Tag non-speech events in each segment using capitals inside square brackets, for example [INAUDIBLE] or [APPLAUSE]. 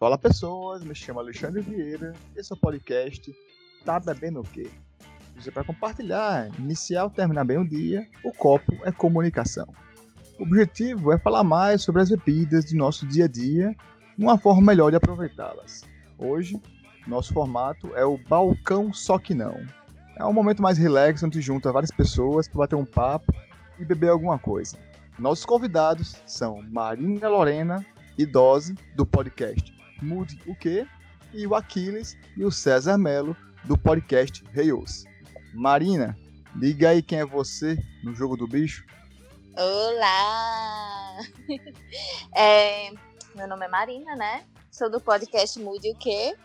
Fala pessoas, me chamo Alexandre Vieira, esse é o podcast Tá Bebendo o Quê? Isso para compartilhar, iniciar ou terminar bem o dia, o copo é comunicação. O objetivo é falar mais sobre as bebidas de nosso dia a dia, uma forma melhor de aproveitá-las. Hoje, nosso formato é o Balcão Só Que Não. É um momento mais relax onde junta várias pessoas para bater um papo e beber alguma coisa. Nossos convidados são Marina Lorena e Dose, do podcast Mude o Quê? E o Aquiles e o César Melo, do podcast Reios. Marina, diga aí quem é você no jogo do bicho. Olá! [LAUGHS] É, meu nome é Marina, né? Sou do podcast Mude o Quê?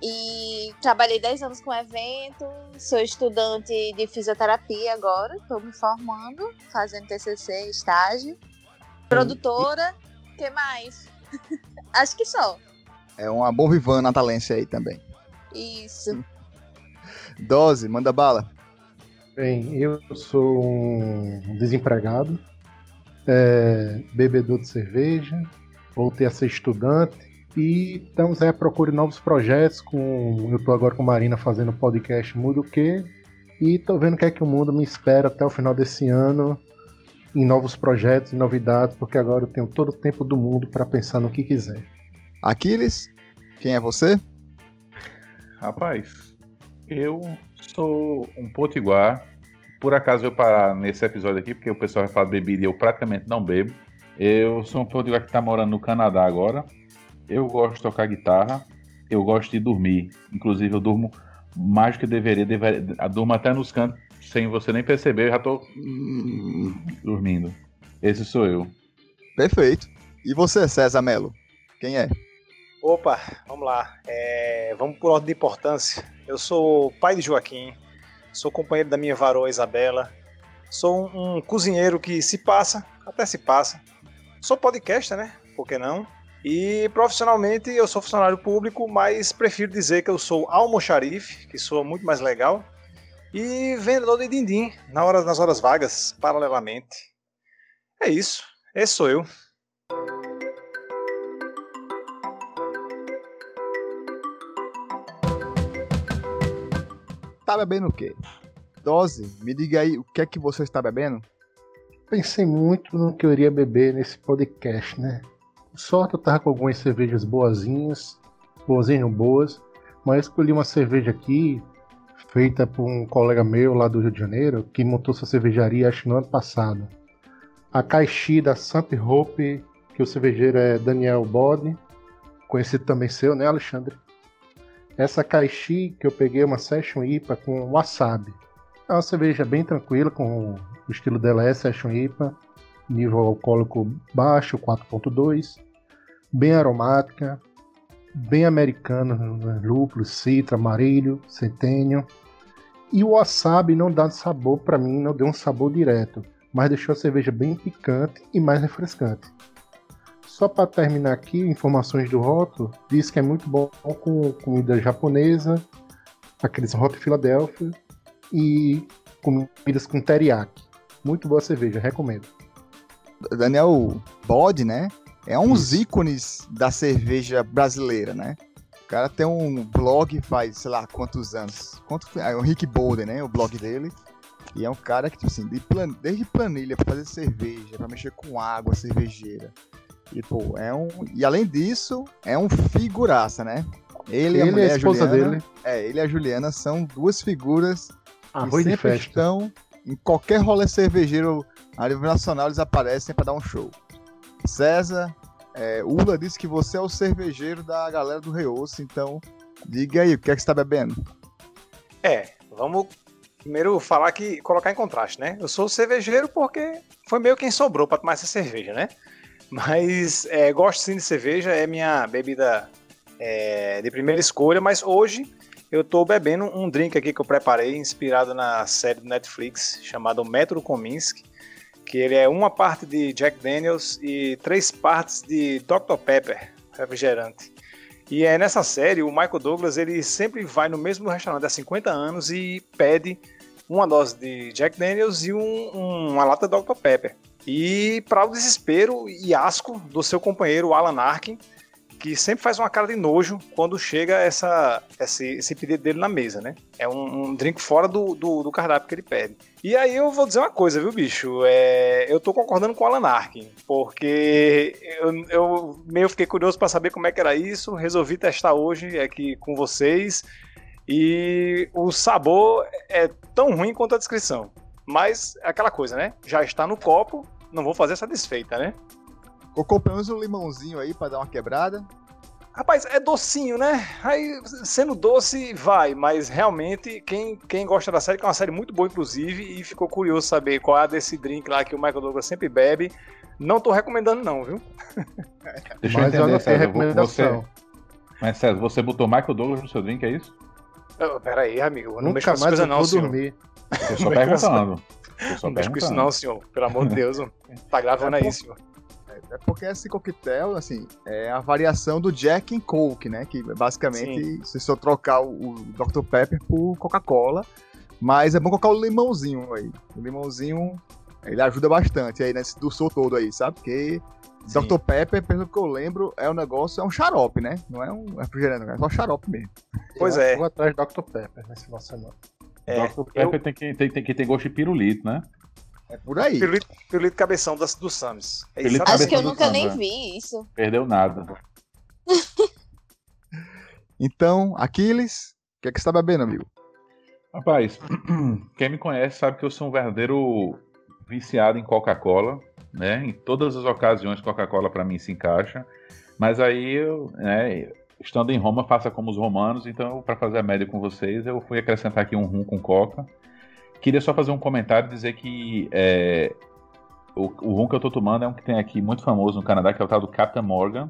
E trabalhei 10 anos com evento, sou estudante de fisioterapia agora, estou me formando, fazendo TCC, estágio. Produtora, o que mais? [LAUGHS] Acho que só. É uma bom vivan natalense aí também. Isso. Dose, manda bala. Bem, eu sou um desempregado, é, bebedor de cerveja, voltei a ser estudante e estamos aí à procura de novos projetos. Com, eu estou agora com a Marina fazendo podcast Muda o Quê? E estou vendo o que é que o mundo me espera até o final desse ano em novos projetos e novidades, porque agora eu tenho todo o tempo do mundo para pensar no que quiser. Aquiles, quem é você? Rapaz, eu sou um potiguar. Por acaso eu parar nesse episódio aqui, porque o pessoal vai falar de bebida e eu praticamente não bebo. Eu sou um potiguar que está morando no Canadá agora. Eu gosto de tocar guitarra. Eu gosto de dormir. Inclusive, eu durmo mais do que deveria. deveria durmo até nos cantos, sem você nem perceber. Eu já tô dormindo. Esse sou eu. Perfeito. E você, César Melo? Quem é? Opa, vamos lá. É, vamos por ordem de importância. Eu sou pai de Joaquim, sou companheiro da minha varoa Isabela, sou um, um cozinheiro que se passa, até se passa. Sou podcaster, né? Por que não? E profissionalmente eu sou funcionário público, mas prefiro dizer que eu sou almoxarife, que soa muito mais legal, e vendedor de din-din na hora, nas horas vagas, paralelamente. É isso, esse sou eu. Tá bebendo o quê? Dose, me diga aí o que é que você está bebendo? Pensei muito no que eu iria beber nesse podcast, né? Sorte eu tava com algumas cervejas boazinhas, boazinhas boas, mas escolhi uma cerveja aqui, feita por um colega meu lá do Rio de Janeiro, que montou sua cervejaria acho no ano passado. A Caixi da Samp Hope, que o cervejeiro é Daniel Bode, conhecido também seu, né, Alexandre? Essa Caixi que eu peguei é uma Session IPA com wasabi. É uma cerveja bem tranquila, com o estilo dela é Session IPA, nível alcoólico baixo, 4.2, bem aromática, bem americana, né? lúpulo, citra, amarilho, centênio. E o wasabi não dá sabor para mim, não deu um sabor direto, mas deixou a cerveja bem picante e mais refrescante. Só para terminar aqui, informações do rótulo, diz que é muito bom com comida japonesa, aqueles Hot Philadelphia e comidas com teriyaki. Muito boa cerveja, recomendo. Daniel Bode, né? É um dos ícones da cerveja brasileira, né? O cara tem um blog faz, sei lá, quantos anos. Quanto, é o Rick Bolden, né? O blog dele. E é um cara que, tipo assim, de plan, desde planilha pra fazer cerveja, pra mexer com água cervejeira. E, pô, é um. E além disso, é um figuraça, né? Ele, ele e a mulher, a esposa Juliana, dele. É, ele e a Juliana são duas figuras Arroz que de sempre festa. estão em qualquer rolê cervejeiro a nível nacional, eles aparecem pra dar um show. César, é, Ula disse que você é o cervejeiro da galera do Reosso, então diga aí, o que é que você tá bebendo? É, vamos primeiro falar que colocar em contraste, né? Eu sou cervejeiro porque foi meio quem sobrou para tomar essa cerveja, né? Mas é, gosto sim de cerveja, é minha bebida é, de primeira escolha, mas hoje eu tô bebendo um drink aqui que eu preparei, inspirado na série do Netflix, chamado Metro Kominsky, que ele é uma parte de Jack Daniels e três partes de Dr. Pepper, refrigerante. E é nessa série, o Michael Douglas, ele sempre vai no mesmo restaurante há 50 anos e pede uma dose de Jack Daniels e um, um, uma lata de Dr. Pepper. E para o desespero e asco do seu companheiro Alan Arkin, que sempre faz uma cara de nojo quando chega essa, esse, esse pedido dele na mesa, né? É um, um drink fora do, do, do, cardápio que ele pede. E aí eu vou dizer uma coisa, viu, bicho? É, eu tô concordando com o Alan Arkin, porque eu, eu meio fiquei curioso para saber como é que era isso, resolvi testar hoje aqui com vocês. E o sabor é tão ruim quanto a descrição. Mas é aquela coisa, né? Já está no copo, não vou fazer essa desfeita, né? Colocou pelo menos um limãozinho aí para dar uma quebrada. Rapaz, é docinho, né? Aí, sendo doce, vai, mas realmente, quem, quem gosta da série, que é uma série muito boa, inclusive, e ficou curioso saber qual é desse drink lá que o Michael Douglas sempre bebe, não tô recomendando, não, viu? [LAUGHS] Deixa mas eu entender, César, recomendação. Você... Mas, César, você botou Michael Douglas no seu drink, é isso? Oh, pera aí, amigo. Eu não Nunca mais coisa, eu não, dormir. Eu só perguntando. Não mexe com isso não, senhor. Pelo amor de Deus. [LAUGHS] Tá gravando é aí, senhor. É, é porque esse coquetel, assim, é a variação do Jack and Coke, né? Que basicamente, Sim. se você trocar o Dr. Pepper por Coca-Cola, mas é bom colocar o limãozinho aí. O limãozinho, ele ajuda bastante aí nesse do todo aí, sabe? Porque Sim. Dr. Pepper, pelo que eu lembro, é um negócio, é um xarope, né? Não é um refrigerante, é só xarope mesmo. Pois eu é. Vou atrás de Dr. Pepper nesse final de semana. É, Dr. Pepper eu... tem, que, tem, tem que ter gosto de pirulito, né? É por aí. Pirulito, pirulito cabeção das, do Samus. É Acho que eu nunca nem vi isso. Perdeu nada. [LAUGHS] então, Aquiles, o que é que você tá bebendo, amigo? Rapaz, [CLEARS THROAT] quem me conhece sabe que eu sou um verdadeiro viciado em Coca-Cola, né? Em todas as ocasiões Coca-Cola para mim se encaixa. Mas aí eu, né, estando em Roma, faça como os romanos, então para fazer a média com vocês, eu fui acrescentar aqui um rum com coca. Queria só fazer um comentário e dizer que é, o, o rum que eu tô tomando é um que tem aqui muito famoso no Canadá, que é o tal do Captain Morgan.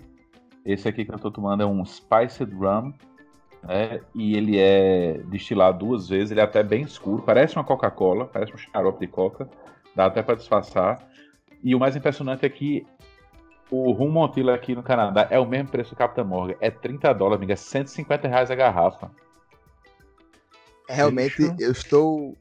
Esse aqui que eu tô tomando é um Spiced Rum, né? E ele é destilado duas vezes, ele é até bem escuro, parece uma Coca-Cola, parece um xarope de coca, dá até para disfarçar. E o mais impressionante é que o rum Montilla aqui no Canadá é o mesmo preço do Captain Morgan, é 30 dólares, amiga, é 150 reais a garrafa. Realmente, Bicho. eu estou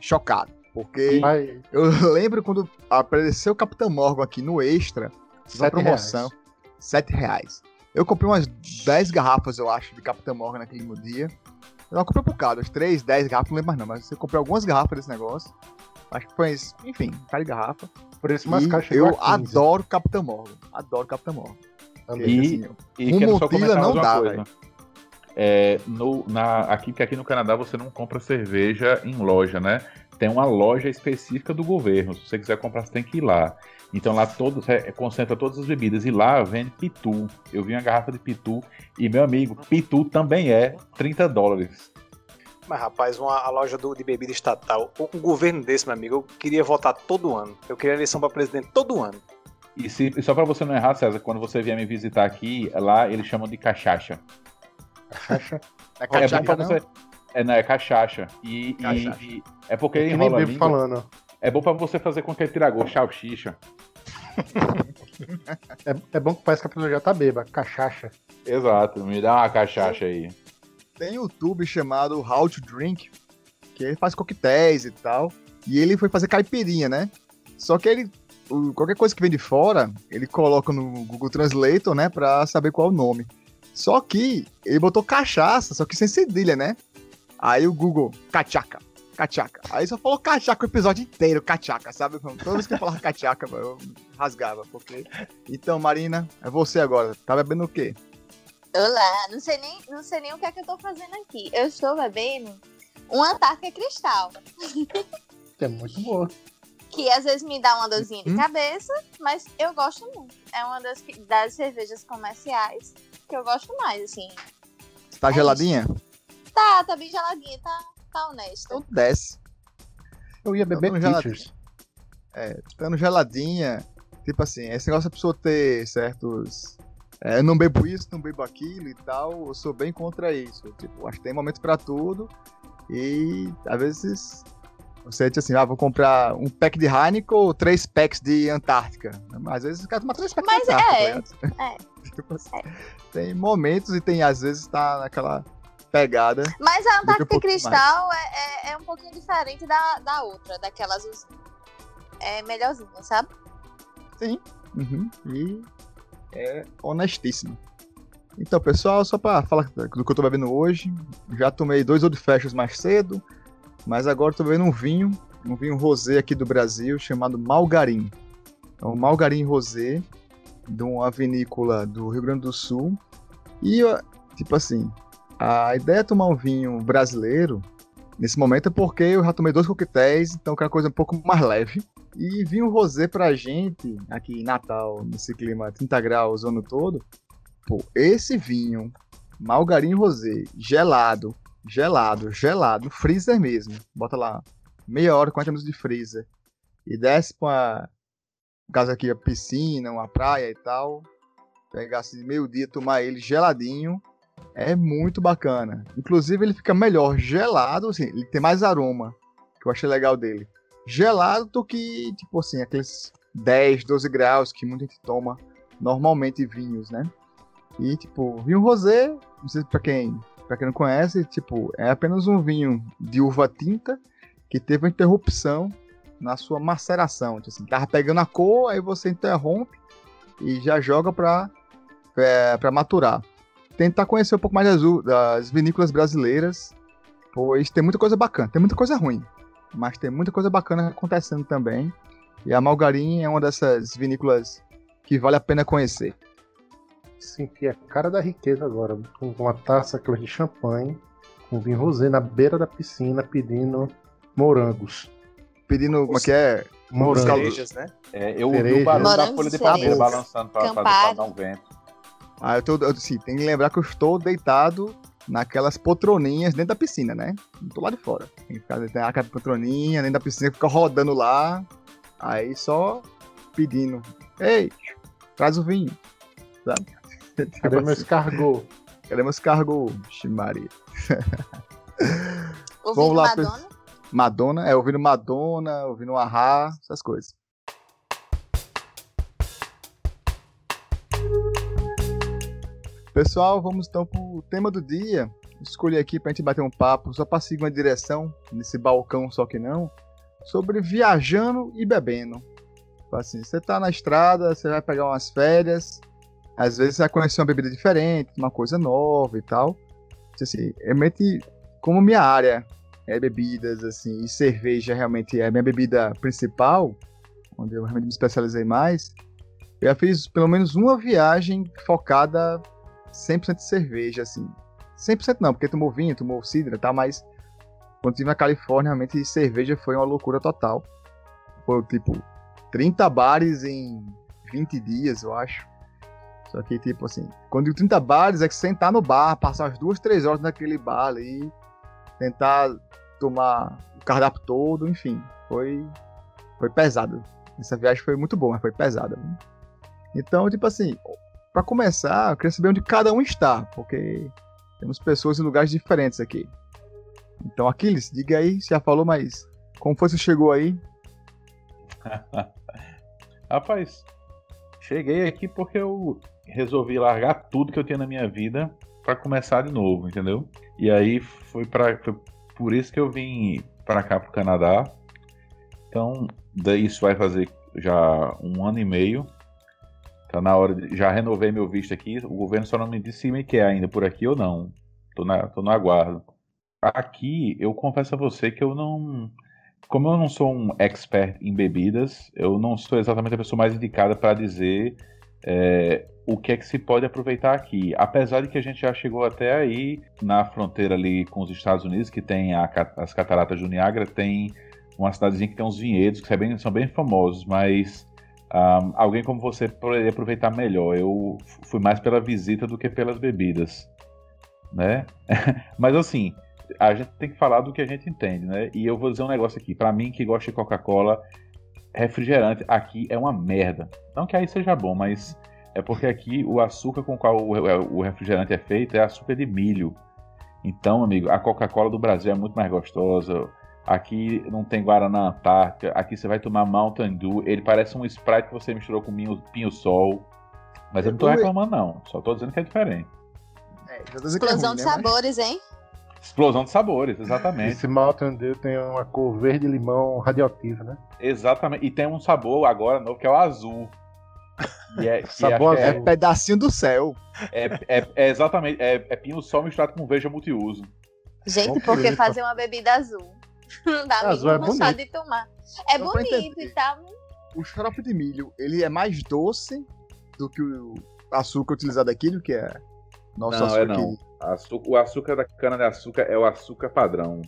chocado. Porque Ai. eu [LAUGHS] lembro quando apareceu o Capitão Morgan aqui no Extra, na promoção, reais. 7 reais. Eu comprei umas 10 garrafas, eu acho, de Capitão Morgan naquele dia. Eu não comprei um bocado, as 3, 10 garrafas, não lembro mais não, mas eu comprei algumas garrafas desse negócio. Acho que foi, enfim, cara de garrafa. Por isso, mais caixa Eu adoro Capitão Morgan. Adoro Capitão Morgan. E, assim, e só comentar não dá, velho. É, no, na, aqui, que aqui no Canadá você não compra cerveja em loja, né? Tem uma loja específica do governo. Se você quiser comprar, você tem que ir lá. Então lá todos é, concentra todas as bebidas. E lá vende pitu. Eu vi uma garrafa de pitu. E meu amigo, pitu também é 30 dólares. Mas, rapaz, uma, a loja do, de bebida estatal, um governo desse, meu amigo, eu queria votar todo ano. Eu queria eleição para presidente todo ano. E, se, e só para você não errar, César, quando você vier me visitar aqui, lá eles chamam de cachaça. Cachaça? [LAUGHS] É cachaça, é não? Você... É, não, é cachaça. E, cachaça. e, e é porque ele enrola nem falando. É bom para você fazer com que ele salsicha. [LAUGHS] é, é bom que parece que a pessoa já tá beba, cachaça. Exato, me dá uma cachaça aí. Tem YouTube chamado How to Drink, que ele faz coquetéis e tal. E ele foi fazer caipirinha, né? Só que ele. Qualquer coisa que vem de fora, ele coloca no Google Translator, né? Pra saber qual é o nome. Só que ele botou cachaça, só que sem cedilha, né? Aí o Google, cachaca, cachaca. Aí só falou cachaca o episódio inteiro, cachaca, sabe? Toda vez que eu falava cachaca, [LAUGHS] eu rasgava, porque... Então, Marina, é você agora. Tá bebendo o quê? Olá, não sei nem, não sei nem o que é que eu tô fazendo aqui. Eu estou bebendo um Antártica Cristal. [LAUGHS] É muito boa. Que às vezes me dá uma dorzinha de hum? cabeça, mas eu gosto muito. É uma das, das cervejas comerciais que eu gosto mais, assim. Tá é geladinha? Isso. Tá, tá bem geladinha, tá, tá honesto. Então desce. Eu ia beber geladinha. É, estando geladinha, tipo assim, esse negócio a pessoa ter certos é, eu não bebo isso, não bebo aquilo e tal. Eu sou bem contra isso. Tipo, acho que tem momento para tudo. E às vezes você diz assim, ah, vou comprar um pack de Heineken ou três packs de Antártica. Às vezes o cara toma três packs Mas de Antártica. É, tá [LAUGHS] é. [LAUGHS] tipo assim, é. Tem momentos e tem, às vezes, tá naquela pegada. Mas a Antártica Cristal é, é, é, um pouquinho diferente da, da outra, daquela azulzinha. É melhorzinha, sabe? Sim. Uhum. E é honestíssimo. Então, pessoal, só para falar do que eu tô bebendo hoje, já tomei dois old fashions mais cedo, mas agora tô bebendo um vinho, um vinho rosé aqui do Brasil chamado Malgarim. É um Malgarim rosé de uma vinícola do Rio Grande do Sul. E, tipo assim, a ideia é tomar um vinho brasileiro nesse momento é porque eu já tomei dois coquetéis, então quero coisa um pouco mais leve. E vinho rosé pra gente, aqui em Natal, nesse clima 30 graus o ano todo, pô, esse vinho, Malgarim Rosé, gelado, gelado, gelado, freezer mesmo. Bota lá meia hora, 40 minutos de freezer. E desce pra casa aqui, a piscina, uma praia e tal. Pegar assim, meio-dia, tomar ele geladinho. É muito bacana. Inclusive, ele fica melhor gelado, assim, ele tem mais aroma, que eu achei legal dele. Gelado do que, tipo assim, aqueles 10, 12 graus que muita gente toma normalmente vinhos, né? E, tipo, vinho rosé, não sei pra quem, pra quem não conhece, tipo, é apenas um vinho de uva tinta que teve uma interrupção na sua maceração. Então, assim, tava pegando a cor, aí você interrompe e já joga pra, é, pra maturar. Tentar conhecer um pouco mais das, das vinícolas brasileiras, pois tem muita coisa bacana, tem muita coisa ruim, mas tem muita coisa bacana acontecendo também. E a Malgarim é uma dessas vinícolas que vale a pena conhecer. Senti a cara da riqueza agora, com uma taça de champanhe, com vinho rosé na beira da piscina pedindo morangos. Pedindo, como é que é? Morangos. Cerejas, né? É, eu ouvi o barulho da folha de palmeira balançando Campari. dar um vento. Ah, eu tô, eu, sim, tem que lembrar que eu estou deitado naquelas poltroninhas dentro da piscina, né? Não tô lá de fora. Tem que ficar tem aquela poltroninha dentro da piscina, fica rodando lá. Aí só pedindo. Ei, traz o vinho. Sabe? [LAUGHS] Cadê meu assim, escargot? Queremos cargo, Vixe, Maria. Ouvindo Vamos lá, Madonna? Madonna, é ouvindo Madonna, ouvindo Ahá, essas coisas. Pessoal, vamos então pro tema do dia. Escolhi aqui pra gente bater um papo, só pra seguir uma direção, nesse balcão só que não, sobre viajando e bebendo. Tipo Assim, você tá na estrada, você vai pegar umas férias, às vezes você vai conhecer uma bebida diferente, uma coisa nova e tal. Assim, realmente, como minha área é bebidas, assim, e cerveja realmente é a minha bebida principal, onde eu realmente me especializei mais, eu já fiz pelo menos uma viagem focada 100% de cerveja, assim. 100% não, porque tomou vinho, tomou cidra tal, mas quando estive na Califórnia, realmente cerveja foi uma loucura total. Foi tipo 30 bares em 20 dias, eu acho. Só que, tipo assim, quando digo 30 bares é que sentar no bar, passar as duas, três horas naquele bar ali, tentar tomar o cardápio todo, enfim, foi foi pesado. Essa viagem foi muito boa, mas foi pesada. Então, tipo assim, pra começar, eu queria saber onde cada um está, porque temos pessoas em lugares diferentes aqui. Então, Aquiles, diga aí, você já falou, mas como foi que você chegou aí? [LAUGHS] Rapaz, cheguei aqui porque eu resolvi largar tudo que eu tinha na minha vida pra começar de novo, entendeu? E aí foi, foi por isso que eu vim pra cá, pro Canadá. Então, isso vai fazer já um ano e meio. Tá na hora de, já renovei meu visto aqui. O governo só não me disse se me quer ainda por aqui ou não. Tô, na, tô no aguardo. Aqui, eu confesso a você que eu não. Como eu não sou um expert em bebidas, eu não sou exatamente a pessoa mais indicada para dizer é, o que é que se pode aproveitar aqui. Apesar de que a gente já chegou até aí na fronteira ali com os Estados Unidos, que tem a as cataratas do Niágara, tem uma cidadezinha que tem uns vinhedos que são bem, são bem famosos, mas ahm, alguém como você poderia aproveitar melhor. Eu fui mais pela visita do que pelas bebidas, né? [LAUGHS] mas assim, a gente tem que falar do que a gente entende, né? E eu vou dizer um negócio aqui, Pra mim que gosta de Coca-Cola, refrigerante aqui é uma merda. Não que aí seja bom, mas é porque aqui o açúcar com o qual o o refrigerante é feito é açúcar de milho. Então, amigo, a Coca-Cola do Brasil é muito mais gostosa. Aqui não tem Guaraná Antártica. Aqui você vai tomar Mountain Dew. Ele parece um Sprite que você misturou com pinho, pinho sol. Mas eu não tô reclamando, não. Só tô dizendo que é diferente. É, é Explosão ruim, de né, mas- sabores, hein? Explosão de sabores, exatamente. Esse Mountain Dew tem uma cor verde limão radioativa, né? Exatamente. E tem um sabor agora novo que é o azul. E é, [LAUGHS] Sabor acho que É é, azul. pedacinho do céu. é, é- é exatamente. É, é pinho-sol misturado com veja multiuso. Gente, por que preto. fazer uma bebida azul? Não [LAUGHS] dá Azul nem é bonito. de tomar. É Só bonito entender. e tal. O xarope de milho, ele é mais doce do que o açúcar utilizado aqui, do que é nosso Não, açúcar é não. aqui. Açu- O açúcar da cana-de-açúcar é o açúcar padrão.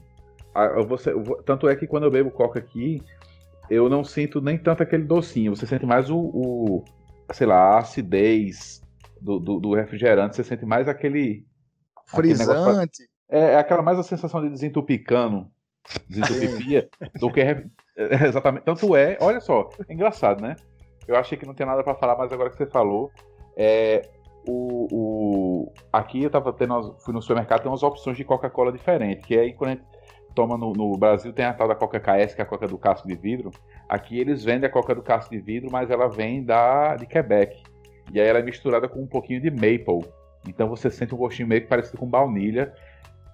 A- eu vou ser- eu vou- tanto é que quando eu bebo coca aqui, eu não sinto nem tanto aquele docinho. Você sente mais o, o- sei lá, a acidez do, do- do refrigerante. Você sente mais aquele. aquele negócio Frisante. É, é aquela mais a sensação de desentupicano, do que. [LAUGHS] exatamente. Tanto é, olha só, é engraçado, né? Eu achei que não tinha nada pra falar, mas agora que você falou, é, o, o- aqui eu tava tendo, fui no supermercado, tem umas opções de Coca-Cola diferentes, que aí quando a gente toma no, no Brasil tem a tal da Coca KS, que é a Coca do casco de vidro. Aqui eles vendem a Coca do casco de vidro, mas ela vem da de Quebec. E aí ela é misturada com um pouquinho de maple. Então você sente um gostinho meio que parecido com baunilha.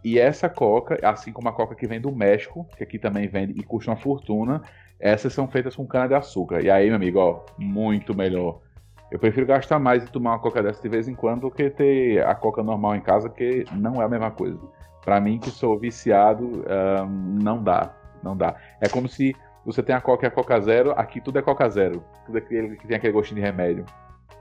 E essa coca, assim como a coca que vem do México, que aqui também vende e custa uma fortuna, essas são feitas com cana-de-açúcar. E aí, meu amigo, ó, muito melhor. Eu prefiro gastar mais e tomar uma coca dessa de vez em quando do que ter a coca normal em casa, porque não é a mesma coisa. Pra mim, que sou viciado, ahn, não dá. Não dá. É como se você tem a coca e a coca zero, aqui tudo é coca zero. Tudo é aquele que tem aquele gostinho de remédio.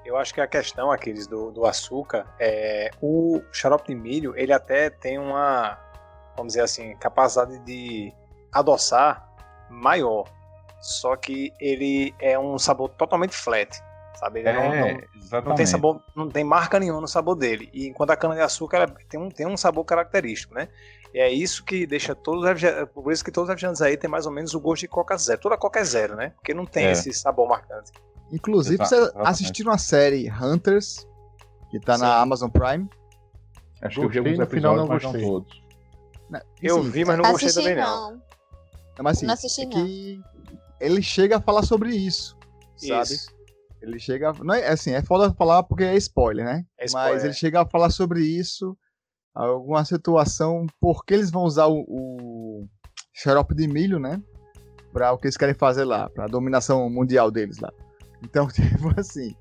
Eu acho que a questão, aqueles do, do açúcar, é o xarope de milho, ele até tem uma, vamos dizer assim, capacidade de adoçar maior. Só que ele é um sabor totalmente flat, sabe? Ele não, não- exatamente. não tem sabor, não tem marca nenhuma no sabor dele. E enquanto a cana de açúcar tem um, tem um sabor característico, né? E é isso que deixa todos os refrigerantes, por isso que todos os refrigerantes aí tem mais ou menos o gosto de Coca Zero. Toda Coca é zero, né? Porque não tem É. esse sabor marcante. Inclusive, Exa- você exatamente. assistiram a série Hunters, que tá Sim. na Amazon Prime. Acho que eu vi alguns no final episódios, não mas não gostei. todos. Eu Assim, vi, mas não gostei Assisti também não. não. Mas assim, Não assisti, é não. que ele chega a falar sobre isso, sabe? Isso. Ele chega. a- Não é assim, é foda falar porque é spoiler, né? É spoiler, Mas ele chega a falar sobre isso, alguma situação, porque eles vão usar o, o xarope de milho, né? Pra o que eles querem fazer lá, pra dominação mundial deles lá. Então, [LAUGHS] tipo assim,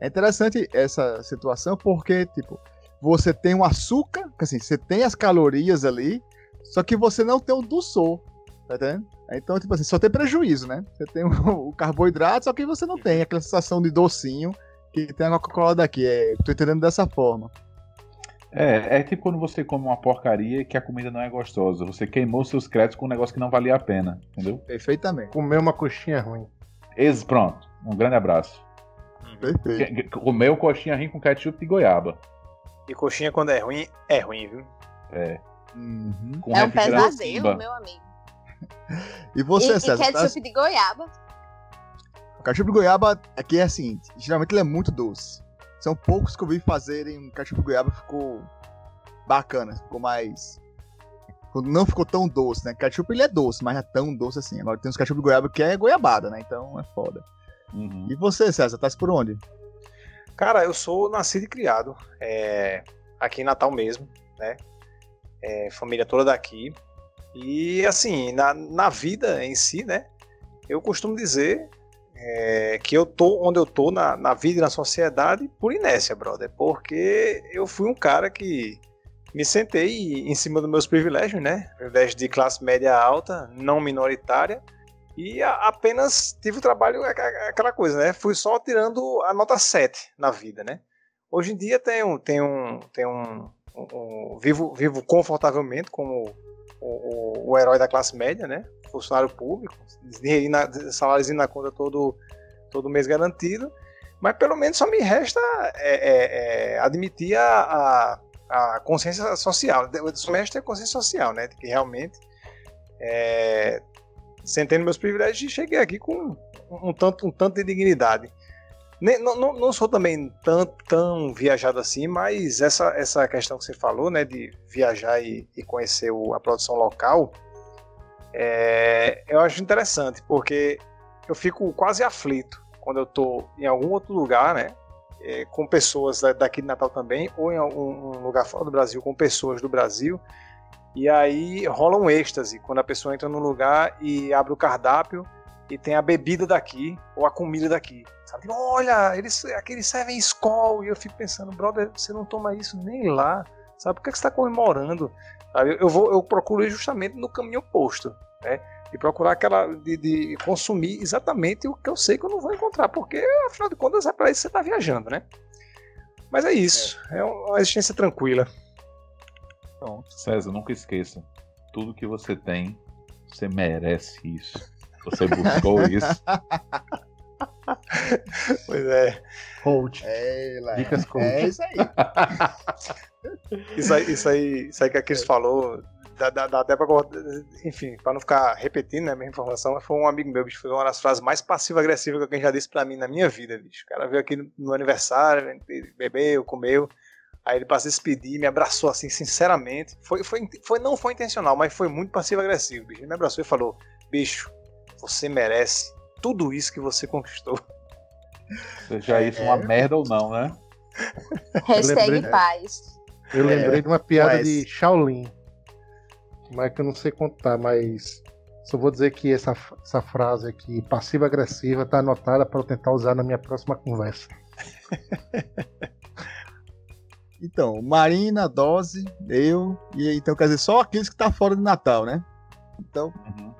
é interessante essa situação porque, tipo, você tem o açúcar, assim, você tem as calorias ali, só que você não tem o dulçor, tá entendendo? Então, tipo assim, só tem prejuízo, né? Você tem [LAUGHS] o, o carboidrato, só que você não tem aquela sensação de docinho que tem a Coca-Cola daqui. É, tô entendendo dessa forma. É, é tipo quando você come uma porcaria e que a comida não é gostosa. Você queimou seus créditos com um negócio que não valia a pena, entendeu? Perfeitamente. Comer uma coxinha ruim. Ex, pronto. Um grande abraço. Perfeito. Comeu coxinha rim com ketchup de goiaba. E coxinha quando é ruim, é ruim, viu? É. Uhum. Com É um pesadelo, meu amigo. [LAUGHS] E você, e, e César? tá- ketchup de goiaba. O ketchup de goiaba aqui é assim, geralmente ele é muito doce. São poucos que eu vi fazerem um de goiaba ficou bacana, ficou mais. Não ficou tão doce, né? Ketchup ele é doce, mas não é tão doce assim. Agora tem os ketchup de goiaba que é goiabada, né? Então é foda. Uhum. E você, César, tá por onde? Cara, eu sou nascido e criado é, aqui em Natal mesmo, né? É, família toda daqui. E assim, na, na vida em si, né? Eu costumo dizer é, que eu tô onde eu tô na, na vida e na sociedade por inércia, brother. Porque eu fui um cara que me sentei em cima dos meus privilégios, né? Privilégios de classe média alta, não minoritária. E a- apenas tive o trabalho, a- a- aquela coisa, né? Fui só tirando a nota 7 na vida, né? Hoje em dia tenho, tenho, tenho um, um- um- vivo, vivo confortavelmente como o, o, herói da classe média, né? Funcionário público, saláriozinho na conta todo, todo mês garantido. Mas pelo menos só me resta é, é, é, admitir a, a, a consciência social. Só me resta a consciência social, né? De que realmente é, sentei nos meus privilégios cheguei aqui com um tanto, um tanto de dignidade. Nem- não, não, não sou também tão, tão viajado assim, mas essa, essa questão que você falou, né, de viajar e, e conhecer o- a produção local, é, eu acho interessante, porque eu fico quase aflito quando eu estou em algum outro lugar, né, é, com pessoas da- daqui de Natal também, ou em algum um lugar fora do Brasil com pessoas do Brasil, e aí rola um êxtase quando a pessoa entra num lugar e abre o cardápio e tem a bebida daqui ou a comida daqui. Sabe? Olha, eles, aqueles servem Skol. E eu fico pensando, brother, você não toma isso nem lá. Sabe por que, que você está comemorando? Sabe? Eu, vou, eu procuro ir justamente no caminho oposto. Né? E procurar aquela. De, de, consumir exatamente o que eu sei que eu não vou encontrar. Porque, afinal de contas, é para isso que você está viajando, né? Mas é isso. É, é uma existência tranquila. Pronto. César, nunca esqueça. Tudo que você tem, você merece isso. Você buscou [LAUGHS] isso. [LAUGHS] pois é. Coach. É, Dicas coach. É isso aí. [LAUGHS] isso aí. Isso aí, isso aí que a Cris falou, dá, dá, dá até pra. Enfim, pra não ficar repetindo né, a mesma informação, foi um amigo meu, bicho, foi uma das frases mais passivo-agressivas que alguém já disse pra mim na minha vida, bicho. O cara veio aqui no aniversário, bebeu, comeu. Aí ele passou a despedir, me abraçou assim, sinceramente. Foi, foi, foi, não foi intencional, mas foi muito passivo-agressivo, bicho. Ele me abraçou e falou: Bicho, você merece tudo isso que você conquistou. Seja é, isso uma merda ou não, né? Hashtag lembrei, paz. Eu lembrei é, de uma piada mas... de Shaolin. Mas que eu não sei contar, mas só vou dizer que essa, essa frase aqui, passiva-agressiva, tá anotada para eu tentar usar na minha próxima conversa. [LAUGHS] então, Marina, Dose, eu, e então quer dizer, só aqueles que tá fora de Natal, né? Então, uhum.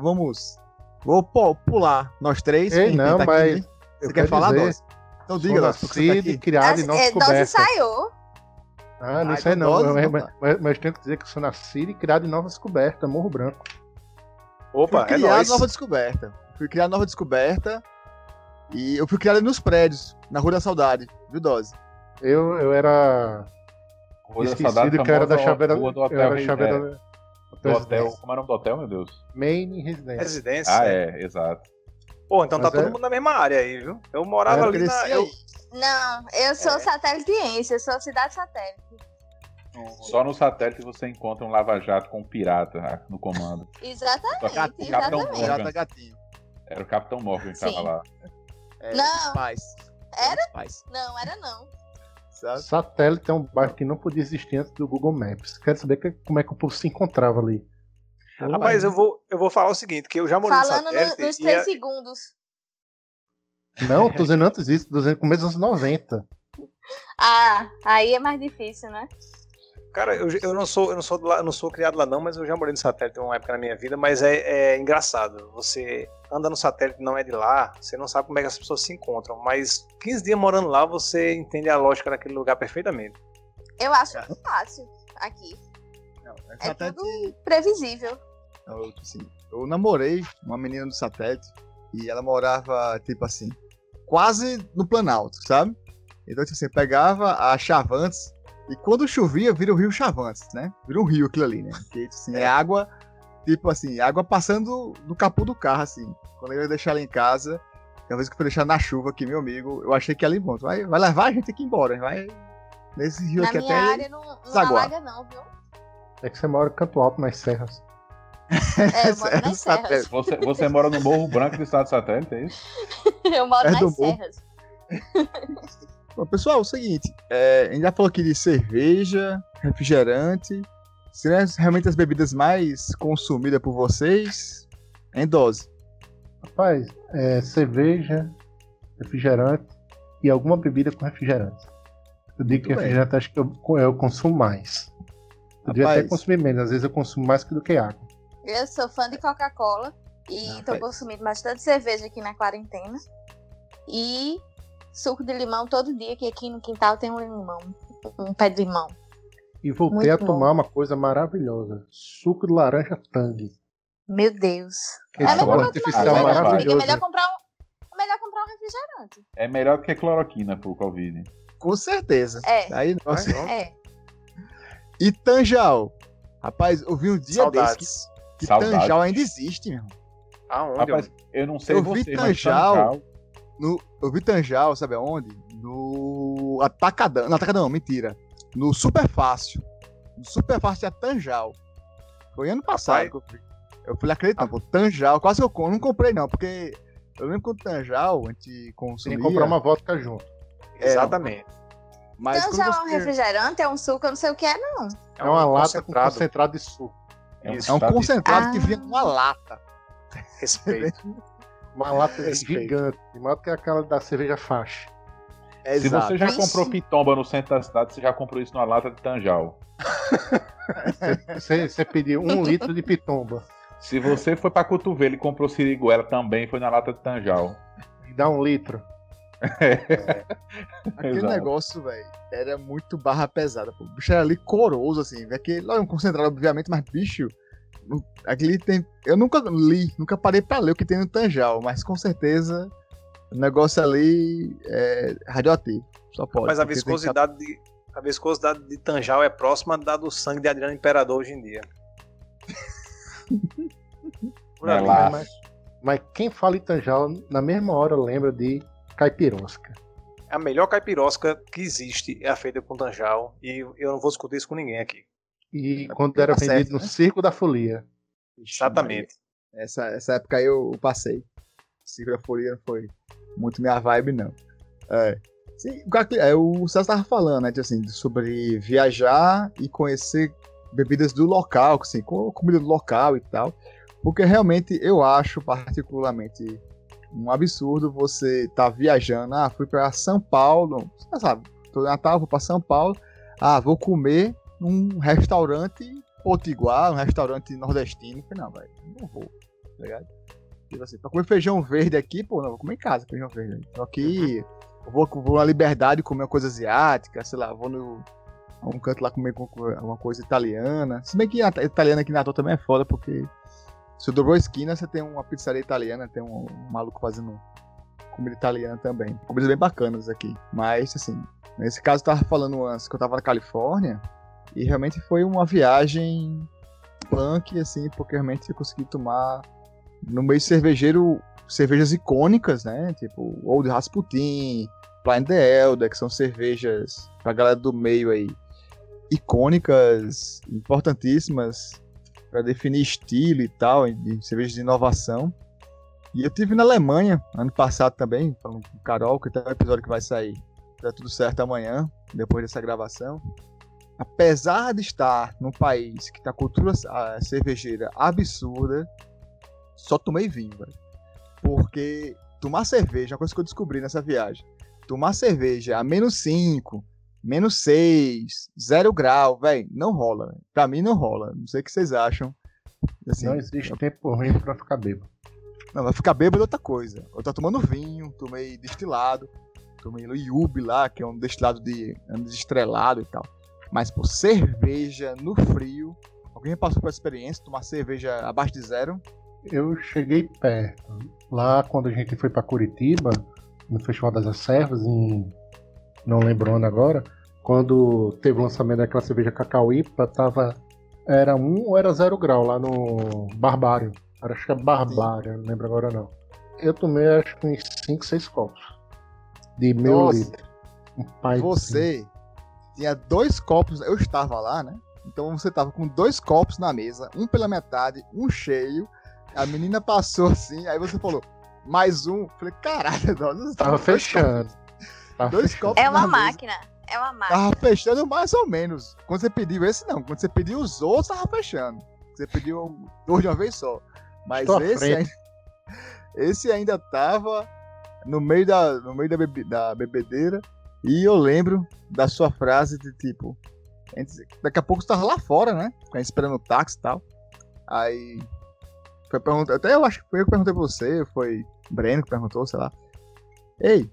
vamos Vou pular nós três. Ei, não, tá mas. Aqui, Você quer falar, dizer, Dose? Então diga, Dose. Nascido, tá criado em nossa é, Dose saiu. Ah, não sei não. Dose, mas, mas, mas, tenho que dizer que eu sou nascido e criado em Nova Descoberta, Morro Branco. Opa, fui é criado Nova Descoberta. Fui criado Nova Descoberta. E eu fui criado nos prédios, na Rua da Saudade, viu, Dose? Eu, eu era. Rua da Saudade, que era da Chaveira. Rua do Hotel, eu era Chaveira, do hotel. Como era o nome do hotel, meu Deus? Main Residência. Residência. Ah, é, exato. Pô, então tá Mas tá é... todo mundo na mesma área aí, viu? Eu morava eu ali na. Eu... Não, eu sou é. satélite, eu sou cidade satélite. Só no satélite você encontra um lava-jato com um pirata no comando. [LAUGHS] exatamente, Capitão exatamente. Morgan. Gatinho. Era o Capitão Morgan que Sim. tava lá. É, não. Era? Não, era não. Satélite é um bairro que não podia existir antes do Google Maps. Quero saber que, como é que o povo se encontrava ali. Rapaz, eu vou, eu vou falar o seguinte, que eu já morei Falando no satélite... Falando nos 3 segundos. Não, tô dizendo antes disso, tô dizendo começo dos anos 90. Ah, aí é mais difícil, né? Cara, eu, eu não sou eu não sou, lá, eu não sou criado lá não, mas eu já morei no satélite uma época na minha vida, mas é, é, engraçado. Você anda no satélite, não é de lá, você não sabe como é que as pessoas se encontram, mas 15 dias morando lá, você entende a lógica daquele lugar perfeitamente. Eu acho é. fácil aqui. Não, é, é tudo previsível. Eu, assim, eu namorei uma menina do satélite e ela morava, tipo assim, quase no Planalto, sabe? Então, tipo assim, pegava a Chavantes e quando chovia, vira o rio Chavantes, né? Vira um rio aquilo ali, né? Porque, assim, é água, tipo assim, água passando no capô do carro, assim. Quando eu ia deixar ela em casa, uma vez que eu fui deixar na chuva aqui, meu amigo, eu achei que ela ia embora. Vai, vai levar a gente aqui embora, vai nesse rio na aqui minha até. área não, não alaga, não, viu? É que você mora em Canto Alto, nas serras. É, eu [LAUGHS] moro nas serras. Você, você mora no Morro Branco do estado de satélite, é isso? [LAUGHS] eu moro é nas serras. [LAUGHS] Bom, pessoal, é o seguinte, é, a gente já falou aqui de cerveja, refrigerante, seriam realmente as bebidas mais consumidas por vocês em dose? Rapaz, é, cerveja, refrigerante e alguma bebida com refrigerante. Eu digo Muito que refrigerante acho que eu, eu consumo mais. Eu devia até consumir menos, às vezes eu consumo mais do que água. Eu sou fã de Coca-Cola e estou consumindo bastante cerveja aqui na quarentena. E suco de limão todo dia, que aqui no quintal tem um limão, um pé de limão. E voltei Muito a tomar bom. uma coisa maravilhosa: suco de laranja tangue. Meu Deus. Esse é sabor artificial é maravilhoso. É melhor comprar um, melhor comprar um refrigerante. É melhor que cloroquina pro Covid. Com certeza. É. Aí, nossa. É. E Tanjal? Rapaz, eu vi um dia Saudades. desse que, que Tanjal ainda existe, meu. Aonde? Rapaz, eu não sei eu você, vi Tanjal, no, eu vi Tanjal, sabe aonde? No Atacadão. No Atacadão, mentira. No Super Fácil. No Super Fácil é Tanjal. Foi ano passado Rapaz. que eu fui. Eu fui acreditando, ah. pô, Tanjal, quase eu não comprei não, porque eu lembro quando Tanjal a gente consumia... Tem que comprar uma vodka junto. É, Exatamente. Mas Tanjal é um refrigerante, é um suco, eu não sei o que é não. É uma lata com concentrado de suco. É um, é um concentrado ah. que vinha numa lata. Respeito. [LAUGHS] Uma lata Respeito. gigante, maior que aquela da cerveja faixa. Se você já comprou pitomba no centro da cidade, você já comprou isso numa lata de tanjal. Você, você pediu um [LAUGHS] litro de pitomba Se você foi pra cotovelo e comprou siriguela também, foi na lata de tanjal. e dá um litro. [LAUGHS] Aquele Exato. negócio, velho, era muito barra pesada. Pô. O bicho era licoroso, assim. velho, não é um concentrado, obviamente, mas bicho. Aquele tem. Eu nunca li, nunca parei pra ler o que tem no Tanjal, mas com certeza o negócio ali é radioativo. Só pode. Mas a porque tem que- viscosidade de, a viscosidade de Tanjal é próxima da do sangue de Adriano Imperador hoje em dia. [LAUGHS] Por É ali, lá. né? Mas, mas quem fala em Tanjal, na mesma hora lembra de caipirosca. A melhor caipirosca que existe é a feita com Tanjal. E eu não vou discutir isso com ninguém aqui. E É quando era tá vendido certo, no né? Circo da Folia. Exatamente. Essa, essa época aí eu passei. Cigrofolia não foi muito minha vibe, não. É. Sim, o que- é, o Celso tava falando, né? de, Assim, sobre viajar e conhecer bebidas do local, assim, com comida do local e tal. Porque realmente eu acho particularmente um absurdo você tá viajando. Ah, fui para São Paulo, você sabe, tô em Natal, vou para São Paulo. Ah, vou comer num restaurante potiguar, um restaurante nordestino. Falei, não, velho, não vou, tá ligado? Tipo assim, pra comer feijão verde aqui, pô, não, vou comer em casa feijão verde. Só que eu vou, vou na liberdade comer uma coisa asiática, sei lá, vou no. um canto lá comer com- com uma coisa italiana. Se bem que a italiana aqui na Natal também é foda, porque se dobrou a esquina, você tem uma pizzaria italiana, tem um, um maluco fazendo comida italiana também. Comidas bem bacanas aqui. Mas, assim, nesse caso eu tava falando antes que eu tava na Califórnia, e realmente foi uma viagem punk, assim, porque realmente eu consegui tomar no meio cervejeiro cervejas icônicas, né? Tipo Old Rasputin, Blind the Elder, que são cervejas pra galera do meio aí icônicas, importantíssimas para definir estilo e tal, de cervejas de inovação. E eu tive na Alemanha ano passado também, falando com o Carol, que tem um episódio que vai sair. Tá tudo certo amanhã, depois dessa gravação. Apesar de estar num país que a cultura cervejeira absurda, só tomei vinho, velho. Porque tomar cerveja, é uma coisa que eu descobri nessa viagem. Tomar cerveja a menos 5, menos 6, 0 grau, velho, não rola. véio. Pra mim não rola. Não sei o que vocês acham. Assim, Não existe tempo ruim pra ficar bêbado. não, vai ficar bêbado é outra coisa. Eu tô tomando vinho, tomei destilado, tomei Iube lá, que é um destilado de um desestrelado e tal. Mas, pô, cerveja no frio. Alguém passou por essa experiência, tomar cerveja abaixo de zero? Eu cheguei perto. Lá quando a gente foi pra Curitiba, no Festival das Servas, em. Não lembro agora, quando teve o lançamento daquela cerveja Cacauípa, tava. Era um ou era zero grau lá no Barbário. Acho que é Barbário, não lembro agora não. Eu tomei acho que uns 5, 6 copos. De meio Nossa. litro. Um pai Você tinha dois copos, eu estava lá, né? Então você tava com dois copos na mesa, um pela metade, um cheio. A menina passou assim, aí você falou, mais um. Falei, caralho, nós Tava fechando. Tava Dois copos É na uma mesa. máquina. É uma máquina. Tava fechando mais ou menos. Quando você pediu esse, não. Quando você pediu os outros, tava fechando. Você pediu dois de uma vez só. Mas Estou esse ainda, [LAUGHS] esse ainda tava no meio, da, no meio da, bebe- da bebedeira. E eu lembro da sua frase de tipo. Daqui a pouco você tava lá fora, né? A gente esperando o táxi e tal. Aí. Foi perguntar. Até eu acho que foi eu que perguntei pra você, foi Breno que perguntou, sei lá. Ei,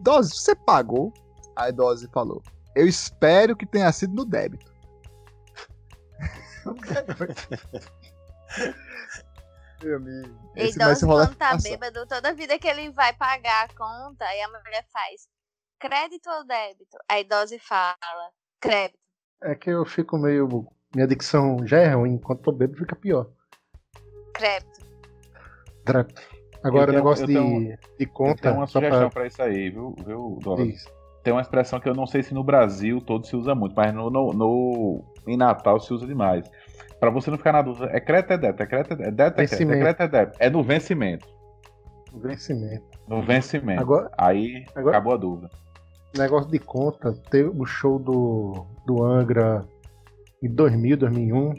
Dose, você pagou? Aí Dose falou. Eu espero que tenha sido no débito. [LAUGHS] Meu amigo. E Esse idoso, rolar quando tá passar. bêbado, toda vida que ele vai pagar a conta, aí a mulher faz crédito ou débito? A idosa fala crédito. É que eu fico meio. Minha dicção já é ruim, enquanto tô bêbado fica pior. Crédito. Dra- Agora, o negócio de, tenho- de conta. tenho uma sugestão pra... pra isso aí, viu, viu Douglas? Tem uma expressão que eu não sei se no Brasil todo se usa muito, mas no, no, no- em Natal se usa demais. Pra você não ficar na dúvida, é crédito é débito? É crédito, é débito, é crédito, é crédito, é débito. É no vencimento. Vencimento. No vencimento. Agora, Aí Agora- acabou a dúvida. negócio de conta, teve o show do, do Angra em 2000, 2001.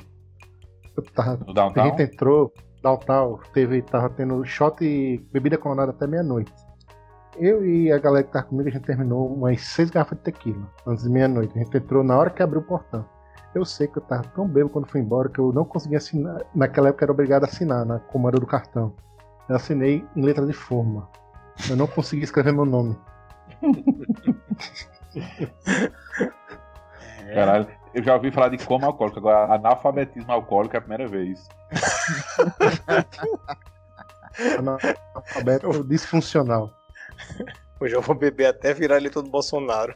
Eu tava, No a downtown? gente entrou. Tal, tal, teve, tava tendo shot e bebida colonada até meia-noite. Eu e a galera que tava comigo, a gente terminou umas seis garrafas de tequila antes de meia-noite. A gente entrou na hora que abriu o portão. Eu sei que eu tava tão bêbado quando fui embora que eu não conseguia assinar. Naquela época era obrigado a assinar na comanda do cartão. Eu assinei em letra de forma. Eu não consegui escrever meu nome. [LAUGHS] Caralho, eu já ouvi falar de coma alcoólico, agora analfabetismo alcoólico é a primeira vez. [LAUGHS] Analfabeto disfuncional. Hoje eu vou beber até virar eleitor do Bolsonaro.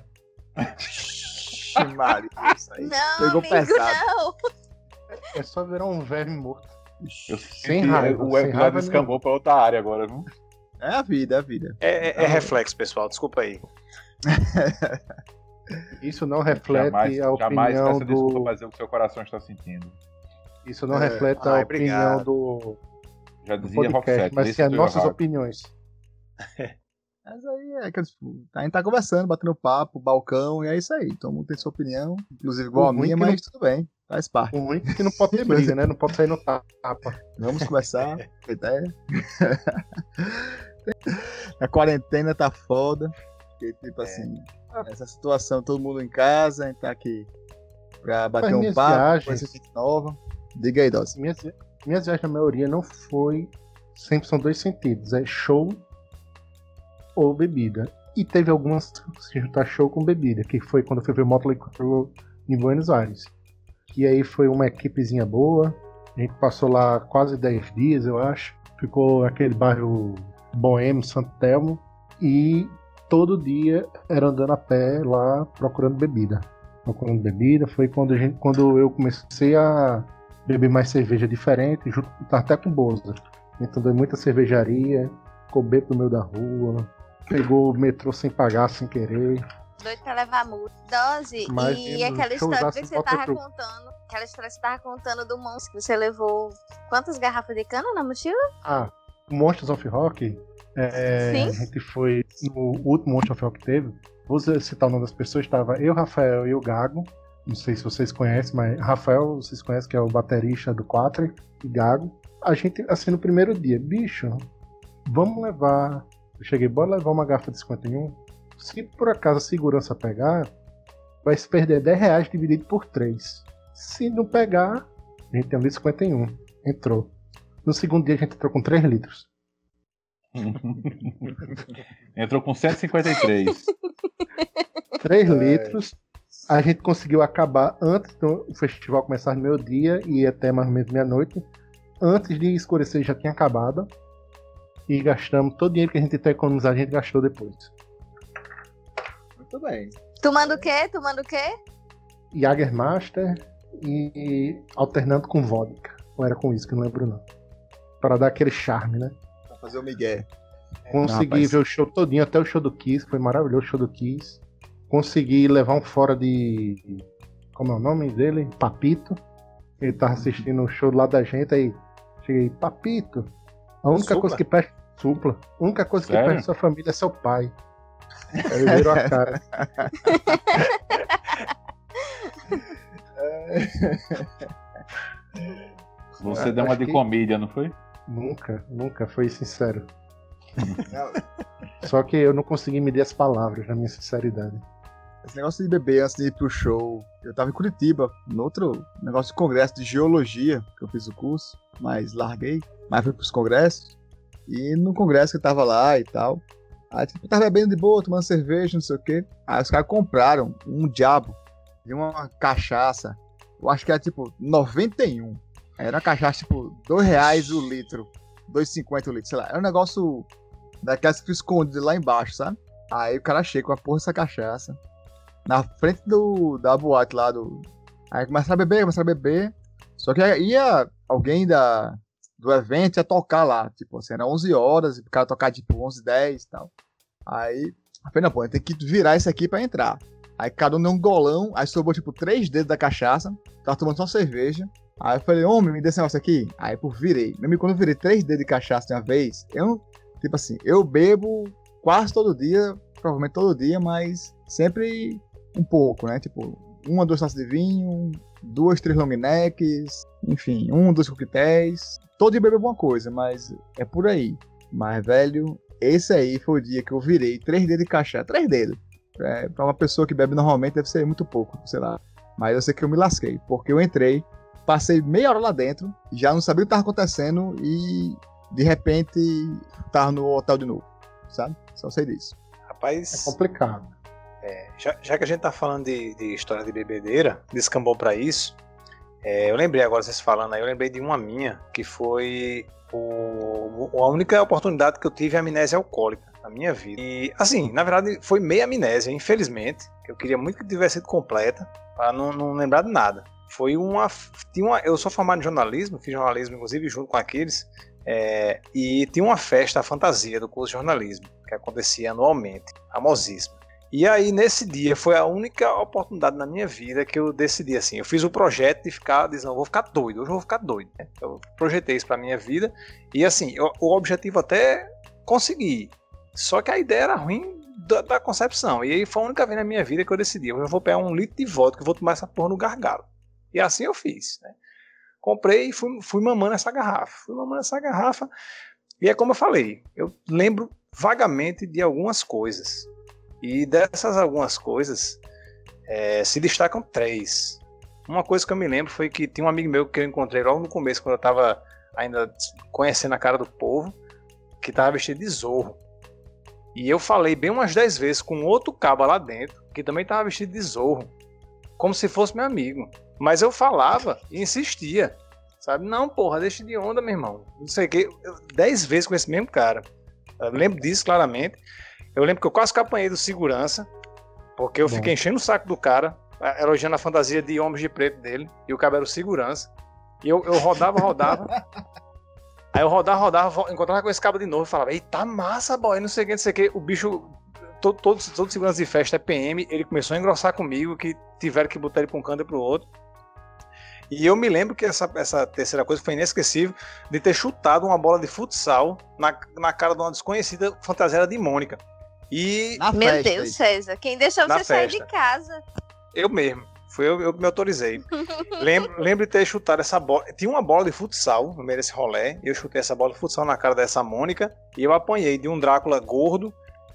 Maria, isso aí. Não, Pegou amigo, pesado. não. É só virar um verme morto. Eu Sem raiva, O sem episódio raiva escambou pra outra área agora, viu? É a vida, é a vida. É, é- é reflexo, pessoal. Desculpa aí. [LAUGHS] Isso não reflete jamais, a jamais opinião peça desculpa do. pra dizer o que seu coração está sentindo. Isso não É. reflete Ai, a opinião obrigado. do, Já do dizia podcast, Roxette, mas sim as nossas errado. opiniões. [LAUGHS] Mas aí é que tipo, a gente tá conversando, batendo papo, balcão, e é isso aí. Todo mundo tem sua opinião, inclusive igual O a minha, não- mas tudo bem, faz parte. O ruim é que não pode ter briga, né? Não pode sair no tapa. Vamos [LAUGHS] conversar, com ideia. [LAUGHS] a quarentena tá foda. Porque, tipo assim, essa situação, todo mundo em casa, a gente tá aqui pra bater Mas um papo, viagens- conhecer gente nova. Diga aí, Dose. Minhas, minhas viagens, na maioria, não foi. Sempre são dois sentidos: é show ou bebida. E teve algumas que juntar show com bebida, que foi quando eu fui ver Motley Crue em Buenos Aires. E aí foi uma equipezinha boa. A gente passou lá quase 10 dias, eu acho. Ficou aquele bairro boêmio, Santo Telmo. E todo dia era andando a pé lá procurando bebida. Procurando bebida. Foi quando, a gente, quando eu comecei a beber mais cerveja diferente, junto até com Boza. Então deu muita cervejaria, bêbado no meio da rua, pegou o metrô sem pagar, sem querer. Doido pra levar multa. Dose. Mas e aquela história que você tava pro- contando. Aquela história que você tava contando do monstro que você levou. Quantas garrafas de cana na mochila? Ah, o Monsters of Rock, é, Sim. a gente foi no último Monsters of Rock que teve. Vou citar o nome das pessoas, estava eu, Rafael e o Gago. Não sei se vocês conhecem, mas Rafael, vocês conhecem, que é o baterista do Quatro, e Gago. A gente, assim, no primeiro dia, bicho, vamos levar. Eu cheguei, bora levar uma garrafa de 51. Se por acaso a segurança pegar, vai se perder 10 reais dividido por 3. Se não pegar, a gente tem um litro 51. Entrou. No segundo dia a gente entrou com 3 litros. [LAUGHS] Entrou com 153. 3 litros. A gente conseguiu acabar antes do festival começar no meu dia e até mais ou menos meia-noite. Antes de escurecer já tinha acabado. E gastamos todo o dinheiro que a gente tentou economizar, a gente gastou depois. Muito bem. Tomando o quê? Tomando o quê? Jagermaster e, e alternando com vodka. Ou era com isso, que eu não lembro não. Para dar aquele charme, né? Fazer o Miguel. Consegui rapaz. ver o show todinho, até o show do Kiss, foi maravilhoso o show do Kiss. Consegui levar um fora de. Como é o nome dele? Papito. Ele tava assistindo o show lá da gente, aí cheguei, Papito. A única Supla? coisa que perde. Supla. A única coisa que Sério? perde sua família é seu pai. Aí ele virou a [LAUGHS] cara. Você É, deu uma de que- comédia, não foi? Nunca, nunca, foi sincero. Só que eu não consegui medir as palavras na minha sinceridade. Esse negócio de beber antes de ir pro show. Eu tava em Curitiba, no outro negócio de congresso de geologia, que eu fiz o curso, mas larguei. Mas fui pros congressos. E no congresso que eu tava lá e tal. Aí tipo, eu tava bebendo de boa, tomando cerveja, não sei o quê. Aí os caras compraram um diabo de uma cachaça. Eu acho que era tipo 91. Era uma cachaça tipo 2 reais o litro. 2,50 o litro, sei lá. Era um negócio daquelas que escondidas lá embaixo, sabe? Aí o cara chega com a porra dessa cachaça na frente do, da boate lá do. Aí começa a beber, começa a beber. Só que ia alguém da, do evento ia tocar lá. Tipo assim, era 11 horas, e o cara tocar tipo 11 10 e tal. Aí, eu falei, não, pô, tem que virar isso aqui pra entrar. Aí cada um deu um golão, aí sobrou tipo três dedos da cachaça, tava tomando só cerveja. Aí eu falei, homem, me dê esse negócio aqui. Aí, pô, virei. Mesmo que quando eu virei três dedos de cachaça de uma vez, eu, tipo assim, eu bebo quase todo dia, provavelmente todo dia, mas sempre um pouco, né? Tipo, uma, duas taças de vinho, duas, três long necks, enfim, um, dois coquetéis. todo dia bebo alguma coisa, mas é por aí. Mas, velho, esse aí foi o dia que eu virei três dedos de cachaça. Três dedos. É, pra uma pessoa que bebe normalmente deve ser muito pouco, sei lá. Mas eu sei que eu me lasquei, porque eu entrei, passei meia hora lá dentro, já não sabia o que estava acontecendo e de repente tava no hotel de novo, sabe? Só sei disso. Rapaz, É complicado. é, já, já que a gente tá falando de, de história de bebedeira, descambou pra isso, é, eu lembrei agora, vocês falando aí, eu lembrei de uma minha, que foi o, a única oportunidade que eu tive amnésia alcoólica na minha vida. E, assim, na verdade, foi meia amnésia, infelizmente. Eu queria muito que tivesse sido completa, para não, não lembrar de nada. Foi uma, tinha uma. Eu sou formado em jornalismo, fiz jornalismo, inclusive, junto com aqueles. é, e tinha uma festa, fantasia do curso de jornalismo, que acontecia anualmente, famosíssima. E aí, nesse dia, foi a única oportunidade na minha vida que eu decidi assim. Eu fiz o projeto de ficar, dizendo, vou ficar doido, hoje eu vou ficar doido. né? Eu projetei isso pra minha vida. E assim, eu- o objetivo até consegui. Só que a ideia era ruim da, da concepção. E aí foi a única vez na minha vida que eu decidi. Eu vou pegar um litro de vodka e vou tomar essa porra no gargalo. E assim eu fiz. Né? Comprei e fui, fui mamando essa garrafa. Fui mamando essa garrafa. E é como eu falei, eu lembro vagamente de algumas coisas. E dessas algumas coisas é, se destacam três. Uma coisa que eu me lembro foi que tinha um amigo meu que eu encontrei logo no começo, quando eu estava ainda conhecendo a cara do povo, que estava vestido de zorro. E eu falei bem umas dez vezes com outro caba lá dentro, que também estava vestido de zorro, como se fosse meu amigo. Mas eu falava e insistia, sabe? Não, porra, deixa de onda, meu irmão. Não sei o. Eu- Dez vezes com esse mesmo cara. Eu lembro disso claramente. Eu lembro que eu quase que apanhei do segurança, porque eu Bom. fiquei enchendo o saco do cara, eh, elogiando a fantasia de homens de preto dele, e o cara era o segurança. E eu, eu rodava, rodava. [LAUGHS] Aí eu rodava, rodava, encontrava com esse cabo de novo e falava, eita massa, boy, não sei o que, não sei o que. O bicho, todo, todo, todo segurança de festa é PM, ele começou a engrossar comigo, que tiveram que botar ele pra um canto e pro outro. E eu me lembro que essa, essa terceira coisa foi inesquecível de ter chutado uma bola de futsal na, na cara de uma desconhecida fantasiada de Mônica. E Na Meu festa, Deus. César, quem deixou Na você sair de casa? eu mesmo. Foi eu, eu que me autorizei. [LAUGHS] lembro, lembro de ter chutado essa bola. Tinha uma bola de futsal no meio desse rolê. E eu chutei essa bola de futsal na cara dessa Mônica. E eu apanhei de um Drácula gordo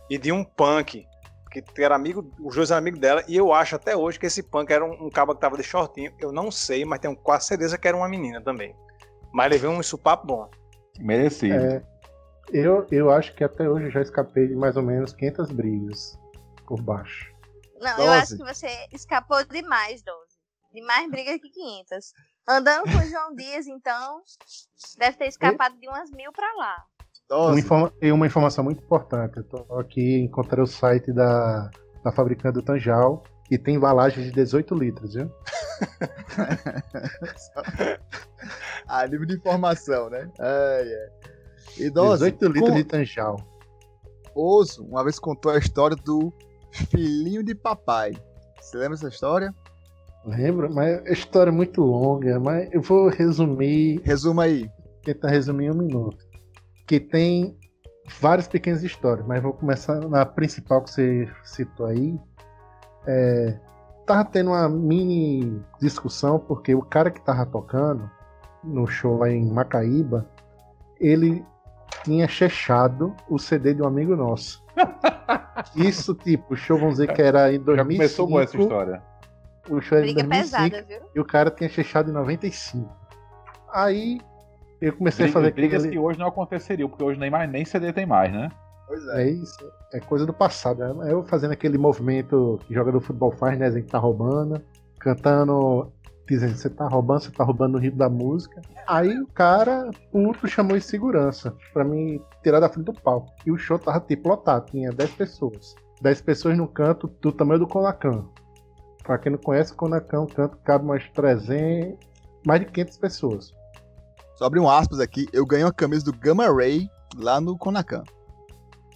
e de um punk. Que era amigo, os dois eram amigos dela. E eu acho até hoje que esse punk era um, um cabo que tava de shortinho. Eu não sei, mas tenho quase certeza que era uma menina também. Mas levei um supapo bom. Merecido. É, eu, eu acho que até hoje eu já escapei de mais ou menos 500 brigas por baixo. Não, eu acho que você escapou demais, 12. De mais briga que 500. Andando com o João [LAUGHS] Dias, então, deve ter escapado de umas mil pra lá. Uma, informa- e uma informação muito importante. Eu tô aqui, encontrei o site da, da fabricante do Tanjal e tem embalagem de 18 litros, viu? A [LAUGHS] nível de informação, né? Ai, é. Idoso, 18 litros com- de Tanjal. Oso uma vez contou a história do filhinho de papai. Você lembra dessa história? Lembra? Mas a história é muito longa, mas eu vou resumir, Resuma aí. tentar resumir em um minuto. Que tem várias pequenas histórias, mas vou começar na principal que você citou aí. É, tava tendo uma mini discussão porque o cara que tava tocando no show lá em Macaíba, ele tinha chechado o CD de um amigo nosso. [LAUGHS] Isso, tipo, o show, vamos dizer que era em Já 2005. começou com essa história. O show era em Briga 2005 pesada, viu? e o cara tinha fechado em 95. Aí eu comecei a fazer Brigas, brigas aquele... que hoje não aconteceriam, porque hoje nem, mais, nem CD tem mais, né? Pois É isso, é coisa do passado. né? Eu fazendo aquele movimento que jogador futebol faz, né? A gente tá roubando, cantando, dizendo, você tá roubando, você tá roubando no ritmo da música. Aí o cara, puto, chamou de segurança pra me tirar da frente do palco. E o show tava tipo lotado, tinha 10 pessoas. 10 pessoas no canto do tamanho do Conacan. Pra quem não conhece, o Conacan, o canto cabe umas 300, mais de 500 pessoas. Só abrir um aspas aqui, eu ganhei uma camisa do Gamma Ray lá no Konakan.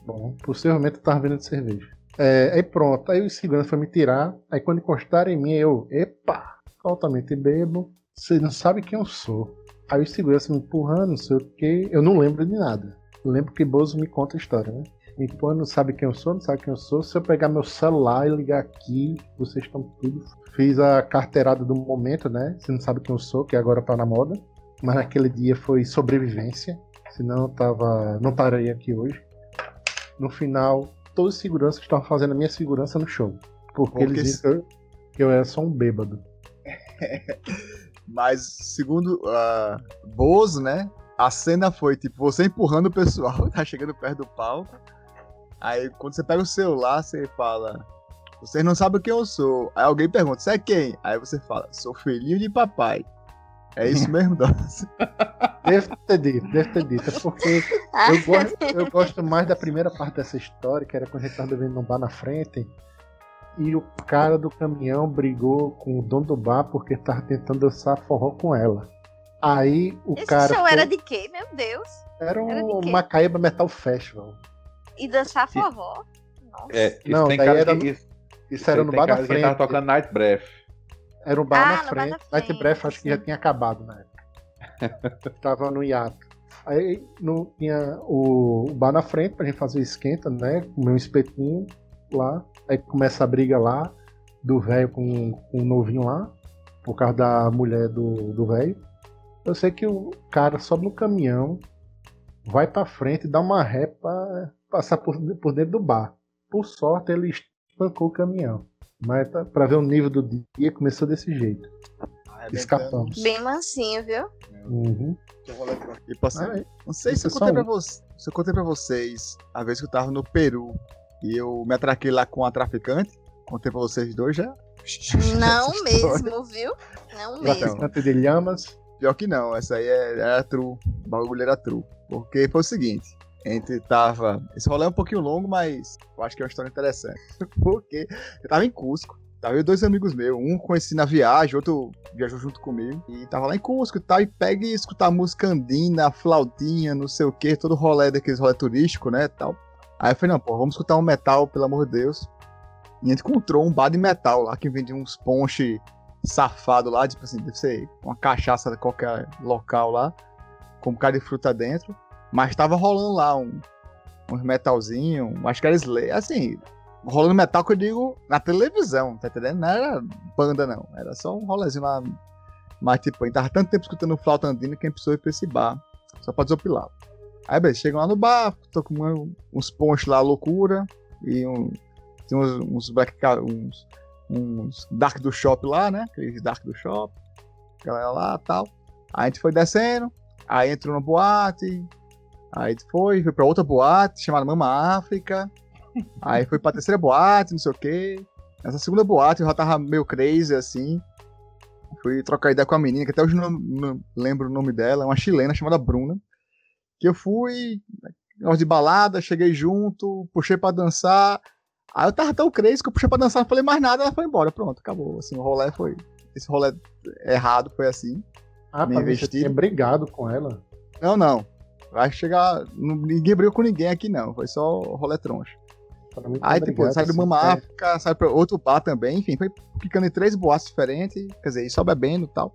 Bom, possivelmente eu tava vendendo cerveja. É, aí pronto, aí o segurança foi me tirar. Aí quando encostaram em mim, eu, epa, altamente bebo. Você não sabe quem eu sou. Aí o segurança me empurrando, não sei o que. Eu não lembro de nada. Eu lembro que Bozo me conta a história, né? Empurrando, não sabe quem eu sou, não sabe quem eu sou. Se eu pegar meu celular e ligar aqui, vocês estão tudo. Fiz a carteirada do momento, né? Você não sabe quem eu sou, que agora tá na moda. mas naquele dia foi sobrevivência, senão eu tava, não estaria aqui hoje. No final, todos os seguranças estavam fazendo a minha segurança no show, porque, Porque eles se- que eu era só um bêbado. [LAUGHS] Mas, segundo uh, Bozo, né? A cena foi tipo você empurrando o pessoal, [LAUGHS] tá chegando perto do palco. Aí quando você pega o celular, você fala. Vocês não sabem quem eu sou. Aí alguém pergunta, você é quem? Aí você fala, sou filhinho de papai. É isso mesmo? [LAUGHS] Deve ter dito, deve ter dito. É porque eu gosto, eu gosto mais da primeira parte dessa história, que era quando a gente tava bebendo num bar na frente. E o cara do caminhão brigou com o dono do bar porque tava tentando dançar forró com ela. Aí o Esse cara. show foi- era de quê, meu Deus? era era de um quê? Macaíba Metal Festival. E dançar forró? Nossa. É, isso Não, tem daí cara era que, no- isso, Isso era no bar da frente. tava tocando Night Breath. Era um bar Ah, na no bar frente. Night frente, Breath acho que já tinha acabado na época. [LAUGHS] Tava no hiato. Aí não tinha o, o bar na frente pra gente fazer o esquenta, né? Comer um espetinho lá. Aí começa a briga lá do velho com, com o novinho lá, por causa da mulher do do velho. Eu sei que o cara sobe no caminhão, vai pra frente, dá uma ré pra passar por, por dentro do bar. Por sorte, ele espancou o caminhão. Mas tá- pra ver o nível do dia, começou desse jeito. Escapamos. Bem mansinho, viu? Uhum. Tipo assim, Ah, não sei se eu é contei pra vocês. Se eu contei pra vocês a vez que eu tava no Peru e eu me atraquei lá com a traficante. Contei pra vocês dois já. Não [LAUGHS] mesmo, viu? Não Então. mesmo. Traficante de lhamas. Pior que não, essa aí é- era true. O bagulho era true. Porque foi o seguinte. A gente tava. Esse rolê é um pouquinho longo, mas eu acho que é uma história interessante. [LAUGHS] Porque eu tava em Cusco. Tava eu e dois amigos meus. Um conheci na viagem, outro viajou junto comigo. E tava lá em Cusco e tal. E pega e escutar música andina, flautinha, não sei o que, todo rolê daqueles rolê turístico, né? Tal. Aí eu falei, não, pô, vamos escutar um metal, pelo amor de Deus. E a gente encontrou um bar de metal lá que vendia uns ponche safado lá, tipo assim, deve ser uma cachaça de qualquer local lá, com um bocado de fruta dentro. Mas tava rolando lá um, uns metalzinho, acho que era assim, rolando metal que eu digo na televisão, tá entendendo? Não era banda não, era só um rolezinho lá. Mas tipo, a gente tava tanto tempo escutando flauta andina que a gente precisou ir pra esse bar, só pra desopilar. Aí beleza, chegam lá no bar, tô com uma- uns ponches lá, loucura, e um, tem uns, uns black, uns, uns Dark do Shop lá, né? Aqueles Dark do Shop. Galera lá tal. Aí a gente foi descendo. Aí entrou na boate. Aí a gente foi, foi pra outra boate chamada Mama África. [LAUGHS] Aí foi pra terceira boate, não sei o quê. Nessa segunda boate eu já tava meio crazy assim. Fui trocar ideia com a menina, que até hoje não, não lembro o nome dela, uma chilena chamada Bruna. Que eu fui, negócio de balada, cheguei junto, puxei pra dançar. Aí eu tava tão crazy que eu puxei pra dançar, não falei mais nada, ela foi embora. Pronto, acabou. Assim, o rolê foi. Esse rolê errado foi assim. Ah, Me você investir. tinha brigado com ela. Não, não. Vai chegar. Ninguém brigou com ninguém aqui, não. Foi só o rolê troncho. Mim, Aí, tipo, brigado, sai do Mama é, África, sai pra outro bar também. Enfim, foi ficando em três boates diferentes. Quer dizer, só bebendo e tal.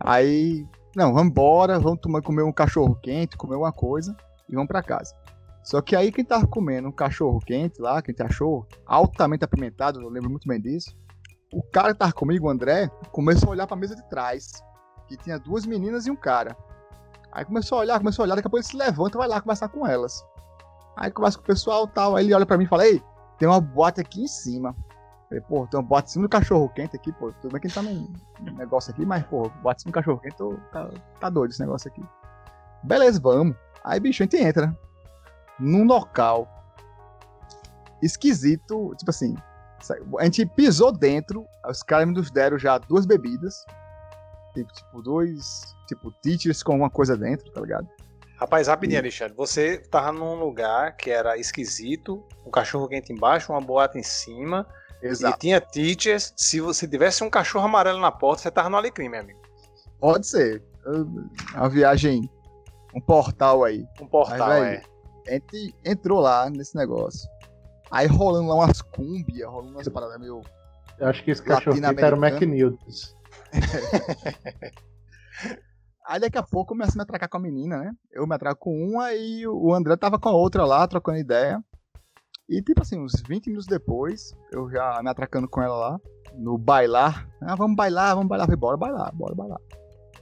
Aí. Não, vamos embora, vamos tomar, comer um cachorro quente, comer uma coisa e vamos pra casa. Só que aí quem tava comendo um cachorro quente lá, que a gente achou altamente apimentado, eu lembro muito bem disso. O cara que tava comigo, o André, começou a olhar pra mesa de trás, que tinha duas meninas e um cara. Aí começou a olhar, começou a olhar, daqui a pouco ele se levanta e vai lá conversar com elas. Aí conversa com o pessoal tal, aí ele olha pra mim e fala, ei, tem uma boate aqui em cima. Falei, pô, uma boate em cima do cachorro quente aqui, pô. Tudo bem que tá num negócio aqui, mas, pô, boate em cima do cachorro quente, tô- tá, tá doido esse negócio aqui. Beleza, vamos. Aí, bicho, a gente entra num local esquisito, tipo assim, a gente pisou dentro, os caras nos deram já duas bebidas, tipo, tipo dois, tipo, teachers com alguma coisa dentro, tá ligado? Rapaz, rapidinho, Alexandre. Você tava num lugar que era esquisito, um cachorro quente embaixo, uma boate em cima, e tinha teachers. Se você tivesse um cachorro amarelo na porta, você tava no Alecrim, meu amigo. Pode ser. Uma viagem, um portal aí. Um portal, Mas, é. velho, A gente entrou lá nesse negócio. Aí rolando lá umas cúmbias, rolando umas paradas meio. Eu acho que esse cachorro era o McNews. Aí daqui a pouco eu começo a me atracar com a menina, né? Eu me atraco com uma e o André tava com a outra lá, trocando ideia. E tipo assim, uns 20 minutos depois, eu já me atracando com ela lá, no bailar. Ah, vamos bailar, vamos bailar. Eu falei, bora bailar, bora bailar.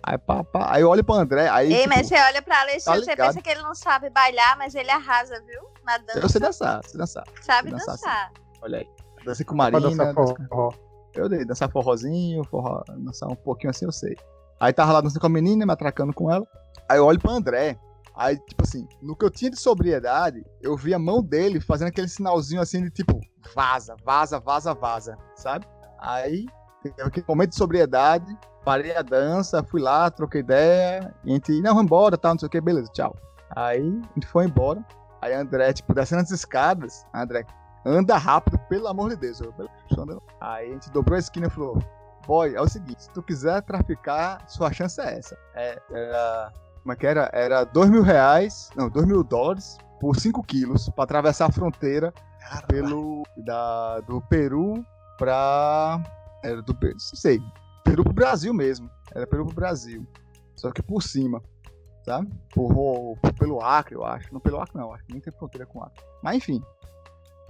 Aí, pá, pá, aí eu olho pro André, aí. Ei, tipo, mas você olha pra Alexandre, tá você pensa que ele não sabe bailar, mas ele arrasa, viu? Na dança. eu sei dançar, sei dançar. sabe dançar, dançar. Olha aí. Dancei com Marina. dançar dançar- forró. Eu dei, dançar forrozinho, forró, dançar um pouquinho assim, eu sei. Aí tava lá dançando com a menina, me atracando com ela. Aí eu olho pro André. Aí, tipo assim, no que eu tinha de sobriedade, eu vi a mão dele fazendo aquele sinalzinho assim de tipo, vaza, vaza, vaza, vaza, sabe? Aí, aquele momento de sobriedade, parei a dança, fui lá, troquei ideia, e a gente, não, vamos embora, tal, não sei o que, beleza, tchau. Aí, a gente foi embora. Aí André, tipo, descendo as escadas, André, anda rápido, pelo amor de Deus. Eu. Aí a gente dobrou a esquina e falou: Boy, é o seguinte, se tu quiser traficar, sua chance é essa. É, era. Como é que era? Era dois mil reais, não, dois mil dólares por 5 quilos pra atravessar a fronteira pelo. Da, do Peru pra. Era do Peru, não sei. Peru pro Brasil mesmo. Era Peru pro Brasil. Só que por cima. Sabe? Por, pelo Acre, eu acho. Não pelo Acre, não. Acho que nem tem fronteira com o Acre. Mas enfim.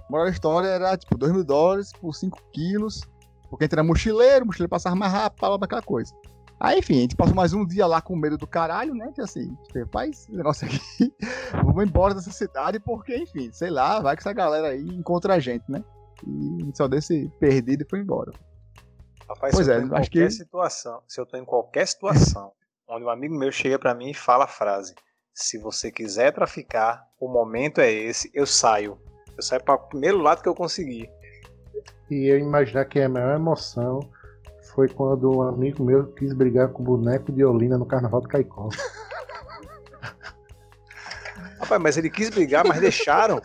A moral da história era tipo 2 mil dólares por 5 quilos. Porque a gente era mochileiro, mochileiro passava mais rápido, aquela coisa. Aí, enfim, a gente passou mais um dia lá com medo do caralho, né? Que assim, tipo, rapaz, esse negócio aqui, [LAUGHS] vamos embora dessa cidade, porque, enfim, sei lá, vai que essa galera aí encontra a gente, né? E a gente só desse perdido e foi embora. Rapaz, Pois se eu é, tô em acho qualquer que- situação, se eu tô em qualquer situação [LAUGHS] onde um amigo meu chega pra mim e fala a frase: "Se você quiser traficar, o momento é esse, eu saio". Eu saio para o primeiro lado que eu conseguir. E eu imaginar que a maior emoção foi quando um amigo meu quis brigar com o boneco de Olinda no Carnaval do Caicó. [LAUGHS] Rapaz, mas ele quis brigar, mas deixaram.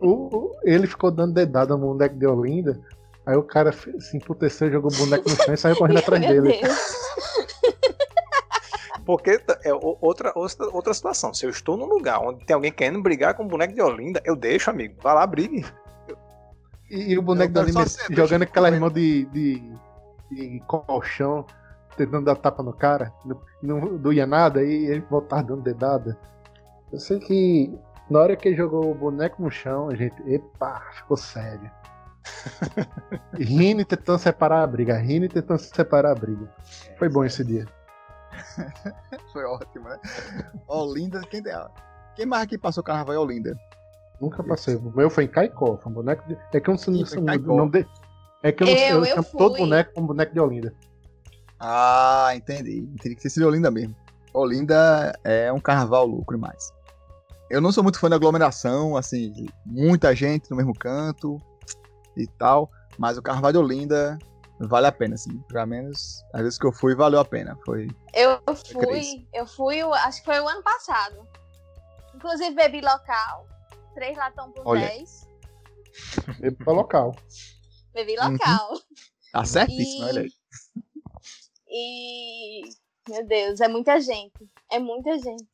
O- o- ele ficou dando dedada no boneco de Olinda. Aí o cara se emputeceu, jogou o boneco no chão e saiu correndo atrás Meu dele. Deus. Porque é outra, outra, outra situação. Se eu estou num lugar onde tem alguém querendo brigar com o boneco de Olinda, eu deixo, amigo. Vai lá, brigue. E, e o boneco Eu da Olinda jogando aquela irmã de, de, de colchão, tentando dar tapa no cara. Não, não doía nada e ele voltava dando dedada. Eu sei que na hora que ele jogou o boneco no chão, a gente, epa, ficou sério. [LAUGHS] rindo e tentando separar a briga, rindo e tentando separar a briga. Foi bom esse dia. [LAUGHS] Foi ótimo, né? Olinda, quem, quem mais aqui passou carnaval em Olinda? Nunca passei. O meu foi em Caicó, foi um boneco de. É que eu não não foi sei em o Caicó. nome de... É que eu, não sei, Eu- eu, eu chamo todo fui. boneco como boneco de Olinda. Ah, entendi. Entendi que seria Olinda mesmo. Olinda é um carnaval lucro mais. Eu não sou muito fã da aglomeração, assim, de muita gente no mesmo canto e tal, mas o carnaval de Olinda vale a pena, assim. Pelo menos, às vezes que eu fui, valeu a pena. Foi. Eu fui, eu fui, o- acho que foi o ano passado. Inclusive bebi local, três latão por Olha. 10. Veio pra local. Bebi Uhum. local. Tá certíssimo, E- olha aí. E meu Deus, é muita gente. É muita gente.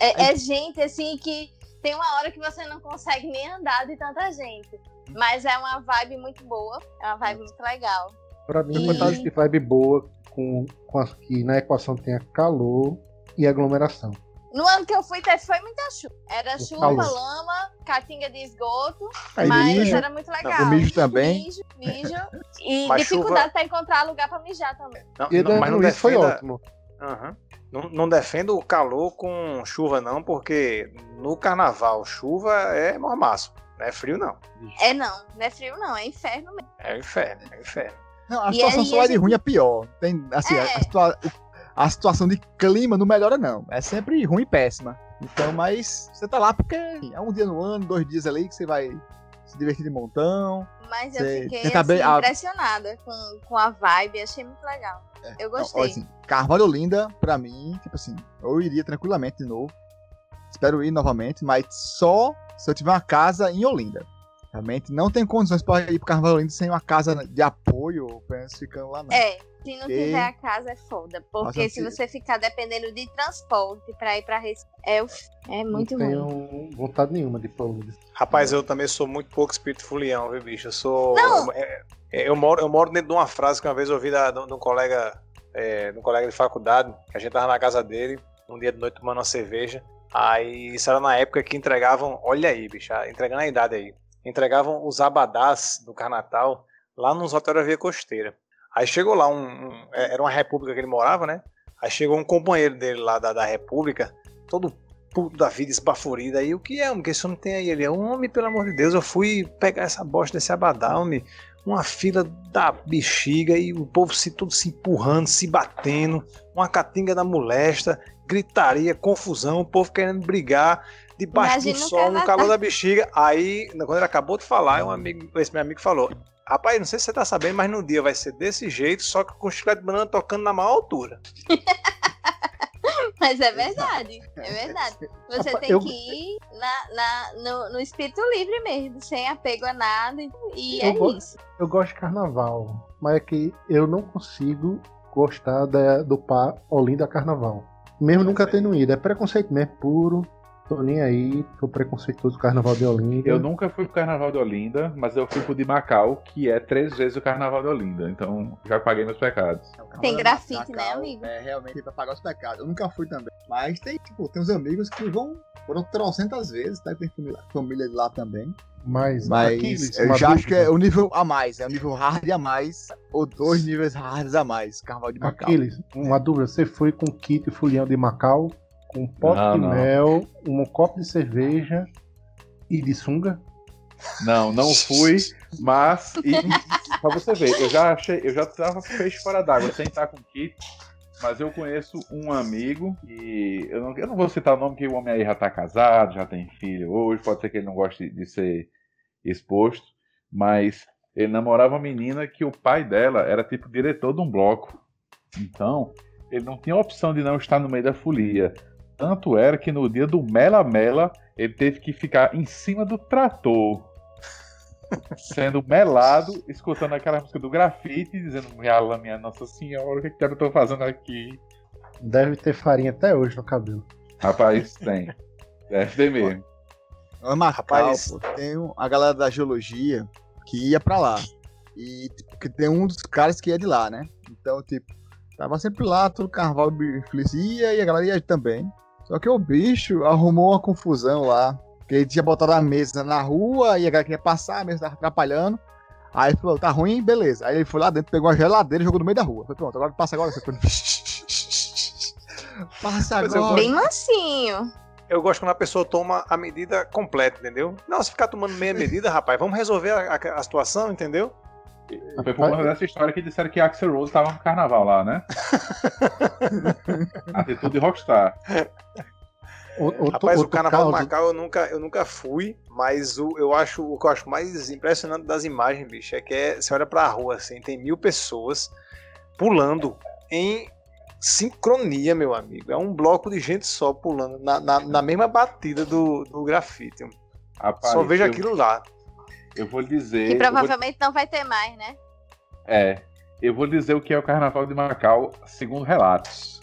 É, é gente assim que tem uma hora que você não consegue nem andar de tanta gente. Mas é uma vibe muito boa, é uma vibe muito legal. Pra mim, E- foi uma de vibe boa, com, com as, que na equação tenha calor e aglomeração. No ano que eu fui, foi muita chuva. Era O chuva, calor. lama, caatinga de esgoto, Aí mas mijo, era muito legal. o mijo também. Mijo, mijo. E [LAUGHS] Mas dificuldade pra encontrar lugar pra mijar também. Não, E não, mas não isso foi defenda, ótimo. Aham. Não, não defenda o calor com chuva, não, porque no carnaval chuva é mormaço. Não é frio, não. É não, não é frio não, é inferno mesmo. É o inferno, é o inferno. Não, a E situação só a é de gente- ruim a pior. Tem, assim, a- É. a, situa- a situação de clima não melhora, não. É sempre ruim e péssima. Então, mas você tá lá porque é um dia no ano, dois dias ali que você vai se divertir de montão. Mas eu fiquei assim, bem- a- impressionada com, com a vibe, achei muito legal. Eu Não, gostei. olha, assim, Carvalho Olinda, pra mim, tipo assim, eu iria tranquilamente de novo. Espero ir novamente, mas só se eu tiver uma casa em Olinda. Realmente não tem condições para ir pro Carvalho Olinda sem uma casa de apoio, ou menos ficando lá, não. É, se não E- tiver a casa é foda. Porque Nossa, se se- você ficar dependendo de transporte pra ir pra Recife, é, é muito não ruim. tenho vontade nenhuma de Olinda. Rapaz, eu também sou muito pouco espírito fulião, viu, bicho? Eu sou. Não. é, é, eu, moro, eu moro dentro de uma frase que uma vez eu ouvi da, de um colega, é, de um colega de faculdade, que a gente tava na casa dele, um dia de noite tomando uma cerveja. Aí isso era na época que entregavam, olha aí, bicho, entregando a idade aí. Entregavam os abadás do Carnatal lá nos hotéis da Via Costeira. Aí chegou lá um, um- é, Era uma república que ele morava, né? Aí chegou um companheiro dele lá da, da República, todo puto da vida, esbaforido. Aí o que é, homem? Que esse homem tem aí? Ele é um homem, pelo amor de Deus. Eu fui pegar essa bosta desse abadá, homem. Uma fila da bexiga e o povo se todo se empurrando, se batendo, uma catinga da molesta, gritaria, confusão, o povo querendo brigar debaixo Imagina do o sol, no calor da bexiga. Aí, quando ele acabou de falar, um amigo, esse meu amigo falou: Rapaz, não sei se você tá sabendo, mas no dia vai ser desse jeito, só que com chiclete de banana tocando na maior altura. [LAUGHS] Mas é verdade, é verdade. Você tem eu- que ir na, na- no, no espírito livre mesmo, sem apego a nada. E é isso. Eu gosto de carnaval, mas é que eu não consigo gostar da- do par Olinda Carnaval. Mesmo nunca tendo ido. É preconceito mesmo, puro. Tô nem aí, tô preconceituoso do carnaval de Olinda. Eu nunca fui pro Carnaval de Olinda, mas eu fui pro de Macau, que é três vezes o Carnaval de Olinda. Então já paguei meus pecados. Tem grafite, né, amigo? É realmente pra pagar os pecados. Eu nunca fui também. Mas tem, tipo, tem uns amigos que vão. Foram trocentas vezes, tá? Tem família, família de lá também. Mas, Mas Aquiles, eu já acho que é o nível a mais. É o nível hard a mais. Ou dois níveis hards a mais. Carnaval de Macau. Aquiles, uma dúvida. Você foi com kit fulião de Macau, com um pote Não, de não. mel, um copo de cerveja e de sunga? Não, não fui, mas. E, pra você ver, eu já achei, eu já tava peixe fora d'água sem estar com kit. Mas eu conheço um amigo e eu não, eu não vou citar o nome, que o homem aí já tá casado, já tem filho hoje, pode ser que ele não goste de ser exposto, mas ele namorava uma menina que o pai dela era tipo diretor de um bloco. Então, ele não tinha opção de não estar no meio da folia. Tanto era que no dia do Mela Mela, ele teve que ficar em cima do trator, [LAUGHS] sendo melado, escutando aquela música do grafite, dizendo: Minha, minha Nossa Senhora, o que, que eu tô fazendo aqui? Deve ter farinha até hoje no cabelo. Rapaz, tem. Deve ter mesmo. Macau, Rapaz. pô, tem a galera da geologia que ia pra lá. E tipo, que tem um dos caras que ia de lá, né? Então, tipo, tava sempre lá, todo carnaval ia e a galera ia também. Só que o bicho arrumou uma confusão lá. Porque ele tinha botado a mesa na rua e a galera queria passar, a mesa tava atrapalhando. Aí ele falou, tá ruim, beleza. Aí ele foi lá dentro, pegou a geladeira e jogou no meio da rua. Foi pronto, agora passa agora. [LAUGHS] Passa agora. Bem mansinho. Eu gosto quando a pessoa toma a medida completa, entendeu? Não, se ficar tomando meia medida, rapaz, vamos resolver a, a- a situação, entendeu? Foi por conta dessa história que disseram que Axel Rose tava no carnaval lá, né? [LAUGHS] Atitude rockstar. O- outro- Rapaz, o Carnaval de Macau eu nunca, eu nunca fui, mas o, eu acho, o que eu acho mais impressionante das imagens, bicho, é que é, você olha pra rua, assim, tem mil pessoas pulando em sincronia, meu amigo. É um bloco de gente só pulando na, na, na mesma batida do, do grafite. Rapaz, só vejo eu, aquilo lá. Eu vou dizer. Que eu vou- provavelmente não vai ter mais, né? É, eu vou dizer o que é o Carnaval de Macau, segundo relatos.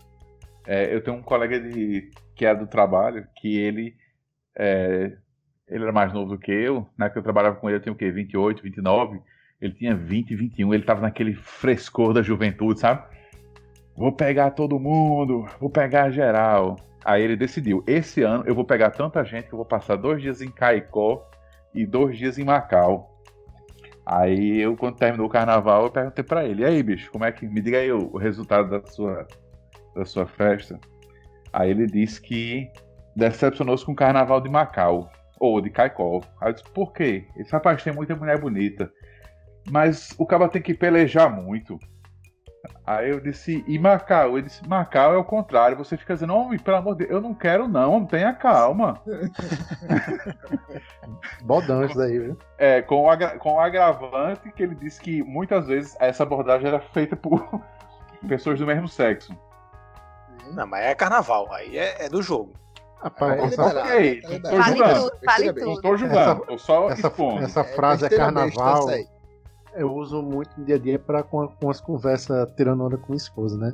É, eu tenho um colega de, que é do trabalho, que ele, é, ele era mais novo do que eu, na época que eu trabalhava com ele, eu tinha o quê, 28, 29, ele tinha 20, 21, ele tava naquele frescor da juventude, sabe? Vou pegar todo mundo, vou pegar geral. Aí ele decidiu, esse ano eu vou pegar tanta gente que eu vou passar dois dias em Caicó e dois dias em Macau. Aí eu, quando terminou o carnaval, eu perguntei pra ele, e aí, bicho, como é que. Me diga aí o, o resultado da sua, da sua festa. Aí ele disse que decepcionou-se com o carnaval de Macau, ou de Caicó. Aí eu disse, por quê? Esse rapaz tem muita mulher bonita. Mas o cara tem que pelejar muito. Aí eu disse, e Macau? Ele disse, Macau é o contrário. Você fica dizendo, homem, pelo amor de Deus, eu não quero não, tenha calma. [LAUGHS] Bodão isso daí, viu? É, com o, agra- com o agravante que ele disse que muitas vezes essa abordagem era feita por [LAUGHS] pessoas do mesmo sexo. Não, mas é carnaval, aí é, é do jogo. Rapaz, Tá essa, liberado, ok, tá não. Fale julgando. Não tô julgando, tô só essa, expondo. essa frase é, besta carnaval. aí. Eu uso muito no dia a dia para com, com as conversas tirando onda com minha esposa, né?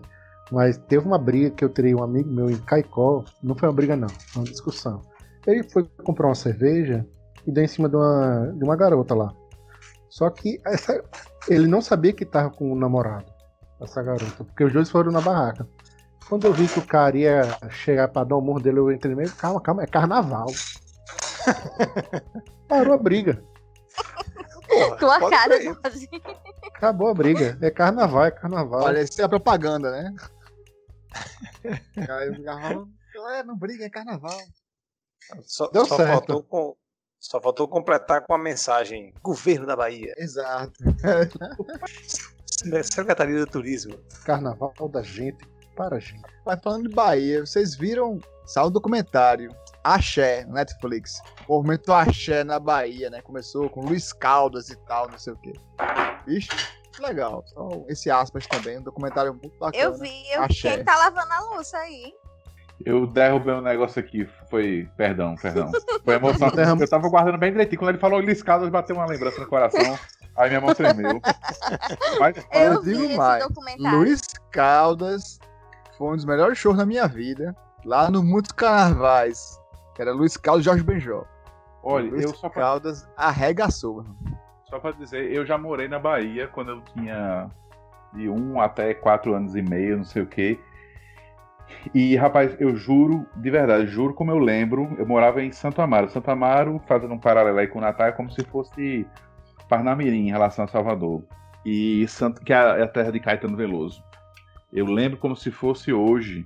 Mas teve uma briga que eu tirei um amigo meu em Caicó. Não foi uma briga, não. Foi uma discussão. Ele foi comprar uma cerveja e deu em cima de uma, de uma garota lá. Só que essa, ele não sabia que tava com um namorado, essa garota, porque os dois foram na barraca. Quando eu vi que o cara ia chegar pra dar o murro dele, eu entrei no meio, calma, calma, é carnaval. [LAUGHS] Parou a briga. Porra, Tua cara, assim. Acabou a briga. É carnaval, é carnaval. Parecia a propaganda, né? Aí eu ficava, é, não briga, é carnaval. Só, Deu só certo. faltou com- só faltou completar com a mensagem: Governo da Bahia, Exato. Secretaria do Turismo. Carnaval da gente para a gente. Mas falando de Bahia, vocês viram, saiu um documentário, Axé, no Netflix. O movimento Axé na Bahia, né? Começou com Luiz Caldas e tal, não sei o quê. Que legal. Só esse aspas também, um documentário muito bacana. Eu vi, eu, Axé. quem tá lavando a louça aí? Eu derrubei um negócio aqui. Foi. Perdão, perdão. Foi emocionante. [LAUGHS] Derram- Eu tava guardando bem direitinho. Quando ele falou Luiz Caldas, bateu uma lembrança no coração. Aí minha mão tremeu. Mas, Eu Eu vi digo esse mais, documentário. Luiz Caldas foi um dos melhores shows da minha vida. Lá no Muitos Carnavais. Que era Luiz Caldas e Jorge Benjó. olha, Luiz eu só pra, Caldas arregaçou. mano. só pra dizer, eu já morei na Bahia quando eu tinha de um até quatro anos e meio, não sei o quê. E, rapaz, eu juro, de verdade, juro como eu lembro, eu morava em Santo Amaro. Santo Amaro, fazendo um paralelo aí com o Natal, é como se fosse Parnamirim em relação a Salvador. E Santo, que é a é a terra de Caetano Veloso. Eu lembro como se fosse hoje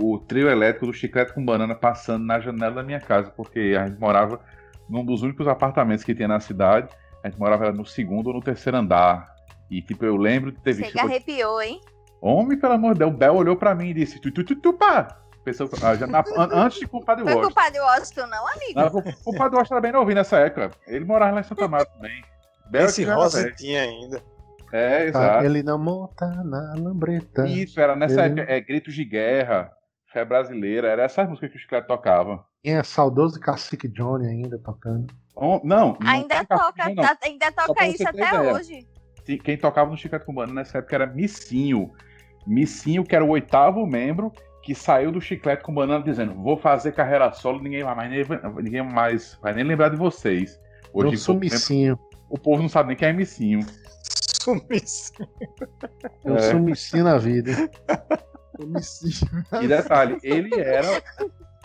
o trio elétrico do Chiclete com Banana passando na janela da minha casa, porque a gente morava num dos únicos apartamentos que tinha na cidade. A gente morava no segundo ou no terceiro andar. E, tipo, eu lembro de ter Você visto. que arrepiou, hein? Homem, pelo amor de Deus, o Bel olhou pra mim e disse: Tu, tu, tu, tu, pá! Pensou, ah, já na- an- antes de culpar de Foi Washington. culpa de Washington, não, amigo? Não, o culpado do Washington era bem novinho nessa época. Ele morava lá em Santa Marta também. Bel Esse rosa tinha ainda. É, Tá, exato. ele não monta na lambreta. Isso, era nessa Ele- época. É Gritos de Guerra, Fé Brasileira, era essas músicas que o Chiclete tocava. Tinha saudoso Cacique Johnny ainda tocando. Hom- Não, não Ainda toca, não. tá- ainda toca isso até ideia. hoje. Quem tocava no Chiclete Cubano nessa época era Missinho. Missinho, que era o oitavo membro, que saiu do Chiclete com Banana dizendo: Vou fazer carreira solo, ninguém vai mais, ninguém mais vai nem lembrar de vocês. Hoje eu sumicinho. o povo não sabe nem quem é Missinho. [LAUGHS] Sumiço. Eu É. sumicinho na vida. [LAUGHS] Homicídio. E detalhe, ele era.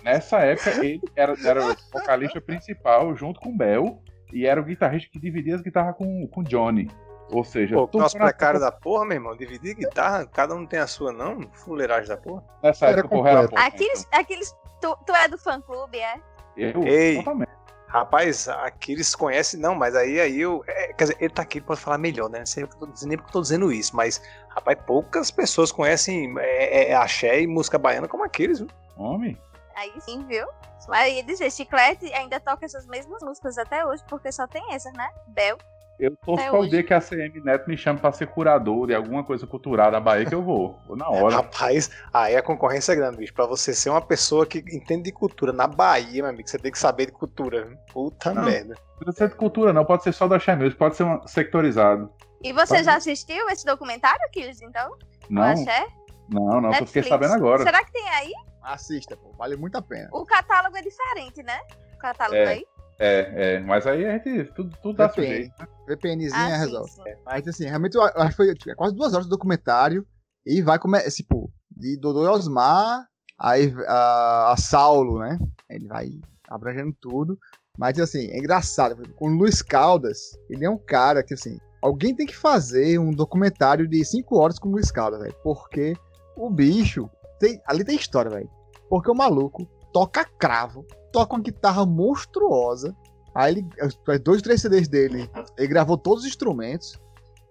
Nessa época, ele era, era o vocalista principal junto com o Bel. E era o guitarrista que dividia as guitarras com com o Johnny. Ou seja, Pô, tudo nosso precário da porra, meu irmão. Dividir guitarra, cada um tem a sua, não? Fuleiragem da porra. nessa era época o porra era bom, Aqueles, aqueles tu, tu é do fã clube, é? Eu, Ei. totalmente. Rapaz, Aquiles conhece, não, mas aí, aí eu. é, quer dizer, ele tá aqui, pode falar melhor, né? Não sei o que eu tô dizendo, nem porque eu tô dizendo isso, mas, rapaz, poucas pessoas conhecem é, é, axé e música baiana como Aquiles, viu? Homem. Aí sim, viu? Mas ia dizer, Chiclete ainda toca essas mesmas músicas até hoje, porque só tem essas, né? Bel. Eu torço Até para o dia que a CM Neto me chame para ser curador de alguma coisa cultural da Bahia que eu vou. Vou na hora. Rapaz, aí a concorrência é grande, bicho. Pra você ser uma pessoa que entende de cultura na Bahia, meu amigo, você tem que saber de cultura. Puta Não. merda. Não precisa ser de cultura, não. Pode ser só Axé Music, pode ser um sectorizado. E você Pode. já assistiu esse documentário, Aquiles, então? Não, Axé? não, não. Só fiquei Netflix. sabendo agora. Será que tem aí? Assista, pô. Vale muito a pena. O catálogo é diferente, né? O catálogo É. aí. É, é. Mas aí a gente. Tudo, tudo dá VPN. sujeito. VPNzinha Ah, sim, resolve. sim. Mas assim, realmente eu acho que foi tipo, é quase duas horas do documentário. E vai começar, tipo, de Dodô e Osmar, aí a, a Saulo, né? Ele vai abrangendo tudo. Mas assim, é engraçado. Com o Luiz Caldas, ele é um cara que, assim, alguém tem que fazer um documentário de cinco horas com o Luiz Caldas, velho. Porque o bicho. Tem, ali tem história, velho. Porque o maluco toca cravo, toca uma guitarra monstruosa. Aí ele, os dois, três CDs dele, ele gravou todos os instrumentos.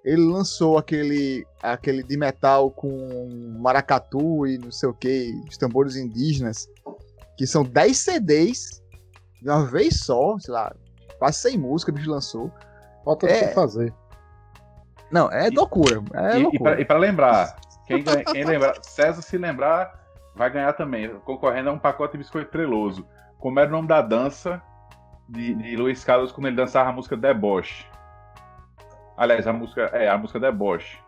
Ele lançou aquele, aquele de metal com maracatu e não sei o que, os tambores indígenas, que são 10 CDs de uma vez só, sei lá, quase 100 músicas o bicho lançou. Falta É. de fazer. Não, é loucura, é e, loucura. pra, e pra lembrar, quem, quem lembrar, César se lembrar, vai ganhar também, concorrendo a um pacote de biscoito treloso. Como era o nome da dança de, de Luiz Carlos quando ele dançava a música Deboche? Aliás, a música. É, a música Deboche.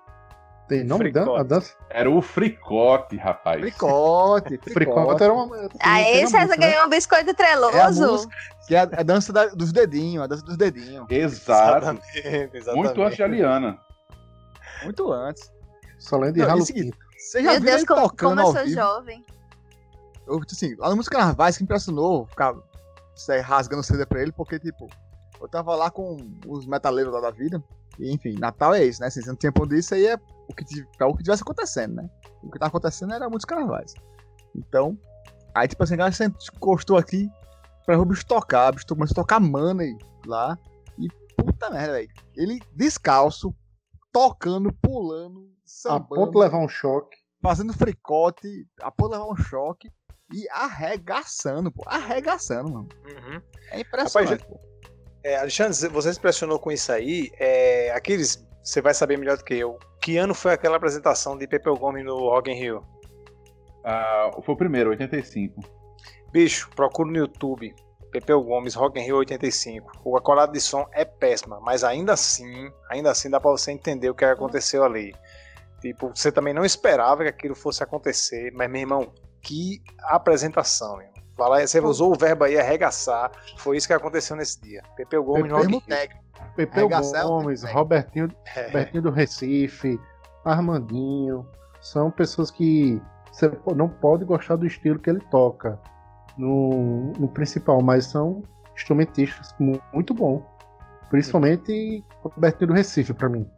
Tem nome dan Fricote. a dança? Era o Fricote, rapaz. Fricote, Fricote [LAUGHS] fricote. era uma. Aí César música, né? ganhou um biscoito É treloso. música, que é a, a dança da- dos dedinhos, a dança dos dedinhos. Exato. Exatamente, exatamente. Muito antes de Aliana. Muito antes. Só lembro de seguinte, Pinto. Você já Meu viu Deus, ele como, tocando como eu ao sou vivo? jovem. Eu, assim, lá no Música Carnavais que me impressionou, ficar sei, rasgando o CD pra ele, porque, tipo, eu tava lá com os metaleiros lá da vida. E, enfim, Natal é isso, né? Se você não tinha ponto disso, aí é o que, é o que tivesse acontecendo, né? O que tava acontecendo era muitos carnavais. Então, aí tipo assim, a galera encostou aqui pra o bicho tocar. O bicho começou a tocar Money lá. E puta merda, velho. Ele descalço, tocando, pulando, sambando. A ponto de levar um choque. Fazendo fricote, a ponto de levar um choque. E arregaçando, pô. Arregaçando, mano. Uhum. É impressionante, Rapaz, pô. É, Alexandre, você se impressionou com isso aí. É, aqueles, você vai saber melhor do que eu. Que ano foi aquela apresentação de Pepeu Gomes no Rock in Rio? Ah, foi o primeiro, 85. Bicho, procura no YouTube. Pepeu Gomes, Rock in Rio 85. A qualidade de som é péssima, mas ainda assim, ainda assim dá para você entender o que aconteceu ali. Tipo, você também não esperava que aquilo fosse acontecer, mas meu irmão, que apresentação, meu. Falar, você usou o verbo aí arregaçar. Foi isso que aconteceu nesse dia. Pepeu Gomes Pepeu no técnico. Pepeu Gomes, Robertinho, é. Robertinho do Recife, Armandinho. São pessoas que você não pode gostar do estilo que ele toca no, no principal, mas são instrumentistas muito bons. Principalmente Robertinho do Recife, pra mim.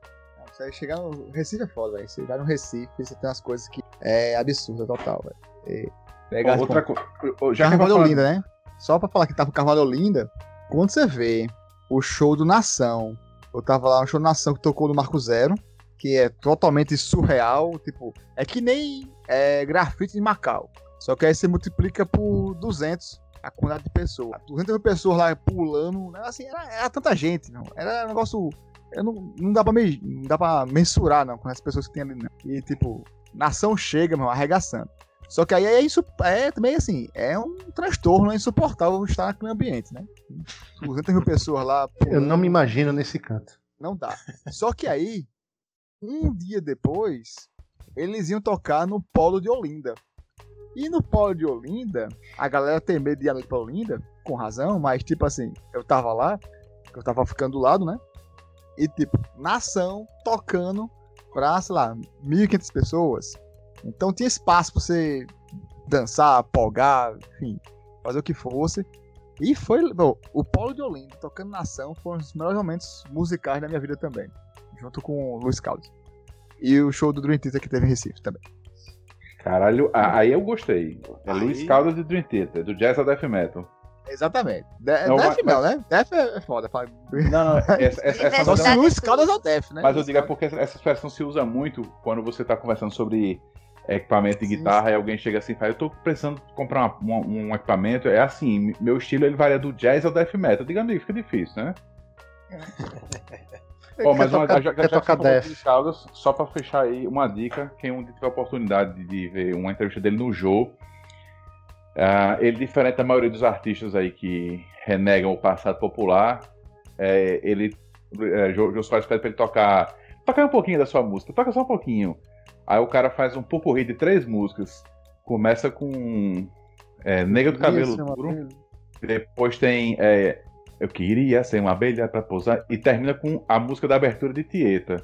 Você chegar no Recife é foda, velho. Você vai no Recife, você tem umas coisas que é absurda total, velho. Pegar outra coisa. Já Carvalho falar... Olinda, né? Só pra falar que tava Carvalho Olinda, quando você vê o show do Nação, eu tava lá no show do Nação que tocou no Marco Zero, que é totalmente surreal, tipo, é que nem é, grafite de Macau. Só que aí você multiplica por 200 a quantidade de pessoas. 200 mil pessoas lá pulando, né? assim, era, era tanta gente, não. Era um negócio. Não, não, dá pra me, não dá pra mensurar, não, com as pessoas que tem ali, não. E, tipo, nação chega, meu, arregaçando. Só que aí é, isso, é também assim, é um transtorno é insuportável estar naquele ambiente, né? 200 mil pessoas lá. Pulando, [LAUGHS] Eu não me imagino nesse canto. Não dá. Só que aí, um dia depois, eles iam tocar no Polo de Olinda. E no Polo de Olinda, a galera tem medo de ir pra Olinda, com razão, mas tipo assim, eu tava lá, eu tava ficando do lado, né? E tipo, nação tocando pra, sei lá, 1.500 pessoas. Então tinha espaço pra você dançar, polgar, enfim, fazer o que fosse. E foi. Bom, o Paulo de Olinda tocando nação foi um dos melhores momentos musicais da minha vida também. Junto com o Luiz Carlos. E o show do Dream Theater que teve em Recife também. Caralho, aí eu gostei. É aí... Luiz Caldas e Dream Theater, do Jazz ao Death Metal. Exatamente. De não, Death mas, não, né? Death é foda. Não, não, [LAUGHS] essa, essa, essa Só se Luiz Caldas ao Death, né? Mas eu digo é porque essa expressão se usa muito quando você tá conversando sobre equipamento de guitarra sim. e alguém chega assim e fala, eu tô precisando comprar uma, um, um, equipamento, é assim, meu estilo ele varia do jazz ao death metal. Diga, amigo, fica difícil, né? [LAUGHS] oh, mas uma, tocar, já, já, tocar só pra fechar aí, uma dica, quem um tiver a oportunidade de ver uma entrevista dele no jogo, uh, ele, diferente da maioria dos artistas aí que renegam o passado popular, é, ele, é, Jô Soares pede pra ele tocar, tocar um pouquinho da sua música, toca só um pouquinho. Aí o cara faz um pupurri de três músicas. Começa com é, Nega do Cabelo Duro. Depois tem é, Eu Queria Ser uma Abelha pra Pousar. E termina com a música da abertura de Tieta.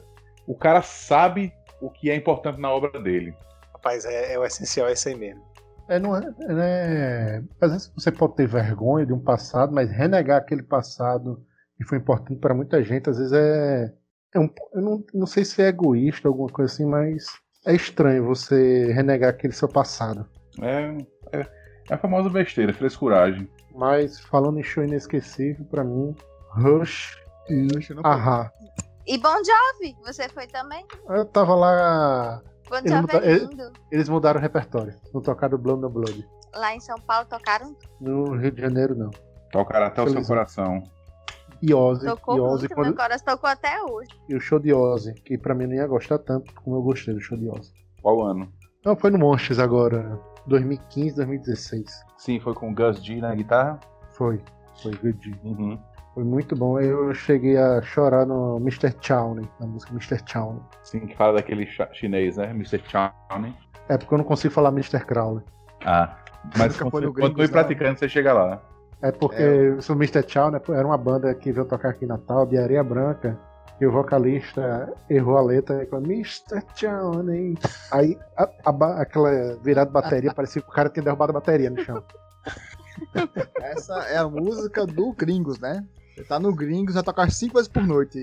O cara sabe o que é importante na obra dele. Rapaz, é, é o essencial, é isso aí mesmo. É, não é, é, às vezes você pode ter vergonha de um passado, mas renegar aquele passado que foi importante para muita gente, às vezes é. é um, eu não, não sei se é egoísta, alguma coisa assim, mas é estranho você renegar aquele seu passado. É, é, é a famosa besteira, frescuragem. Mas falando em show inesquecível, pra mim, Rush e Ahá. E Bon Jovi, você foi também? Eu tava lá. Bon Jovi eles, muda... é lindo. eles mudaram o repertório. Não tocaram Blood no Blood. Lá em São Paulo tocaram? No Rio de Janeiro, não. Tocaram até o seu coração e Ozzy. Tocou e Ozzy muito, quando... meu coração tocou até hoje. E o show de Ozzy, que pra mim não ia gostar tanto como eu gostei do show de Ozzy. Qual ano? Não, foi no Monsters agora, 2015, 2016. Sim, foi com o Gus G na guitarra? Foi, foi Gus G. Uhum. Foi muito bom. Eu cheguei a chorar no Mr. Chowney, na música Mr. Chowney. Sim, que fala daquele chinês, né? Mr. Chowney. É porque eu não consigo falar Mr. Crowley. Ah, mas quando, quando, quando tu ir praticando, você chega lá. É porque é. o Mr. Chow né, era uma banda que veio tocar aqui em Natal, de Areia Branca, e o vocalista errou a letra e falou, Mr. Né? Aí a, a, aquela virada de bateria [LAUGHS] parecia que o cara tinha derrubado a bateria no chão. [LAUGHS] Essa é a música do Gringos, né? Você tá no Gringos, vai tocar cinco vezes por noite.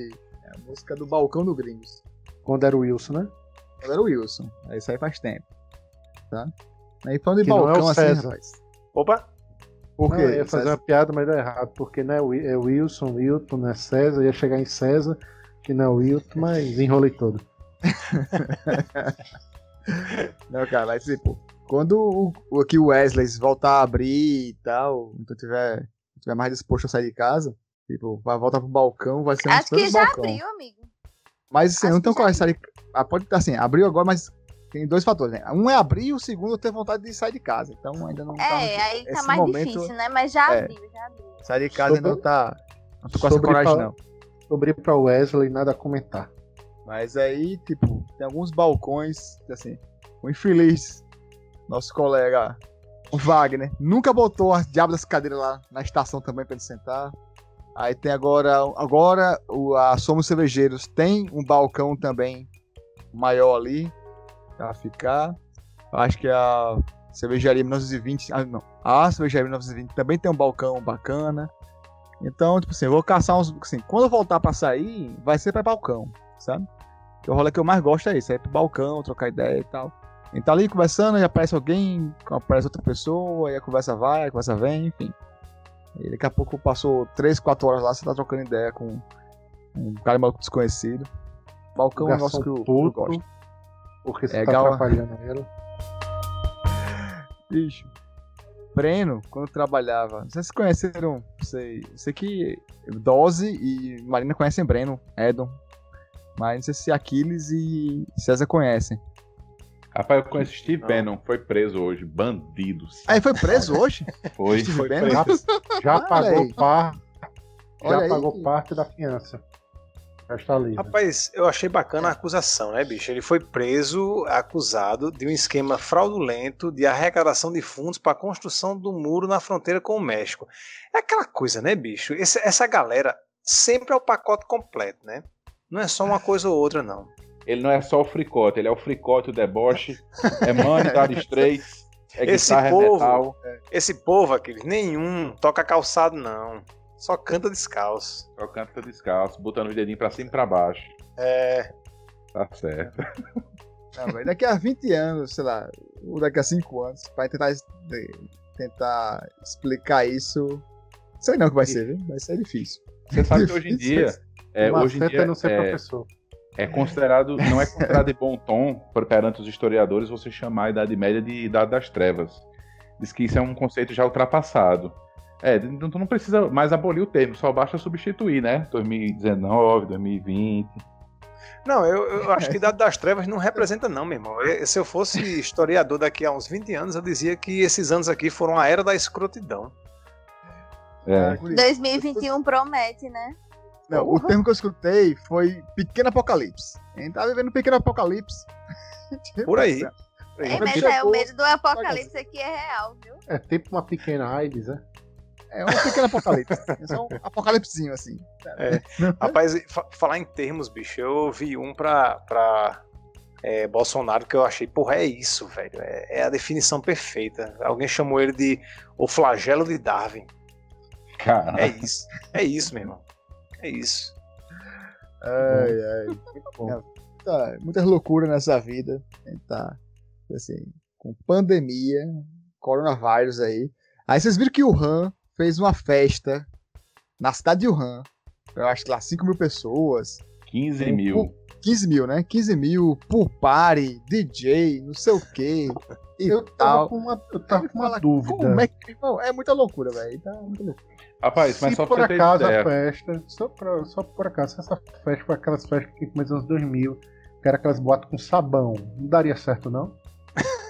É a música do balcão do Gringos. Quando era o Wilson, né? Quando era o Wilson. Aí isso aí faz tempo. Tá? Aí falando de Que não é balcão o assim, César. rapaz. Opa, Por Não, quê? eu ia fazer César? uma piada, mas deu errado, porque não é, Wi- é Wilson, Wilton, não é César, ia chegar em César, que não é Wilton, mas enrolei todo. [LAUGHS] Não, cara, mas tipo, quando o, o, aqui o Wesley voltar a abrir e tal, então tiver, tiver mais disposto a sair de casa, tipo, vai voltar pro balcão, vai ser um Acho que já balcão. abriu, amigo. Mas assim, acho não tem que de sair de ah, Pode assim, abriu agora, mas tem dois fatores, né? Um é abrir e o segundo é ter vontade de sair de casa. Então ainda não tá. É, aí tá mais momento- difícil, né? Mas já é. abriu, já abriu. Sair de casa ainda não Sobre- tá. Não tô com essa sobre coragem, não. Sobre pra Wesley, nada a comentar. Mas aí, tipo, tem alguns balcões, assim, o infeliz, nosso colega o Wagner, nunca botou as diabos das cadeiras lá na estação também pra ele sentar. Aí tem agora, agora o, a Somos Cervejeiros tem um balcão também maior ali pra ficar. Acho que a Cervejaria 1920, ah, não, a Cervejaria 1920 também tem um balcão bacana. Então, tipo assim, eu vou caçar uns, assim, quando eu voltar pra sair, vai ser pra balcão, sabe? Que o rolê que eu mais gosto é isso, é ir pro balcão, trocar ideia e tal. A gente tá ali conversando, aí aparece alguém, aparece outra pessoa, aí a conversa vai, a conversa vem, enfim. E daqui a pouco passou 3, 4 horas lá, você tá trocando ideia com um cara maluco desconhecido. Balcão é um negócio que eu, eu gosto. porque você É, tá gal- atrapalhando ele. [LAUGHS] Bicho. Breno, quando trabalhava, não sei se conheceram, sei, sei que Dose e Marina conhecem Breno, Edon, mas não sei se Aquiles e César conhecem. Rapaz, eu conheço Steve Não. Bannon, foi preso hoje, bandidos. Aí foi preso hoje? Foi. Steve foi Bannon? preso. Já Olha pagou par, já aí. pagou parte da fiança. Já está livre. Rapaz, eu achei bacana a acusação, né, bicho? Ele foi preso, acusado de um esquema fraudulento de arrecadação de fundos para a construção do muro na fronteira com o México. É aquela coisa, né, bicho? Esse- essa galera sempre é o pacote completo, né? Não é só uma coisa ou outra, não. Ele não é só o fricote, ele é o fricote, o deboche, é money, dar straits, é Esse guitarra, é povo- metal. Esse povo, aquele, nenhum toca calçado, não. Só canta descalço. Só canta descalço, botando os dedinhos pra cima e pra baixo. É, Tá certo. Não, velho, daqui a 20 anos, sei lá, ou daqui a 5 anos, vai tentar, tentar explicar isso. Sei não o que vai ser, viu? Vai ser difícil. Você sabe que [LAUGHS] hoje em dia, é, hoje em dia é não ser é, professor. é considerado, não é considerado de bom tom per- perante os historiadores você chamar a Idade Média de Idade das Trevas. Diz que isso é um conceito já ultrapassado. É, então tu não precisa mais abolir o termo, só basta substituir, né? 2019, 2020. Não, eu, eu acho que [LAUGHS] Idade das Trevas não representa, não, meu irmão. Eu- Se eu fosse historiador daqui a uns 20 anos, eu dizia que esses anos aqui foram a era da escrotidão. É. Por isso. 2021 promete, né? Não, o termo que eu escutei foi pequeno apocalipse. A gente tá vivendo um pequeno apocalipse. [LAUGHS] Por aí. [LAUGHS] É, Mas é, o medo do apocalipse aqui é real, viu? É tipo uma pequena AIDS, né? É um pequeno apocalipse. É só um apocalipsezinho, assim. [LAUGHS] Rapaz, fa- falar em termos, bicho, eu vi um pra, pra é, Bolsonaro que eu achei, porra, é isso, velho. É, é a definição perfeita. Alguém chamou ele de o flagelo de Darwin. Cara, É isso. É isso, meu irmão. É isso. Ai, ai. bom. Tá, muitas loucuras nessa vida. A gente tá, assim, com pandemia, coronavírus aí. Aí vocês viram que o Han fez uma festa na cidade de Wuhan. Eu acho que lá 5 mil pessoas. 15 mil. 15 mil, né? 15 mil, pool party, DJ, não sei o quê. E Eu tal. tava com uma, eu tava com uma Fala, dúvida. Como é que. Irmão, é muita loucura, velho. Tá muita loucura. Rapaz, mas se só pra por acaso a festa, só, pra, só por acaso, se essa festa foi aquelas festas que começou nos anos 2000, que era aquelas boatas com sabão, não daria certo não? [LAUGHS]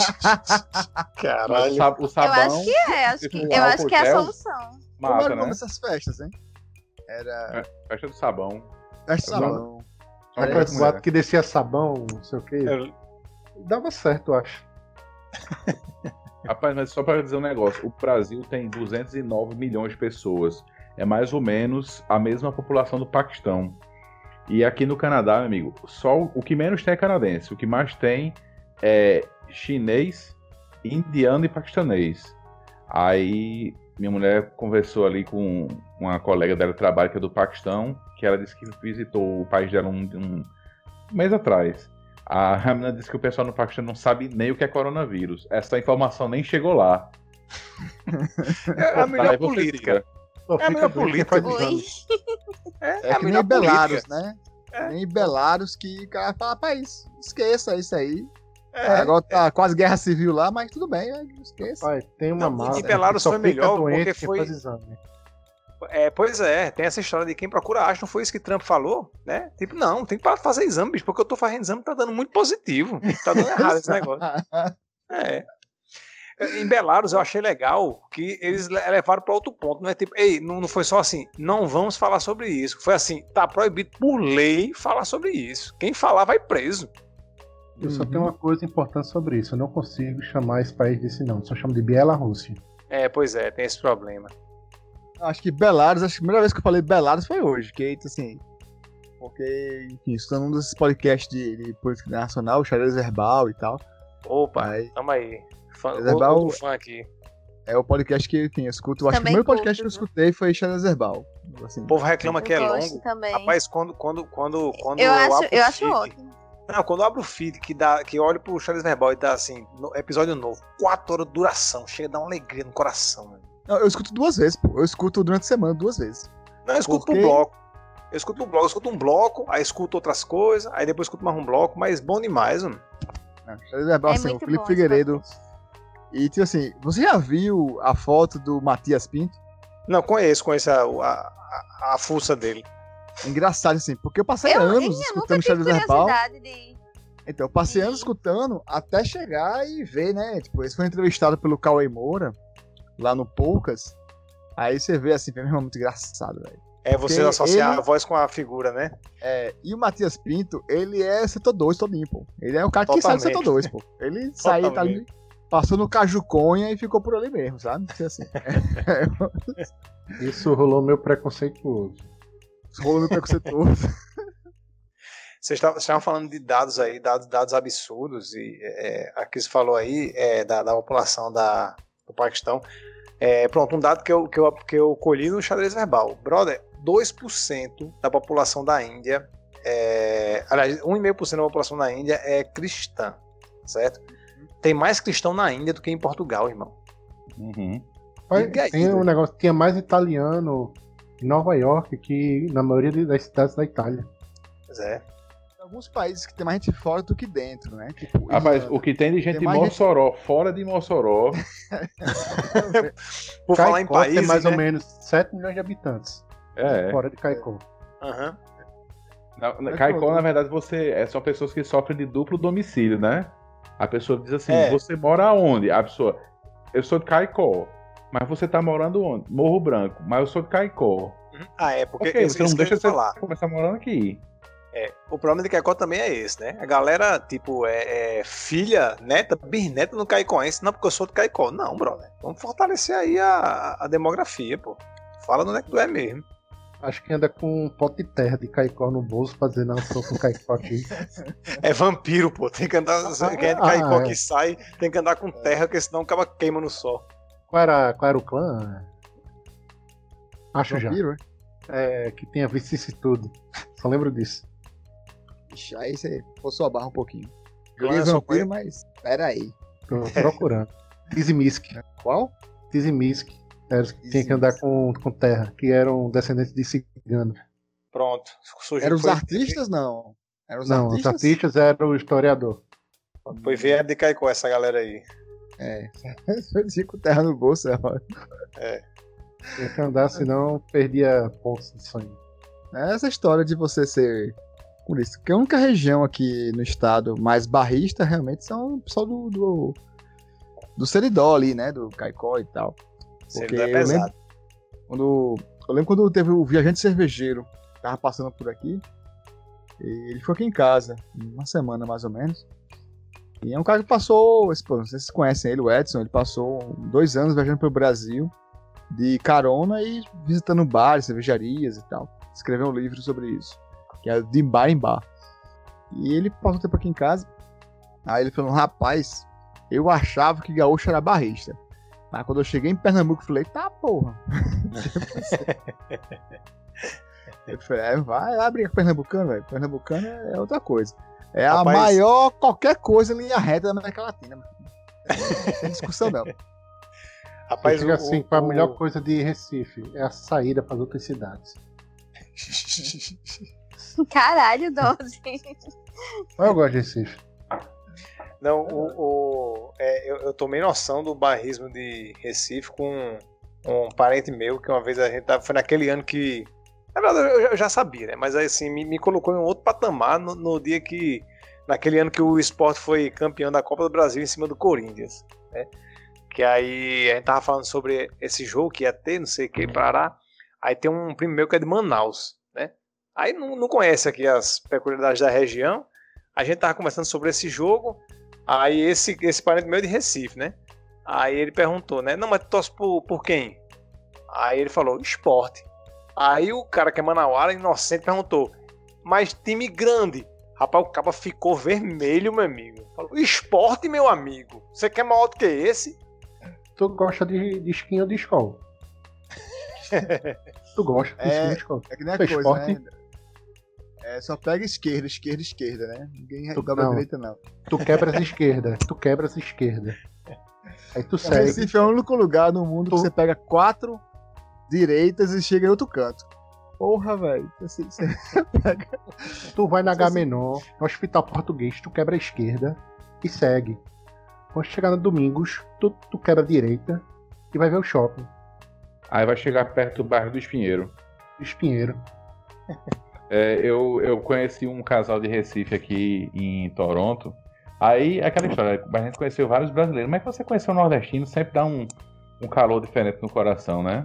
O Caralho. o eu sabão acho que é, acho que, eu acho que é a solução. Como era mata, o nome né? dessas festas, hein? Era. Festa do sabão. Festa Eu não- sabão. É, Aquelas isso, boatas que descia sabão, não sei o que. Eu- Dava certo, eu acho. [LAUGHS] Rapaz, mas só para dizer um negócio, o Brasil tem 209 milhões de pessoas. É mais ou menos a mesma população do Paquistão. E aqui no Canadá, meu amigo, só o que menos tem é canadense. O que mais tem é chinês, indiano e paquistanês. Aí minha mulher conversou ali com uma colega dela de trabalho que é do Paquistão, que ela disse que visitou o país dela um, um mês atrás. A menina disse que o pessoal no Paquistão não sabe nem o que é coronavírus. Essa informação nem chegou lá. [LAUGHS] É a melhor política. É a melhor política. É, É, é a nem melhor Belarus, né? É. Nem Belarus que o cara fala, rapaz, esqueça isso aí. É. Agora tá quase guerra civil lá, mas tudo bem, né? esqueça. Pai, tem uma Não, mala. e Belarus foi melhor porque foi- faz exame. É, pois é, tem essa história de quem procura acha, não foi isso que Trump falou, né? Tipo, não, tem que parar de fazer exame, bicho, porque eu tô fazendo exame e tá dando muito positivo. Tá dando errado esse negócio. [LAUGHS] É. Em Belarus eu achei legal que eles le- levaram para outro ponto, não é tipo, ei, não, não foi só assim, não vamos falar sobre isso. Foi assim, tá proibido por lei falar sobre isso. Quem falar vai preso. Eu só Uhum. tenho uma coisa importante sobre isso. Eu não consigo chamar esse país desse nome. Só chamo de Bielorrússia. É, pois é, tem esse problema. Acho que Belarus, acho que a primeira vez que eu falei Belarus foi hoje, que assim. Porque, enfim, escutando um desses podcasts de, de política internacional, o Xadrez Verbal e tal. Opa, Aí, tamo aí. Fã, Reservar outro fã aqui. é o podcast que enfim, eu escuto. Acho que o primeiro podcast curto, que eu escutei foi Xadrez Verbal. Assim, O povo reclama que é eu longo. também. Rapaz, quando, quando, quando, quando eu acho, abro o eu acho ótimo. Não, quando eu abro o feed, que, dá, que eu olho pro Charles Verbal e dá assim, no- episódio novo, 4 horas de duração, chega a dar uma alegria no coração, mano. Não, eu escuto duas vezes, pô. Eu escuto durante a semana duas vezes. Não, eu escuto Por um bloco. Eu escuto um bloco, eu escuto um bloco, aí escuto outras coisas, aí depois escuto mais um bloco, mas bom demais, mano. Né? Xadrez Verbal, É assim, o Felipe bom Figueiredo. E, tipo assim, você já viu a foto do Matias Pinto? Não, conheço, conheço a, a, a, a fuça dele. Engraçado, assim, porque eu passei Eu, anos eu escutando Verbal. curiosidade de. Então, eu passei Sim. anos escutando até chegar e ver, né? Tipo, esse foi entrevistado pelo Cauê Moura, lá no Poucas. Aí você vê assim, meu irmão, muito engraçado, velho. É você Porque associar ele- a voz com a figura, né? É, e o Matias Pinto, ele é setor 2 todinho, pô. Ele é o cara que sai do Totalmente. setor 2, pô. Ele saiu, tá ali, passou no Cajuconha e ficou por ali mesmo, sabe? Assim, [LAUGHS] Isso rolou meu preconceituoso. Preconceituoso. [LAUGHS] Vocês estavam vocês estavam falando de dados aí, dados, dados absurdos, e é, aqui você falou aí é, da, da população da, do Paquistão. É, pronto, um dado que eu, que, eu, que eu colhi no xadrez verbal. Brother, 2% da população da Índia, é, aliás, 1,5% da população da Índia é cristã, certo? Tem mais cristão na Índia do que em Portugal, irmão. Uhum. Aí, tem um negócio, tinha mais italiano em Nova York que na maioria das cidades da Itália. Pois é. Tem alguns países que tem mais gente fora do que dentro, né? Tipo, Rapaz, Irlanda. o que tem de gente Tem de mais gente- Mossoró, fora de Mossoró, [LAUGHS] Por falar em Caicó tem países, mais né? ou menos 7 milhões de habitantes. é. Fora de Caicó. Aham. Na, na, Mas Caicó, pronto. na verdade, você é, são pessoas que sofrem de duplo domicílio, né? A pessoa diz assim: É. você mora onde? A pessoa, eu sou de Caicó. Mas você tá morando onde? Morro Branco. Mas eu sou de Caicó. Ah, é, porque Ok, isso, você não isso que eu deixa você falar. começar morando aqui. É, o problema de Caicó também é esse, né? A galera, tipo, é, é filha, neta, bisneta no caicoense, não porque eu sou de Caicó. Não, brother. Vamos fortalecer aí a, a demografia, pô. Fala no é que tu é mesmo. Acho que anda com um pote de terra de Caicó no bolso, fazendo não, tô com Caicó aqui. [LAUGHS] É vampiro, pô. Tem que andar. Quem é de ah, Caicó é. que sai, tem que andar com terra, porque senão acaba queima no sol. Qual era, qual era o clã? Acho já. Vampiro, é? É, que tinha vicissitude. Só lembro disso. Ixi, aí você forçou a barra um pouquinho. Clã só vampiro, mas. Pera aí. Tô procurando. Tizimisk. Qual? Tizimisk. Era os que tinha que andar com, com terra, que eram descendentes de cigano. Pronto. Surgiu- Eram os foi- artistas, não? Eram os Não, os artistas? artistas eram o historiador. Foi ver de Caicó essa galera aí. É. [LAUGHS] Eu dizia com terra no bolso, é ótimo. Tinha que andar, senão perdia pontos de sangue. É Essa história de você ser. Por isso, porque a única região aqui no estado mais barrista realmente são o pessoal do. do, do Seridó ali, né? Do Caicó e tal. Porque é eu pesado. lembro, quando, eu lembro quando teve o viajante cervejeiro, tava passando por aqui. E ele ficou aqui em casa, uma semana mais ou menos. E é um cara que passou, esse- pô, não sei se vocês conhecem ele, o Edson, ele passou dois anos viajando pelo Brasil de carona e visitando bares, cervejarias e tal. Escreveu um livro sobre isso, que é de bar em bar. E ele passou um tempo aqui em casa. Aí ele falou: rapaz, eu achava que gaúcho era barrista. Mas quando eu cheguei em Pernambuco, eu falei, tá porra. [LAUGHS] eu falei, é, vai lá brigar com Pernambucano, velho. Pernambucano é outra coisa. É a Rapaz- maior qualquer coisa em linha reta da América Latina. Não tem [LAUGHS] discussão, não. Rapaz, eu assim, o- a o- melhor coisa de Recife é a saída para as outras cidades. [LAUGHS] Caralho, Doze. Mas eu gosto de Recife. Não, o, o- é, eu, eu tomei noção do barrismo de Recife com um parente meu, que uma vez a gente tava, foi naquele ano que. Na verdade, eu, já- sabia, né? Mas assim, me, me colocou em um outro patamar no, no dia que. Naquele ano que o Sport foi campeão da Copa do Brasil em cima do Corinthians, né? Que aí a gente tava falando sobre esse jogo que ia ter, não sei o que, Pará. Aí tem um primo meu que é de Manaus, né? Aí não, não conhece aqui as peculiaridades da região. A gente tava conversando sobre esse jogo. Aí esse, esse parente meu é de Recife, né? Aí ele perguntou, né? Não, mas tu torce por, por quem? Aí ele falou, esporte. Aí o cara que é Manauara, inocente, perguntou, mas time grande. Rapaz, o capa ficou vermelho, meu amigo. Falou, esporte, meu amigo. Você quer maior do que esse? Tu gosta de, de skin ou de escola? [LAUGHS] tu gosta de É, skin ou de escola? É que nem a Foi coisa, esporte? né? É, só pega esquerda, esquerda, esquerda, né? Ninguém Tu- dobra a não. direita, não. Tu quebras a esquerda, tu quebras a esquerda. Aí tu segue. Recife é o único lugar no mundo que Tu- você pega quatro direitas e chega em outro canto. Porra, velho. Você, você [LAUGHS] pega. Tu vai na H-Menor, no Hospital Português, tu quebra a esquerda e segue. Quando chegar no Domingos, tu, tu quebra a direita e vai ver o shopping. Aí vai chegar perto do bairro do Espinheiro. Espinheiro. [LAUGHS] É, eu, eu conheci um casal de Recife aqui em Toronto. Aí, aquela história, a gente conheceu vários brasileiros, mas você conheceu o nordestino, sempre dá um, um calor diferente no coração, né?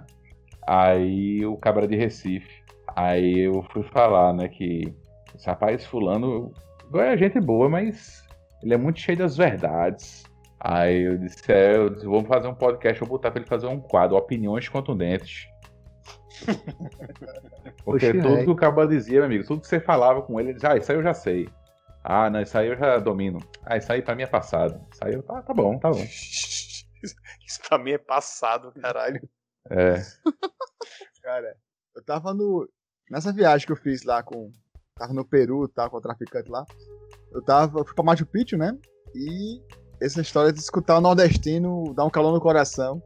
Aí o cabra de Recife. Aí eu fui falar, né, que esse rapaz fulano é gente boa, mas ele é muito cheio das verdades. Aí eu disse, é, eu disse, vamos fazer um podcast, vou botar pra ele fazer um quadro, opiniões contundentes. [LAUGHS] Porque Oxe, tudo velho. que o Cabra dizia, meu amigo, tudo que você falava com ele, ele dizia, ah, isso aí eu já sei. Ah, não, isso aí eu já domino. Ah, isso aí pra mim é passado. Isso aí eu, tá, tá bom, tá bom. [LAUGHS] Isso pra mim é passado, caralho. É. Cara, eu tava no. Nessa viagem que eu fiz lá com. Tava no Peru, tá, com o traficante lá. Eu tava. Eu fui pra Machu Picchu, né? E essa história de escutar o nordestino dá um calor no coração.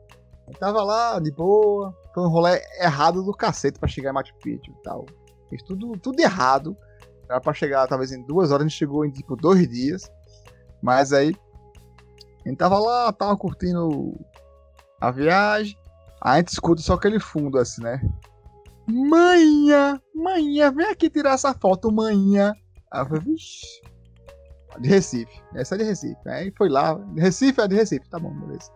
Eu tava lá, de boa. Foi um rolê errado do cacete pra chegar em Machu Picchu e tal. Fiz tudo, tudo errado. Era pra chegar, talvez em duas horas, a gente chegou em tipo dois dias. Mas aí. A gente tava lá, tava curtindo a viagem. Aí a gente escuta só aquele fundo assim, né? Manha! Manha, vem aqui tirar essa foto, manha! Aí eu falei, vixi. De Recife. Essa é de Recife. Aí foi lá. De Recife é de Recife. Tá bom, beleza.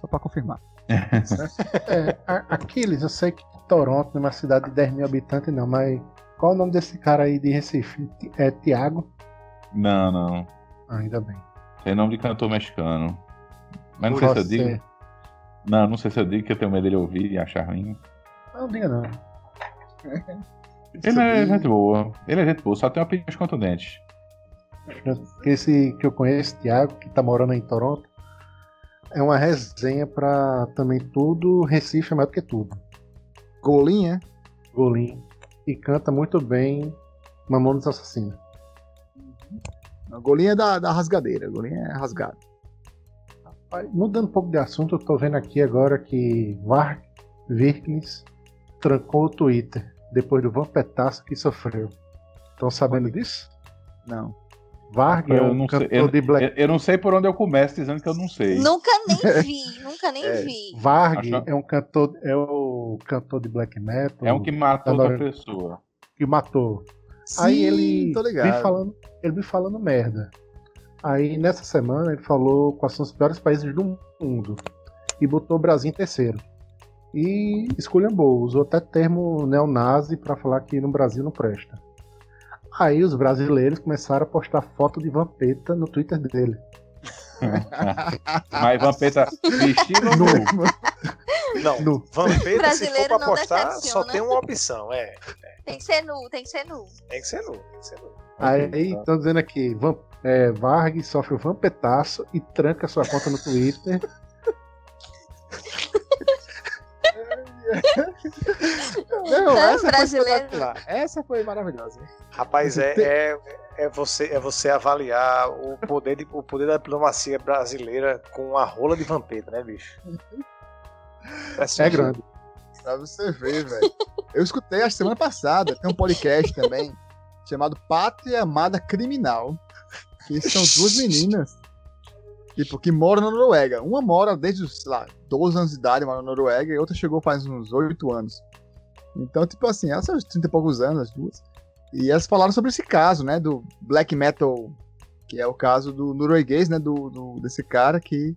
Só pra confirmar. [LAUGHS] É, Aquiles, eu sei que Toronto não é uma cidade de 10 mil habitantes, não, mas qual é o nome desse cara aí de Recife? É Tiago? Não, não. Ah, ainda bem. Tem nome de cantor mexicano. Mas não sei se eu digo. Não, não sei se eu digo que eu tenho medo dele ouvir e achar ruim. Não, diga não. Ele é gente boa. Ele é gente boa, só tem opiniões contundentes. Esse que eu conheço, Tiago, que tá morando em Toronto, é uma resenha pra também tudo. Recife é mais do que tudo. Golinha. Golim. E canta muito bem Mamonos Assassina. A golinha é da, da rasgadeira. A golinha é rasgada. Mudando um pouco de assunto, eu tô vendo aqui agora que Varg Virknes trancou o Twitter depois do vampetaço que sofreu. Estão sabendo disso? Não. Varg é Eu um não, sei, cantor eu, de black eu- eu não sei por onde eu começo dizendo que eu não sei. Nunca nem [LAUGHS] vi, nunca nem É. vi. Varg Acho- é um cantor, é o cantor de black metal É um que matou outra pessoa. que matou. Sim, Aí ele tô vem ligado. falando, ele vem falando merda. Aí nessa semana ele falou quais são os piores países do mundo e botou o Brasil em terceiro. E esculhambou, usou até termo neonazi pra falar que no Brasil não presta. Aí os brasileiros começaram a postar foto de Vampeta no Twitter dele. [LAUGHS] Mas Vampeta vestido ou Nu. Não, Nu. Vampeta, se for pra postar, só tem uma opção, é. Tem que ser nu, tem que ser nu. Tem que ser nu, tem que ser nu. Aí estão dizendo aqui, Vam, é, Varg sofre o vampetaço e tranca sua conta no Twitter. Não, [LAUGHS] Não, essa foi brasileiro. espetacular. Essa foi maravilhosa. Rapaz, é, é, é, você, é você avaliar o poder, de- o poder da diplomacia brasileira com a rola de vampeta, né, bicho? É grande. Pra você ver, velho. Eu escutei a semana passada, tem um podcast também, chamado Pátria Amada Criminal. Que são duas meninas, tipo, que moram na Noruega. Uma mora desde, os, sei lá, 12 anos de idade, mora na Noruega, e outra chegou faz uns 8 anos. Então, tipo assim, elas são uns 30 e poucos anos, as duas. E elas falaram sobre esse caso, né, do black metal, que é o caso do norueguês, né, do, do- desse cara que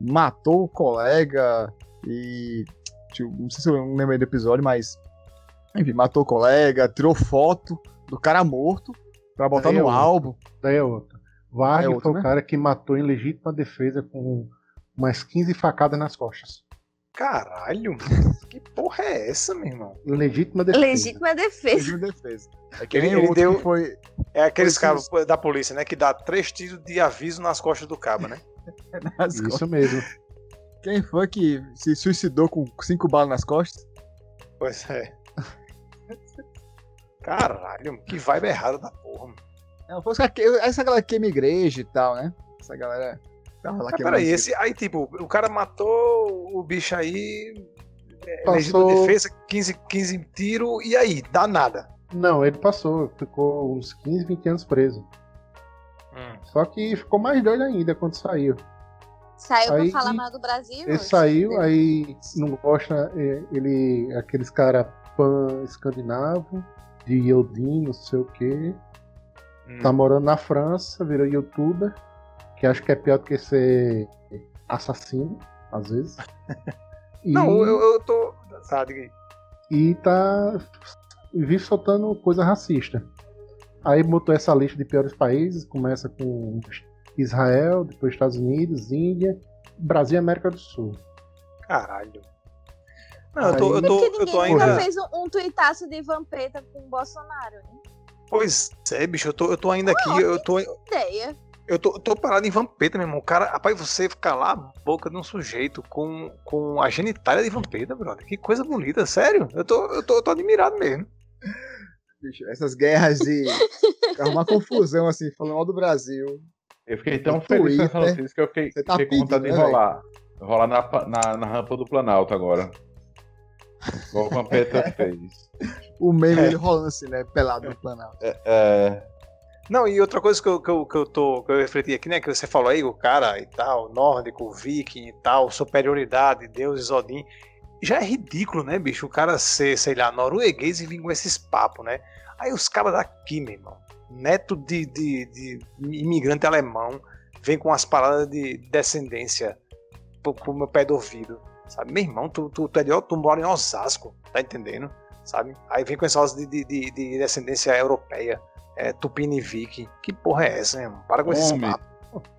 matou o colega e tipo, não sei se eu não lembro do episódio, mas. Enfim, matou o colega, tirou foto do cara morto pra botar Aí é no outro. álbum. Daí é outra. Varg É outro, foi né? o cara que matou em legítima defesa com umas 15 facadas nas costas. Caralho, que porra é essa, meu irmão? Legítima defesa. Legítima defesa. Legítima defesa. É que Ele- nem ele deu- que foi É aqueles cabos da polícia, né? Que dá três tiros de aviso nas costas do cabo, né? [LAUGHS] nas costas. Isso mesmo. Quem foi que se suicidou com cinco balas nas costas? Pois é. Caralho, que vibe errada da porra. mano. Foi que- essa galera queima igreja e tal, né? Essa galera. Tava lá queimando peraí, igreja. esse, aí tipo, o cara matou o bicho aí, é, Passou- legítima defesa, 15, 15 tiros, e aí? Dá nada. Não, ele passou, ficou uns 15, 20 anos preso. Só que ficou mais doido ainda quando saiu. Saiu Aí- pra falar mal do Brasil? Ele saiu, aí não gosta, é, ele, aqueles cara pan-escandinavo, de Yodin, não sei o que, Hum. tá morando na França, virou youtuber, que acho que é pior do que ser assassino, às vezes. [LAUGHS] E, Não, eu, eu tô. Tá, diga aí. e tá vive soltando coisa racista. Aí botou essa lista de piores países, começa com Israel, depois Estados Unidos, Índia, Brasil e América do Sul. Caralho. Não, eu tô, eu tô, eu tô ninguém nunca ainda. fez um, um tuitaço de vampeta com o Bolsonaro, né? Pois é, bicho, eu tô, eu tô ainda aqui, eu tô, Ideia. eu tô, eu tô parado em vampeta, meu irmão. Cara, rapaz, você calar a boca de um sujeito com, com a genitália de vampeta, brother. Que coisa bonita, sério. Eu tô, eu tô, eu tô admirado mesmo. Bicho, essas guerras de [LAUGHS] arrumar confusão, assim, falando mal do Brasil. Eu fiquei tão feliz com essa notícia que eu fiquei, tá fiquei com vontade de pedindo, né, rolar. Rolar na, na, na rampa do Planalto agora. Igual o Vampeta fez. O meme É. dele rolando assim, né? Pelado no Planalto. É, Não, e outra coisa que eu, que eu, que eu tô, que eu refleti aqui, né, que você falou aí, o cara e tal, nórdico, viking e tal, superioridade, deuses, Odin. Já é ridículo, né, bicho? O cara ser, sei lá, norueguês e vir com esses papos, né? Aí os caras daqui, meu irmão, neto de, de, de imigrante alemão, vem com umas paradas de descendência pro, pro meu pé do ouvido, sabe? Meu irmão, tu, tu, tu, é de, tu mora em Osasco, tá entendendo? Sabe? Aí vem com esse negócio de, de, de, de descendência europeia, é, Tupini Viking. Que porra é essa, meu irmão? Para com esses Homem. papos.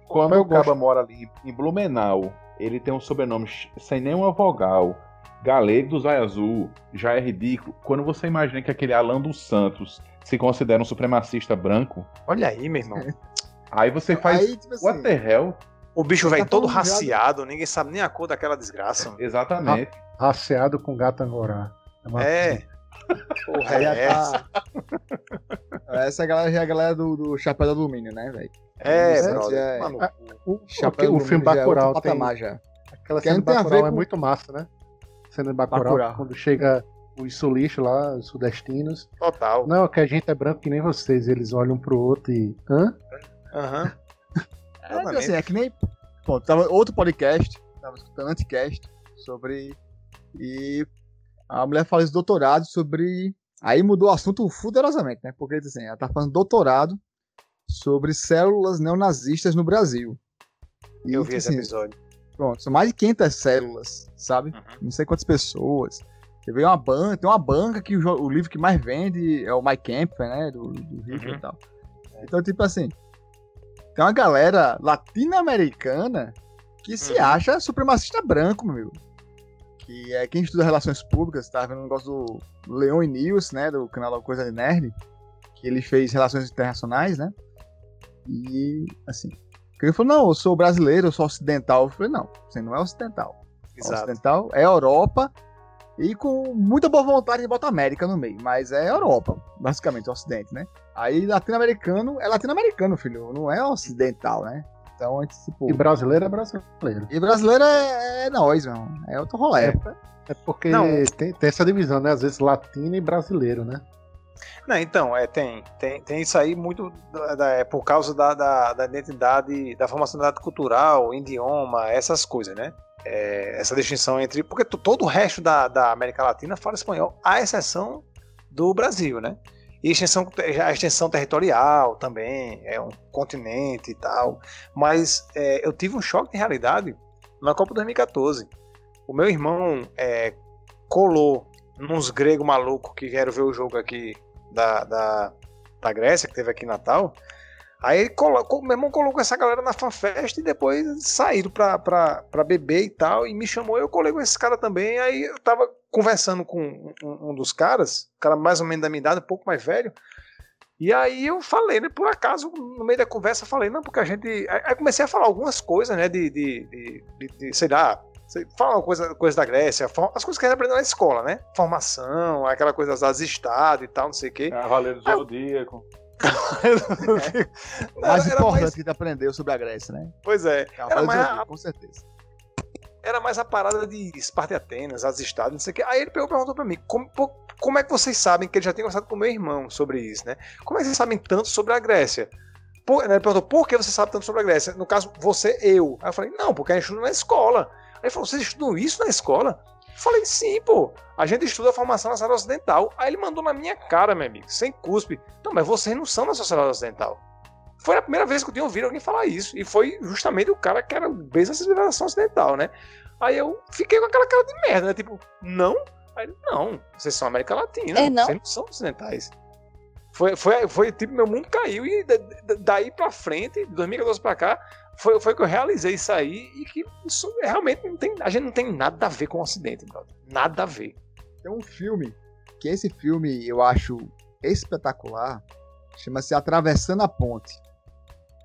Quando o Caba gosto. mora ali em Blumenau, ele tem um sobrenome sem nenhuma vogal, galego do Zóio Azul, já é ridículo. Quando você imagina que aquele Alan dos Santos se considera um supremacista branco, Olha aí, meu irmão. aí você faz. Aí, tipo assim, What the hell? O bicho Tá vem todo raciado, ninguém sabe nem a cor daquela desgraça. [LAUGHS] Exatamente. Raciado com gato angorá. uma- É. Porra, aí é essa? tá... Essa [LAUGHS] galera já é a galera do, do chapéu de alumínio, né, velho? É, brother. é- Mano, O, Chapéu o, o filme é Bacurau tem patamar já. aquela Que cena não de tem Bacurau é com- muito massa, né? Cena de Bacurau, Bacurau. quando chega os sulistas lá, os sudestinos. total. Não, que a gente é branco que nem vocês. Eles olham um pro outro e. Hã? Aham. É, tipo assim, é que nem. Bom, tava outro podcast, tava escutando Anticast sobre. E a mulher fala esse doutorado sobre. Aí mudou o assunto fuderosamente, né? Porque assim, ela tá falando doutorado sobre células neonazistas no Brasil. E, Eu vi esse assim, episódio. Pronto, são mais de 500 células, sabe? Uhum. Não sei quantas pessoas. Você vê uma banca, tem uma banca que o, o livro que mais vende é o My Camp, né? Do, do Hitler Uhum. e tal. Então, tipo assim, tem uma galera latino-americana que se Uhum. acha supremacista branco, meu. Que é quem estuda relações públicas, tá vendo um negócio do Leon e News, né? Do canal Coisa de Nerd. Que ele fez relações internacionais, né? E, assim, ele falou, não, eu sou brasileiro, eu sou ocidental. Eu falei, não, você não é ocidental. Exato. Ocidental é Europa E com muita boa vontade de botar América no meio, mas é Europa, basicamente, o Ocidente, né? Aí latino-americano é latino-americano, filho, não é ocidental, né? Então, a gente, tipo. E brasileiro é brasileiro. E brasileiro é, é nós, meu. É outro rolé. É, é porque tem, tem essa divisão, né? Às vezes latino e brasileiro, né? Não, então, é, tem, tem, tem isso aí muito da- da- é por causa da, da, da identidade, da formação da identidade cultural, idioma, essas coisas, né? É, essa distinção entre. Porque to- todo o resto da, da América Latina fala espanhol, à exceção do Brasil, né? E extensão, a extensão territorial também, é um continente e tal. Mas é, eu tive um choque de realidade na Copa 2014. O meu irmão é, colou nos gregos malucos que vieram ver o jogo aqui da, da, da Grécia, que teve aqui em Natal. Aí ele colocou, meu irmão colocou essa galera na fanfest e depois saíram pra, pra, pra beber e tal. E me chamou, eu colei com esse cara também. Aí eu tava conversando com um, um- dos caras, um cara mais ou menos da minha idade, um pouco mais velho. E aí eu falei, né? Por acaso, no meio da conversa, falei, não, porque a gente. Aí comecei a falar algumas coisas, né? De, de, de, de- de, sei lá, sei- fala uma coisa, coisa da Grécia, as coisas que a gente aprendeu na escola, né? Formação, aquela coisa das estados e tal, não sei o quê. Cavaleiro do Zodíaco. [LAUGHS] O mais Era- importante mais- que a gente aprendeu sobre a Grécia, né? Pois é. Era mais, a, com certeza. era mais a parada de Esparta e Atenas, as estados, não sei o quê. Aí ele perguntou pra mim, como, como é que vocês sabem que ele já tinha conversado com meu irmão sobre isso, né? Como é que vocês sabem tanto sobre a Grécia? Por, né, ele perguntou, por que você sabe tanto sobre a Grécia? No caso, você, eu. Aí eu falei, não, porque a gente estuda na escola. Aí ele falou, vocês estudam isso na escola? Falei, sim, pô. A gente estuda a formação na sociedade ocidental. Aí ele mandou na minha cara, meu amigo, sem cuspe. Não, mas vocês não são da sociedade ocidental. Foi a primeira vez que eu tinha ouvido alguém falar isso. E foi justamente o cara que era o beijo da civilização ocidental, né? Aí eu fiquei com aquela cara de merda, né? Tipo, não? Aí ele, não, vocês são América Latina. É, não? Vocês não são ocidentais. Foi, foi, foi tipo, meu mundo caiu e da- da- daí pra frente, de 2014 pra cá, foi, foi que eu realizei isso aí e que isso realmente não tem. A gente não tem nada a ver com o Ocidente, brother. Nada a ver. Tem um filme, que esse filme eu acho espetacular, chama-se Atravessando a Ponte,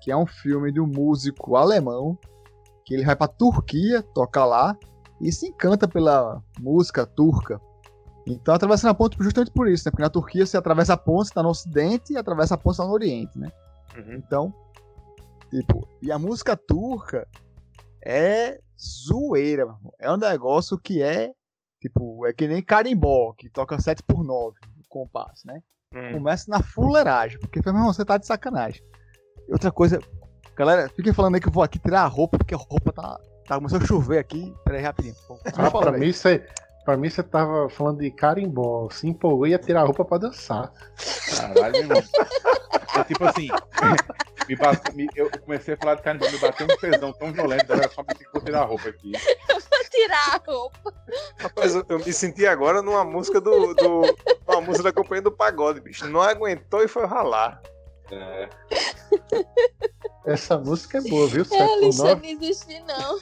que é um filme de um músico alemão, que ele vai pra Turquia tocar lá e se encanta pela música turca. Então, atravessando a ponte justamente por isso, né? Porque na Turquia você atravessa a ponte, você tá no ocidente, e atravessa a ponte, tá no oriente, né? Então, tipo, e a música turca é zoeira, meu irmão. É um negócio que é, tipo, é que nem carimbó, que toca 7 por 9 no compasso, né? Hum. Começa na fuleiragem, porque, meu irmão, você tá de sacanagem. E outra coisa, galera, fiquem falando aí que eu vou aqui tirar a roupa, porque a roupa tá, tá começando a chover aqui. Pera aí, rapidinho. Ah, pra, aí. mim, você, pra mim você tava falando de carimbó. Se empolgou e ia tirar a roupa pra dançar. Caralho, meu irmão. É tipo assim, me bate- me- eu comecei a falar de carne, me bateu um tesão tão violento, daí era só me que vou tirar a roupa aqui. Tirar a roupa. Rapaz, eu, eu me senti agora numa música do. do uma música da companhia do pagode, bicho. Não aguentou e foi ralar. É, Essa música é boa, viu? É, 7 por Alexandre 9. não existe, não.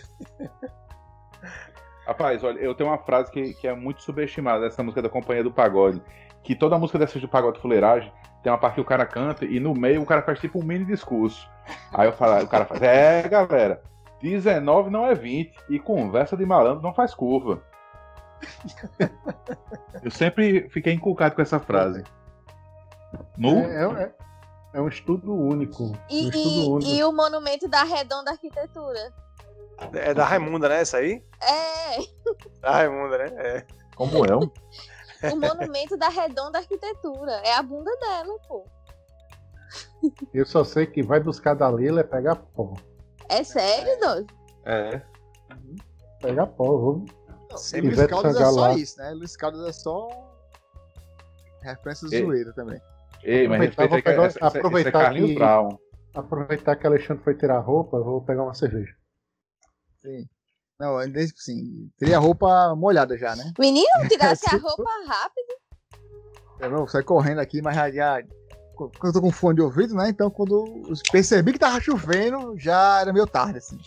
Rapaz, olha, eu tenho uma frase que, que é muito subestimada dessa música da Companhia do Pagode. Que toda música dessas do Pagode Fuleiragem tem uma parte que o cara canta e no meio o cara faz tipo um mini discurso. Aí eu falo, o cara faz, é galera, 19 não é 20 e conversa de malandro não faz curva. eu sempre fiquei inculcado com essa frase. No, É, é- é um estudo único. E, um estudo e, único. e o monumento da redonda arquitetura. É da Raimunda, né? Essa aí? É, Da Raimunda, né? É. como é? [LAUGHS] o monumento da redonda arquitetura. É a bunda dela, pô. Eu só sei que vai buscar da Lila é pegar pó. É sério, Douglas? É. Pegar pó. Vou... Ivete Luiz Caldas é só isso, né? Luiz Caldas é só referência Ei. zoeira também. Ei, mas Aproveitar, pegar- essa, essa, essa é aproveitar Carlinhos que- Brown. Aproveitar que o Alexandre foi tirar a roupa, vou pegar uma cerveja. Sim. Não, assim, teria a roupa molhada já, né? Menino, [LAUGHS] tirasse a roupa rápido. Eu não saí correndo aqui, mas já, já. Quando eu tô com fone de ouvido, né? Então quando eu percebi que tava chovendo, já era meio tarde, assim.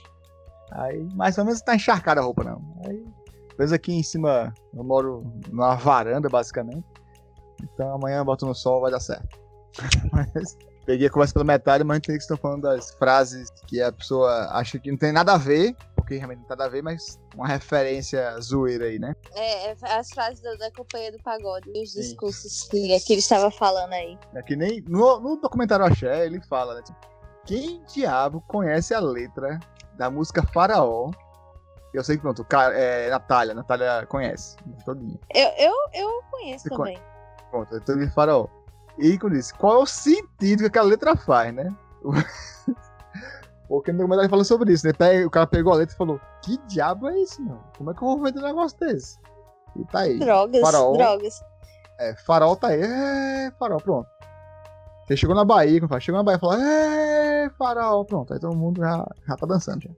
Aí, mais ou menos tá encharcada a roupa, não. Aí, depois aqui em cima, eu moro numa varanda, basicamente. Então amanhã eu boto no sol, vai dar certo. [LAUGHS] Mas, peguei a conversa pela metade, mas entendi que estão falando das frases que a pessoa acha que não tem nada a ver, porque realmente não tem nada a ver, mas uma referência zoeira aí, né? É, é, as frases do- da companhia do pagode, os Sim. discursos que, que ele estava falando aí. É que nem no, no documentário Axé, ele fala, né? tipo, Quem diabo conhece a letra da música Faraó? Eu sei que pronto, é, Natália, Natália conhece, todinha. Eu, eu, eu conheço Você também. Pronto, eu tô de Faraó. E quando disse, qual é o sentido que aquela letra faz, né? [LAUGHS] Porque no documentário ele falou sobre isso, né? O cara pegou a letra e falou, que diabo é isso, mano? Como é que eu vou vender um negócio desse? E tá aí. Drogas, Faraó. drogas. É, farol tá aí. É, farol, pronto. Você chegou na Bahia, como fala? Chegou na Bahia e falou, é, farol, pronto. Aí todo mundo já, já tá dançando. Já.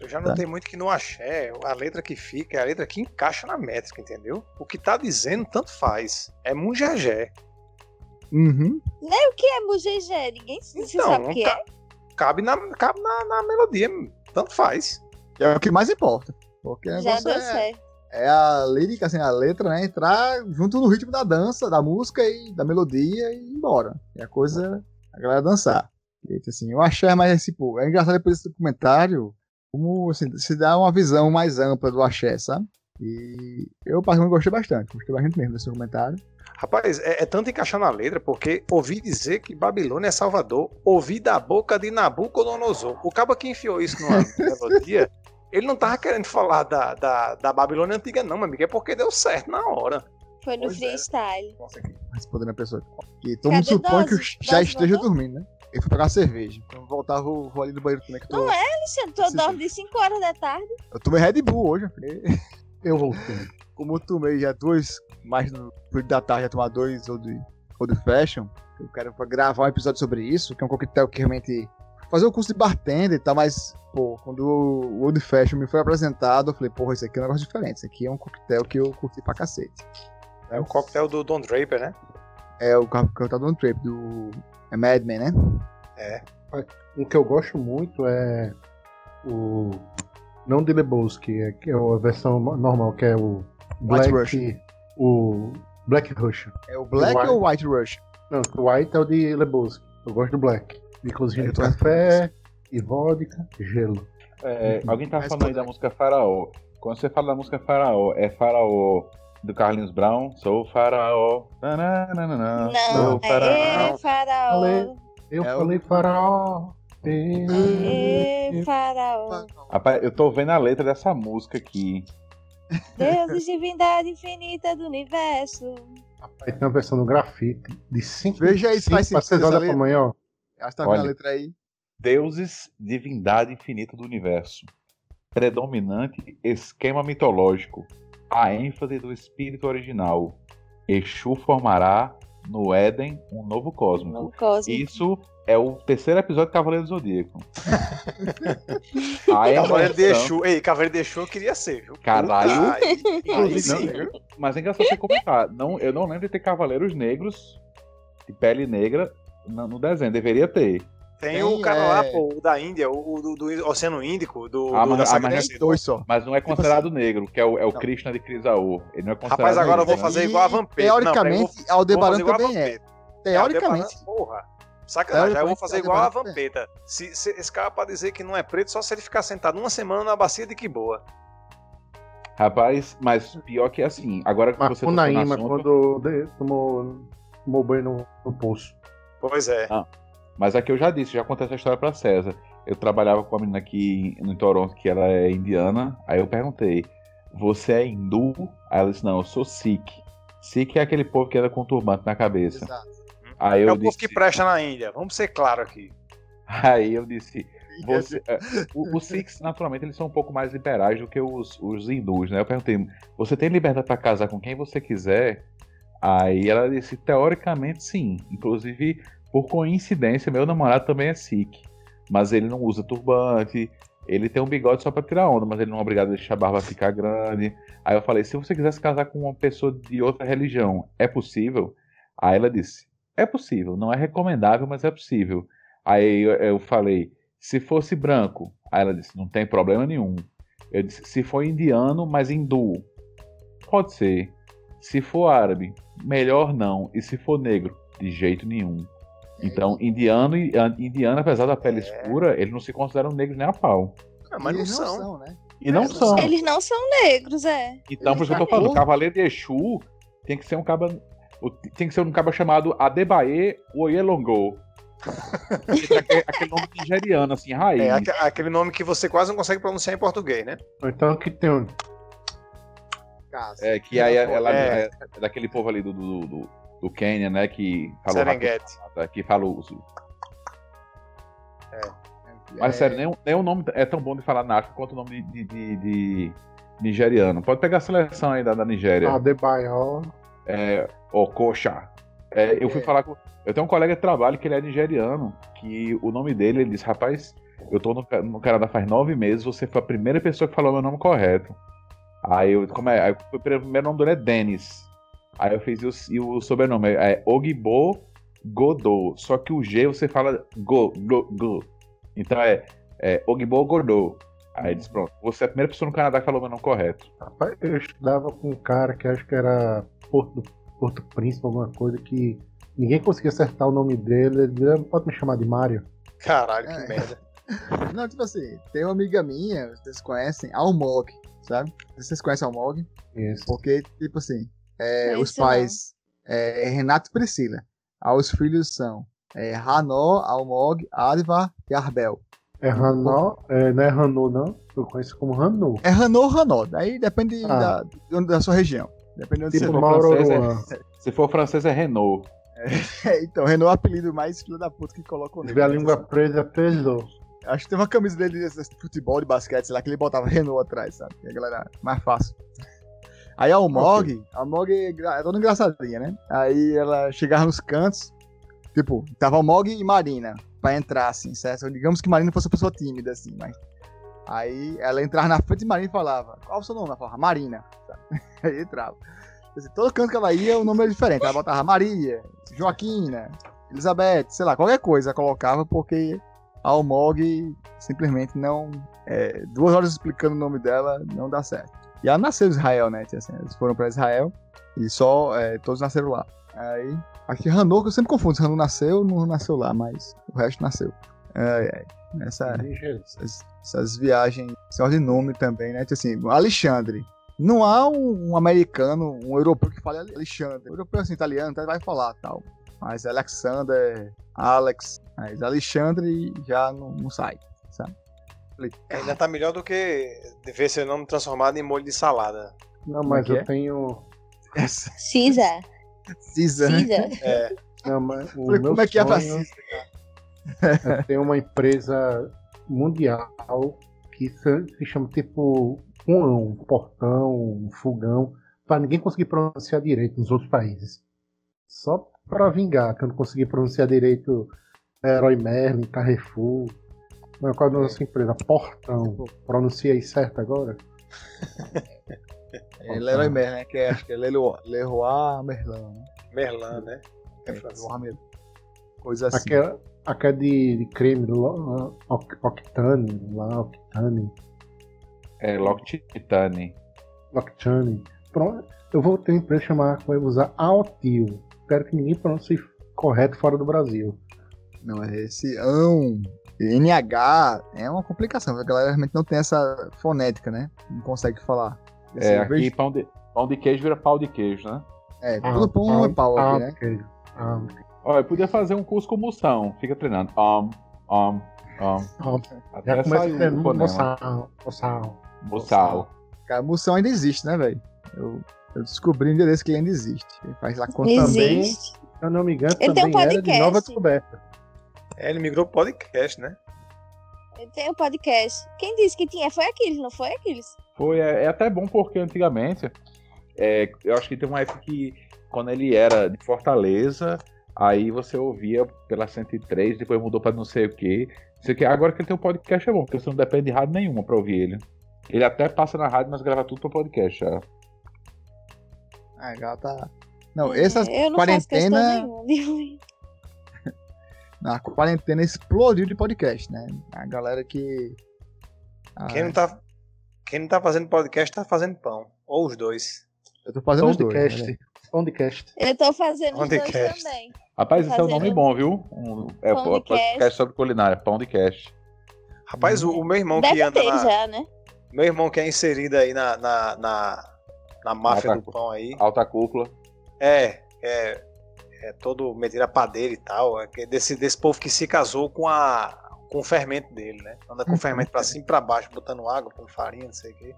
Eu já notei muito que no axé, a letra que fica é a letra que encaixa na métrica, entendeu? O que tá dizendo, tanto faz. É mungegé. Uhum. O que é mugegé? Ninguém se Então, sabe o que é. ca- cabe, na, cabe na, na melodia, tanto faz. É o que mais importa. Porque o Já deu é, certo. é a lírica, assim, a letra, né? Entrar junto no ritmo da dança, da música e da melodia e ir embora. E a coisa, a galera dançar. E, assim, eu achei mais esse, pô, é engraçado depois desse documentário, como, assim, se dá uma visão mais ampla do axé, sabe? E eu, particularmente, gostei bastante. Gostei bastante mesmo desse documentário. Rapaz, é, é tanto encaixar na letra, porque ouvi dizer que Babilônia é Salvador, ouvi da boca de Nabucodonosor. O cabo que enfiou isso numa [LAUGHS] melodia, ele não tava querendo falar da, da, da Babilônia antiga, não, meu amigo, é porque deu certo na hora. Foi no Pois é. freestyle. Nossa, aqui, respondendo a pessoa. E todo mundo supõe que o já esteja voltou? dormindo, né? Ele foi pegar cerveja. Quando voltar, eu vou, vou ali no banheiro também, que tô, Não é, Alexandre? Tu dorme de 5 horas da tarde. eu tomei Red Bull hoje. eu falei, [LAUGHS] Eu voltei. Como eu tomei já dois, mais no período da tarde, já tomar dois ou de, ou de fashion, eu quero gravar um episódio sobre isso, que é um coquetel que realmente. Fazer o curso de bartender e tal, mas, pô, quando o Old Fashion me foi apresentado, eu falei, porra, isso aqui é um negócio diferente. Isso aqui é um coquetel que eu curti pra cacete. É o coquetel do Don Draper, né? É o coquetel do Trip, do. É Mad Men, né? Um que eu gosto muito é o. Não de Lebowski, é, que é a versão no- normal, que é o Black. Russian. O Black Russian. É o Black White. ou White Rush? Não, o White é o de Lebowski. Eu gosto do Black. Inclusive Eu tô- café e vodka, gelo. É, alguém tá Mas falando aí da música Faraó. Quando você fala da música Faraó, é Faraó do Carlinhos Brown? Sou Faraó. Tananana, Não, sou Faraó. é faraó. Ale- Eu É o- falei faraó. É faraó. Rapaz, eu tô vendo a letra dessa música aqui. Deus e divindade infinita do universo. Aí tem uma versão do grafite de 5 Veja aí se faz para sentido 6 horas essa da manhã, ó. Acho que tá vendo a Olha. letra aí. Deuses, divindade infinita do universo. Predominante esquema mitológico. A ênfase do espírito original. Exu formará no Éden um novo cósmico. No cosmo. Isso é o terceiro episódio de Cavaleiro do Zodíaco. [LAUGHS] A Cavaleiro de emoção- Exu. Ei, Cavaleiro de Exu eu queria ser, viu? Caralho. Aí Inclusive, sim, não-? Mas é engraçado você comentar. Não, eu não lembro de ter cavaleiros negros de pele negra no, no desenho. Deveria ter. Tem, Tem, o cara lá, é. pô, o da Índia, o, do, do Oceano Índico, do, Ah, do- mas- da ah, mas Tem dois só. Mas não é Tipo considerado negro, que é o, é o Não. Krishna de Crisaú. Ele não é considerado Rapaz, agora eu vou negro, né? fazer E, igual a Vampeta. teoricamente, Não, peraí, Aldebaran vou fazer igual a também é. Teoricamente. Aldebaran, Porra. Sacanagem, já eu vou fazer igual a Vampeta. Se, se- esse cara pode dizer que não é preto só se ele ficar sentado uma semana na bacia de que boa. Rapaz, mas pior que assim, agora que você tocou no Macunaíma, assunto, quando tomou, tomou banho no, no poço. Pois é. Mas aqui eu já disse, já contei essa história pra César. Eu trabalhava com uma menina aqui no Toronto, que ela é indiana. Aí eu perguntei, você é hindu? Aí ela disse, não, eu sou sikh. Sikh é aquele povo que anda com turbante na cabeça. Exato. Aí É eu o povo disse, que presta na Índia. Vamos ser claro aqui. aí eu disse, [LAUGHS] você, é, o- os Sikhs, naturalmente, eles são um pouco mais liberais do que os, os hindus, né? Eu perguntei, você tem liberdade pra casar com quem você quiser? Aí ela disse, teoricamente sim. Inclusive, por coincidência, meu namorado também é Sikh. Mas ele não usa turbante, ele tem um bigode só pra tirar onda, mas ele não é obrigado a deixar a barba ficar grande. Aí eu falei, se você quisesse casar com uma pessoa de outra religião, é possível? Aí ela disse, é possível, não é recomendável, mas é possível. Aí eu, eu falei, se fosse branco, aí ela disse, não tem problema nenhum. Eu disse, se for indiano, mas hindu, pode ser. Se for árabe, melhor não. E se for negro, de jeito nenhum. Então, indiano, e- indiano, apesar da pele escura, eles não se consideram negros nem a pau. Ah, mas não Eles são. né? E não É, são. Eles não são negros, é. Então, por isso que eu tô falando, o Cavaleiro de Exu tem que ser um caba. Tem que ser um caba chamado Adebaye Oyelongo. [LAUGHS] aquele, aquele nome nigeriano, assim, raiz. É aque- aquele nome que você quase não consegue pronunciar em português, né? Então que tem um. É, que aí ela É. é, daquele povo ali do, do, do, do Quênia, né? Que falou Serengeti. rápido, que falou. Mas É, sério, nem, nem o nome é tão bom de falar na África quanto o nome de, de, de- de nigeriano. Pode pegar a seleção aí da, da Nigéria. Adebayor. É, Okocha. É, eu fui É. falar com. Eu tenho um colega de trabalho que ele é nigeriano, que o nome dele, ele disse, rapaz, eu tô no, no Canadá faz nove meses, você foi a primeira pessoa que falou meu nome correto. Aí eu, como é? Aí eu- o primeiro nome dele é Dennis. Aí eu fiz e o, e o sobrenome é Ogbo Godot. Só que o G você fala Go, Go, Go. Então é, é Ogbo Godot. Aí ele disse, pronto, você é a primeira pessoa no Canadá que falou meu nome correto. Rapaz, eu estudava com um cara que acho que era Porto, Porto Príncipe, alguma coisa que ninguém conseguia acertar o nome dele. Ele "Ah, pode me chamar de Mário. Caralho, que É. merda. [LAUGHS] Não, tipo assim, tem uma amiga minha, vocês conhecem, Almog, sabe? Vocês conhecem Almog? Isso. Porque, tipo assim, é, os pais é, Renato e Priscila. Aí os filhos são é, Hanó, Almog, Advar e Arbel. É Hanó, é, não é Hanô, não. Eu conheço como Hanô. É Hanô ou Hanó, daí depende Ah. da, da sua região. Depende de onde Tipo você for francês, é-. [LAUGHS] Se for francês, é Renault. É, então, Renault é o apelido mais filho da puta que colocam Se nele. tiver a língua presa, pesou. Acho que tem uma camisa dele de futebol, de basquete, sei lá, que ele botava Renault atrás, sabe? Que a galera mais fácil. Aí a Almog, a Almog é, é toda engraçadinha, né? Aí ela chegava nos cantos, tipo, tava Almog e Marina pra entrar, assim, certo? Digamos que Marina fosse uma pessoa tímida, assim, mas. Aí ela entrava na frente de Marina e falava, qual é o seu nome? Ela falava, Marina. [LAUGHS] Aí entrava. Assim, todo canto que ela ia, o nome era diferente. Ela botava Maria, Joaquina, Elizabeth, sei lá, qualquer coisa ela colocava, porque a Almog simplesmente não. é, duas horas explicando o nome dela não dá certo. E ela nasceu em Israel, né? Assim, eles foram pra Israel e só é, todos nasceram lá. Aí, aqui Hanô, que eu sempre confundo Hanô nasceu não nasceu lá, mas o resto nasceu. Ai, ai. Essa, essas, essas viagens, negócio de nome também, né? Tipo Assim, Alexandre. Não há um, um americano, um europeu que fale Alexandre. O europeu, assim, italiano, até vai falar tal. Mas Alexander, Alex, mas Alexandre já não, não sai, sabe? É, Ainda tá melhor do que ver seu nome transformado em molho de salada. Não, é mas eu é? tenho. essa Cisa. Cisa? Cisa. Não, mas o Falei, meu como é que é pra sonho Cisa? é [LAUGHS] ter uma empresa mundial que se, chama tipo um, um portão, um fogão, para ninguém conseguir pronunciar direito nos outros países. Só para vingar, que eu não consegui pronunciar direito Herói Merlin, Carrefour. Qual é a nossa empresa? Portão. Pronunciei certo agora? [LAUGHS] É Leroy Merlin, né? Que é, acho que é Leroy, Leroy Merlin, né? Merlan, né? É, Leroy Merlin. Coisa assim. Aquela, aquela de, de creme, lo- Oc- Octane, lá, Octane, É Loctitane. Octane. Pronto, eu vou ter uma empresa chamada, que vai usar Altil. Espero que ninguém pronuncie correto fora do Brasil. Não, é esse ão, NH, é uma complicação. A galera realmente não tem essa fonética, né? Não consegue falar. Esse É, eu aqui vejo- pão de, pão de queijo vira pau de queijo, né? É, todo pão é pau aqui, né? queijo. Ah, Olha, eu podia fazer um curso com moção. Fica treinando. Um, um, um. Até já começa sair o dizendo fonema. moçal, moçal. Moçal. Cara, moção ainda existe, né, velho? Eu, eu descobri um dia desse que ele ainda existe. Ele faz lá conta também. Existe. Se eu não me engano, Ele tem um também era de podcast. nova descoberta. É, ele migrou podcast, né? Ele tem um podcast. Quem disse que tinha? Foi Aquiles, não foi Aquiles? Foi, é, é até bom porque antigamente, é, eu acho que tem uma época que quando ele era de Fortaleza, aí você ouvia pela 103, depois mudou pra não sei o que. Sei que agora que ele tem um podcast é bom, porque você não depende de rádio nenhuma pra ouvir ele. Ele até passa na rádio, mas grava tudo pro podcast. Já. Ah, a galera tá. Não, essa É, eu não faço quarentena. nenhuma. Na quarentena explodiu de podcast, né? A galera que. Ah, Quem não tá. Quem não tá fazendo podcast tá fazendo pão. Ou os dois. Eu tô fazendo os dois. Podcast. né? Podcast. Eu tô fazendo os dois Podcast. também. Rapaz, esse é um nome bom, viu? Um, é pão de podcast cast. sobre culinária, pão de cast. Rapaz, o, o meu irmão que Deve anda ter na, já, né? Meu irmão que é inserido aí na, na, na, na máfia Alta- do pão aí. Alta cúpula. É, é, é todo metido a padeiro e tal. É que desse, desse povo que se casou com a com o fermento dele, né? Anda com o fermento pra cima e pra baixo, botando água, com farinha, não sei o quê.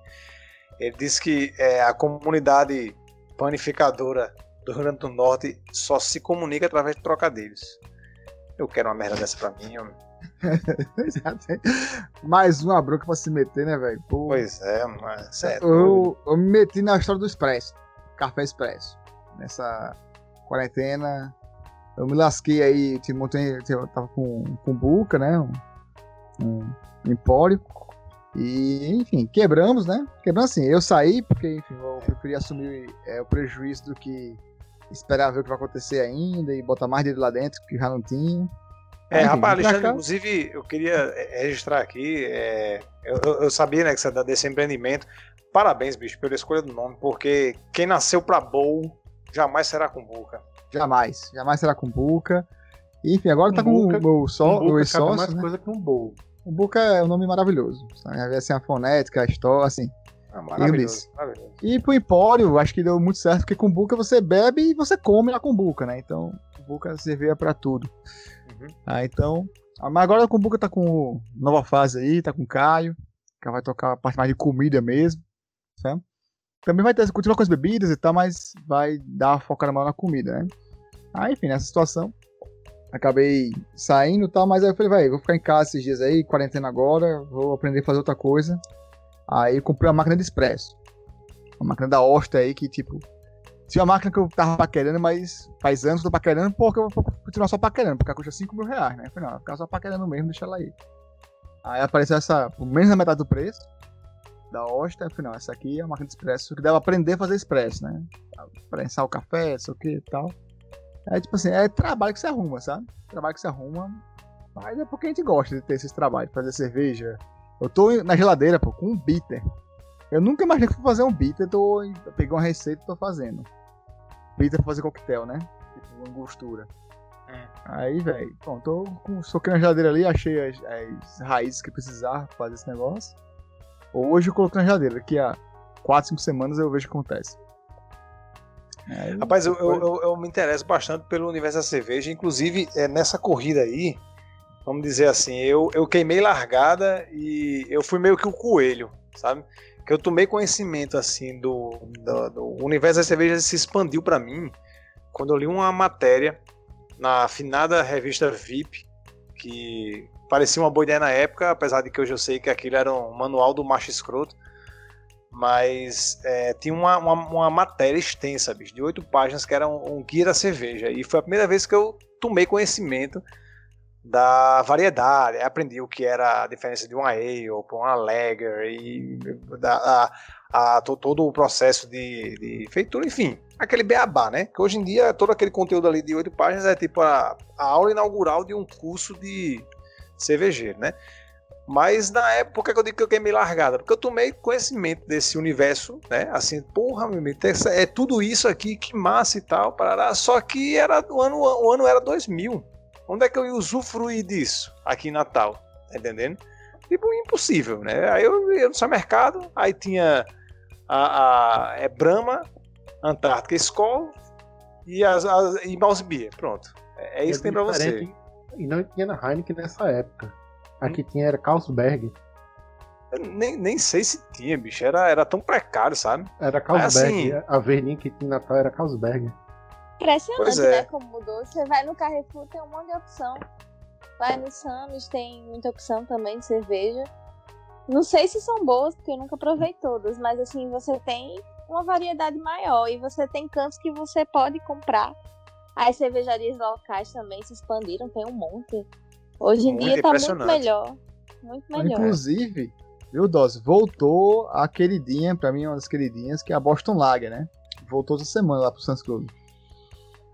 Ele disse que é, a comunidade panificadora do Rio Grande do Norte só se comunica através de trocadilhos. Eu quero uma merda dessa pra mim, homem. [LAUGHS] Mais uma bronca pra se meter, né, velho? Pois é, mas é eu, eu me meti na história do Expresso. Café Expresso. Nessa quarentena. Eu me lasquei aí, tinha, tinha- tava com, com buca, né? Um, um. E, enfim, quebramos, né? Quebramos assim. Eu saí porque, enfim, eu preferi assumir é, o prejuízo do que esperar ver o que vai acontecer ainda e botar mais dinheiro lá dentro, que já não tinha. É, Enfim, rapaz, Alexandre, cá. inclusive, eu queria é, registrar aqui. é, eu, eu- sabia né, que você é desse empreendimento. Parabéns, bicho, pela escolha do nome, porque quem nasceu pra bowl jamais será com boca. Jamais. Jamais será com buca. E, enfim, agora tá com o meu, só, um o cabe sócio, mais né? coisa que um bowl. O Buca é um nome maravilhoso. Sabe? Assim, a fonética, a história, assim. Ah, maravilhoso, maravilhoso. E pro Empório, acho que deu muito certo, porque com Buca você bebe e você come na Cumbuca, né? Então, Cumbuca servia pra tudo. Uhum. Ah, então. ah, Mas agora a Cumbuca tá com nova fase aí, tá com o Caio, que vai tocar a parte mais de comida mesmo, sabe? Também vai ter, continua com as bebidas e tal, mas vai dar uma focada maior na comida, né? Aí, enfim, nessa situação, acabei saindo e tal, mas aí eu falei, vai, vou ficar em casa esses dias aí, quarentena agora, vou aprender a fazer outra coisa. Aí comprei uma máquina de expresso. Uma máquina da Osta aí que, tipo, tinha uma máquina que eu tava paquerando, mas faz anos que eu tô paquerando, porque eu vou continuar só paquerando, porque custa 5 mil reais, né? Eu falei, não, ficar só paquerando mesmo, deixa ela aí. Aí apareceu essa, por menos da metade do preço, da Osta, eu falei, não, essa aqui é uma máquina de expresso, que deve aprender a fazer expresso, né? Prensar o café, sei o que e tal. É tipo assim, é trabalho que você arruma, sabe? Trabalho que você arruma, mas é porque a gente gosta de ter esses trabalhos, fazer cerveja. Eu tô na geladeira, pô, com um bitter. Eu nunca imaginei que fosse fazer um bitter, tô, eu peguei uma receita e tô fazendo. Bitter pra fazer coquetel, né? Tipo, angostura. Hum. Aí, velho, bom, tô com soquei na geladeira ali, achei as, as raízes que precisar pra fazer esse negócio. Hoje eu coloquei na geladeira, daqui a 4, 5 semanas eu vejo o que acontece. Rapaz, eu, eu, eu, me interesso bastante pelo universo da cerveja, inclusive é, nessa corrida aí, vamos dizer assim, eu, eu queimei largada e eu fui meio que o coelho, sabe? Que eu tomei conhecimento assim do, do, do universo da cerveja se expandiu pra mim quando eu li uma matéria na afinada revista VIP, que parecia uma boa ideia na época, apesar de que hoje eu sei que aquilo era um manual do macho escroto. Mas é, tinha uma, uma, uma matéria extensa, bicho, de oito páginas, que era um, um guia da cerveja. E foi a primeira vez que eu tomei conhecimento da variedade. Aprendi o que era a diferença de uma ale para uma lager e da, a, a, to- todo o processo de, de feitura, enfim, aquele beabá, né? Que hoje em dia todo aquele conteúdo ali de oito páginas é tipo a, a aula inaugural de um curso de cervejeiro, né? Mas na época, por que eu digo que eu queimei largada? Porque eu tomei conhecimento desse universo, né? Assim, porra, meu amigo, é tudo isso aqui, que massa e tal, parará. Só que era o ano, o ano era 2000. Onde é que eu ia usufruir disso aqui em Natal? Tá entendendo? Tipo, impossível, né? Aí eu ia no supermercado, aí tinha a, a é Brahma, Antártica Skol e, as, as, e Mouse Beer. Pronto. É, é isso que tem pra você. E não tinha na Heineken nessa época. Aqui tinha era Carlsberg. Eu nem, nem sei se tinha, bicho. Era, era tão precário, sabe? Era Carlsberg. assim- A verdinha que tinha em Natal era Carlsberg. Impressionante, Pois é. né? Como mudou. Você vai no Carrefour, tem um monte de opção. Vai no Samus, tem muita opção também de cerveja. Não sei se são boas, porque eu nunca provei todas, mas assim, você tem uma variedade maior e você tem cantos que você pode comprar. As cervejarias locais também se expandiram, tem um monte. Hoje em Muito dia tá muito melhor. Muito melhor. Inclusive, viu, Dose? Voltou a queridinha, pra mim, uma das queridinhas, que é a Boston Lager, né? Voltou essa semana lá pro Sans Club.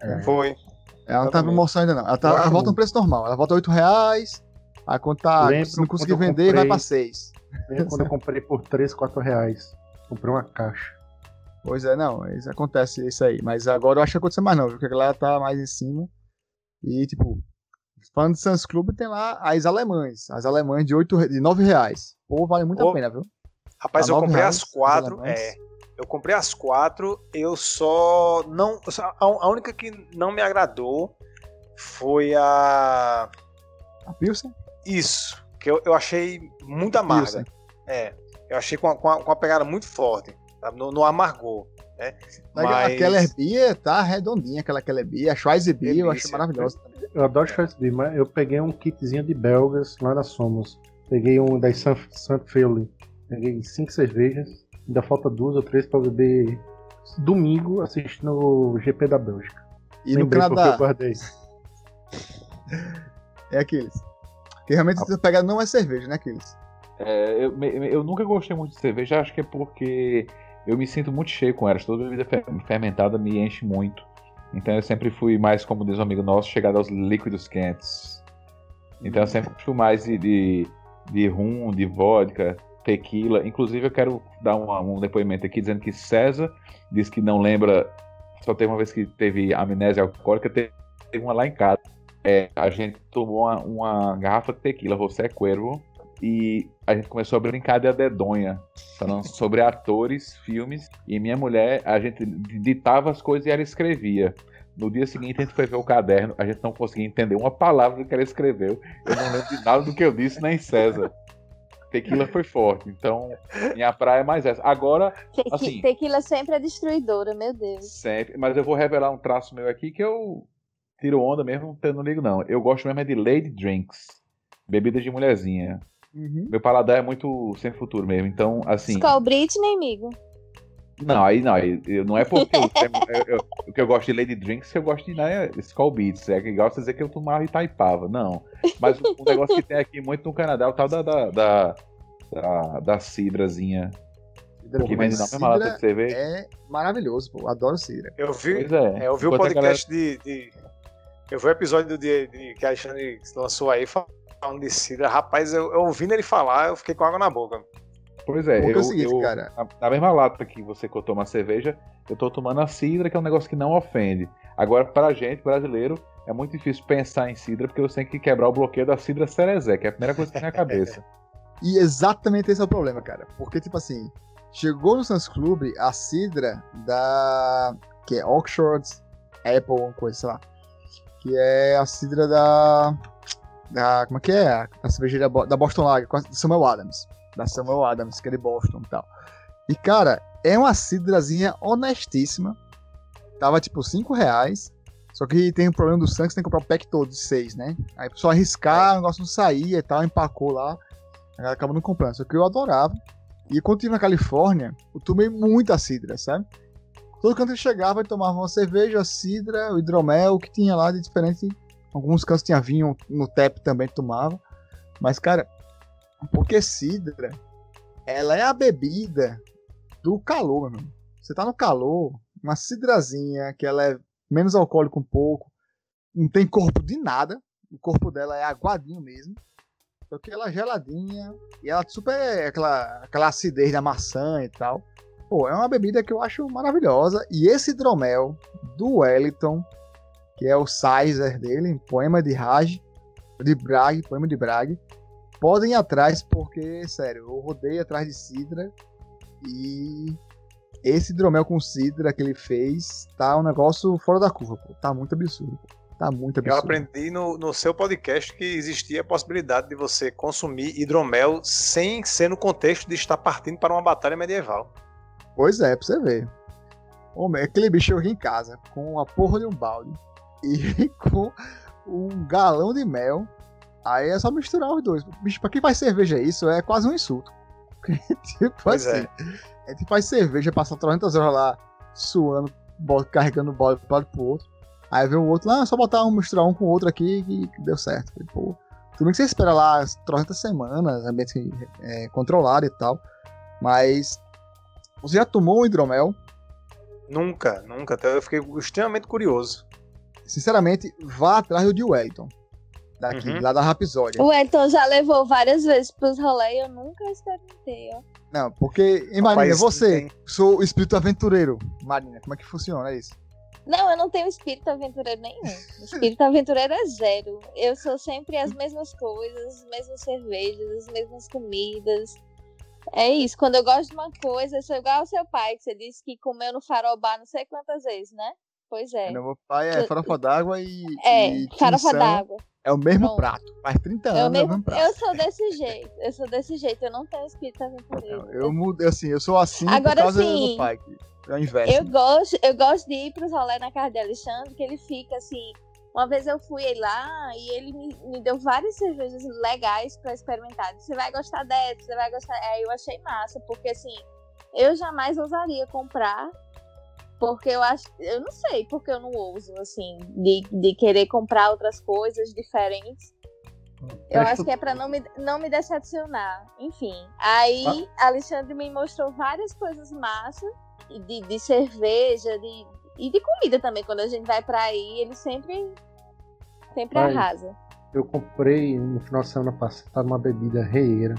É. Foi. Ela não tá promoção ainda não. Ela, tá, ela volta no preço normal. Ela volta a 8 reais. Aí quando tá, Lembro se não conseguir vender, vai comprei. pra 6. Lembra quando eu comprei por 3, 4 reais. Comprei uma caixa. Pois é, não, isso acontece isso aí. Mas agora eu acho que aconteceu mais não, viu? Porque a galera tá mais em cima. E, tipo, falando de Sans Club, tem lá as alemães. As alemães de, 8, de 9 reais. Pô, vale muito a pena, viu? Rapaz, Tá eu comprei reais, as quatro. as. É. Eu comprei as quatro, eu só. não A a única que não me agradou foi a. A Pilsen? Isso. Que eu, eu achei muito amarga. Pilsen. É. Eu achei com, a- com, com uma pegada muito forte. sabe? No, no amargor. Né? Mas... A Keller Beer tá redondinha, aquela Keller Beer. A Schweizer Beer eu Delícia. maravilhosa também. Eu adoro Schwarzbier, mas eu peguei um kitzinho de belgas lá na Somos. Peguei um das St. Philly. Peguei cinco cervejas. Ainda falta duas ou três pra beber domingo assistindo o GP da Bélgica. E no Lembrei porque Canadá, eu guardei. [LAUGHS] é aqueles. Que realmente essa pegada não é cerveja, né, aqueles? É, eu, eu nunca gostei muito de cerveja, acho que é porque eu me sinto muito cheio com elas. Toda bebida fe- fermentada me enche muito. Então eu sempre fui mais, como diz um amigo nosso, chegado aos líquidos quentes. Então eu sempre fui mais de, de, de rum, de vodka, tequila. Inclusive eu quero dar uma- um depoimento aqui dizendo que César disse que não lembra, só teve uma vez que teve amnésia alcoólica, teve uma lá em casa. É, a gente tomou uma, uma garrafa de tequila, você é Cuervo, e a gente começou a brincar de a dedonha, falando sobre atores, filmes, e minha mulher, a gente ditava as coisas e ela escrevia. No dia seguinte a gente foi ver o caderno, a gente não conseguia entender uma palavra do que ela escreveu. Eu não lembro de nada do que eu disse, nem César. Tequila foi forte, então minha praia é mais essa. Agora, Tequi- Assim. Tequila sempre é destruidora, meu Deus. sempre, mas eu vou revelar um traço meu aqui que eu tiro onda mesmo, eu não ligo não. Eu gosto mesmo é de lady drinks, bebidas de mulherzinha. Uhum. Meu paladar é muito sem futuro mesmo. Então, assim. Skull Britney, amigo. Não, aí não. aí não é porque eu, eu- eu- o que eu gosto de Lady Drinks que eu gosto de né, Skull Beats. É que igual você dizer que eu tomava Itaipava. Não. Mas o, o negócio que tem aqui muito no Canadá é o tal da. da, da, da, da cidrazinha. Que vende na mesma lata de cerveja. é maravilhoso, pô. Adoro Cidra. Eu vi, Pois é. é, eu vi o Enquanto podcast de, de- Eu vi o episódio do dia de, que a Alexandre lançou aí falando de Cidra. Rapaz, eu, eu ouvindo ele falar, eu fiquei com água na boca. Pois é, Porque é eu, o seguinte, eu- cara. na, na mesma lata que você que toma cerveja, eu tô tomando a cidra, que é um negócio que não ofende. Agora, pra gente, brasileiro, é muito difícil pensar em cidra, porque você tem que quebrar o bloqueio da cidra cerezé, que é a primeira coisa que vem na cabeça. [LAUGHS] E exatamente esse é o problema, cara. Porque, tipo assim, chegou no Sans Club a Cidra da. que é Oxford Apple, uma coisa, sei lá. Que é a Cidra da. Da como é que é? A cervejaria da Boston Lager, com a Samuel Adams. Da Samuel Adams, que é de Boston e tal. E, cara, é uma cidrazinha honestíssima. Tava tipo 5 reais. Só que tem o problema do sangue, você tem que comprar o pack todo de 6, né? Aí só arriscar, o negócio não saía e tal, empacou lá. Acaba não comprando. Só que eu adorava. E quando estive na Califórnia, eu tomei muita cidra, sabe? Todo canto que chegava, eu tomava uma cerveja, a cidra, o hidromel, o que tinha lá de diferente. Alguns cantos tinha vinho, no tap também tomava. Mas, cara, porque cidra, ela é a bebida do calor, meu irmão. Você tá no calor, uma cidrazinha, que ela é menos alcoólica um pouco, não tem corpo de nada. O corpo dela é aguadinho mesmo. Só que ela é geladinha e ela super aquela, aquela acidez da maçã e tal. Pô, é uma bebida que eu acho maravilhosa. E esse hidromel do Wellington, que é o Sizer dele, poema de Raj, de Bragg, poema de Bragg, podem ir atrás porque, sério, eu rodei atrás de Sidra e esse hidromel com Sidra que ele fez tá um negócio fora da curva, pô. Tá muito absurdo, pô. Tá muito Eu absurdo. aprendi no, no seu podcast que existia a possibilidade de você consumir hidromel sem ser no contexto de estar partindo para uma batalha medieval. Pois é, pra você ver. Homem, aquele bicho eu ri em casa com a porra de um balde [LAUGHS] e com um galão de mel. Aí é só misturar os dois. Bicho, pra quem faz cerveja isso é quase um insulto. [LAUGHS] tipo Pois assim, a gente faz cerveja, passa 300 horas lá suando, carregando o balde pro lado pro outro. Aí vem o outro, lá, é só botar um, misturar um com o outro aqui que deu certo. Falei, pô, tudo bem que você espera lá as 300 semanas, ambiente é, controlado e tal. Mas você já tomou um hidromel? Nunca, nunca. Até eu fiquei extremamente curioso. Sinceramente, vá atrás do de Wellington. Daqui, Uhum. lá da Rapsódia. O Elton já levou várias vezes pros rolês e eu nunca experimentei, ó. Não, porque, e Marina, Rapaz, você, tem- sou o espírito aventureiro. Marina, como é que funciona isso? Não, eu não tenho espírito aventureiro nenhum. [LAUGHS] Espírito aventureiro é zero. Eu sou sempre as mesmas coisas, as mesmas cervejas, as mesmas comidas. É isso. Quando eu gosto de uma coisa, eu sou igual ao seu pai, que você disse que comeu no farol-bar não sei quantas vezes, né? Pois é. Meu pai é farofa d'água e. É, e farofa d'água. É o mesmo Pronto. prato. Faz 30 Eu, anos é o mesmo- mesmo prato. eu sou desse jeito. Eu sou desse jeito. Eu não tenho espírito aventureiro. Eu mudo, assim, eu sou assim Agora por causa sim. do pai. Que é o inverso. Eu gosto, eu gosto de ir pros rolê na casa de Alexandre, que ele fica assim. Uma vez eu fui lá e ele me, me deu várias cervejas legais pra experimentar. Você vai gostar dessa, você vai gostar. Aí eu achei massa, porque assim, eu jamais ousaria comprar, porque eu acho. Eu não sei porque eu não ouso, assim, de, de querer comprar outras coisas diferentes. Eu Presta- acho que é pra não me, não me decepcionar. Enfim. Aí, Alexandre me mostrou várias coisas massas. De, de cerveja, de, e de comida também. Quando a gente vai pra aí, ele sempre. Sempre Vai. arrasa. Eu comprei no final de semana passado uma bebida reieira.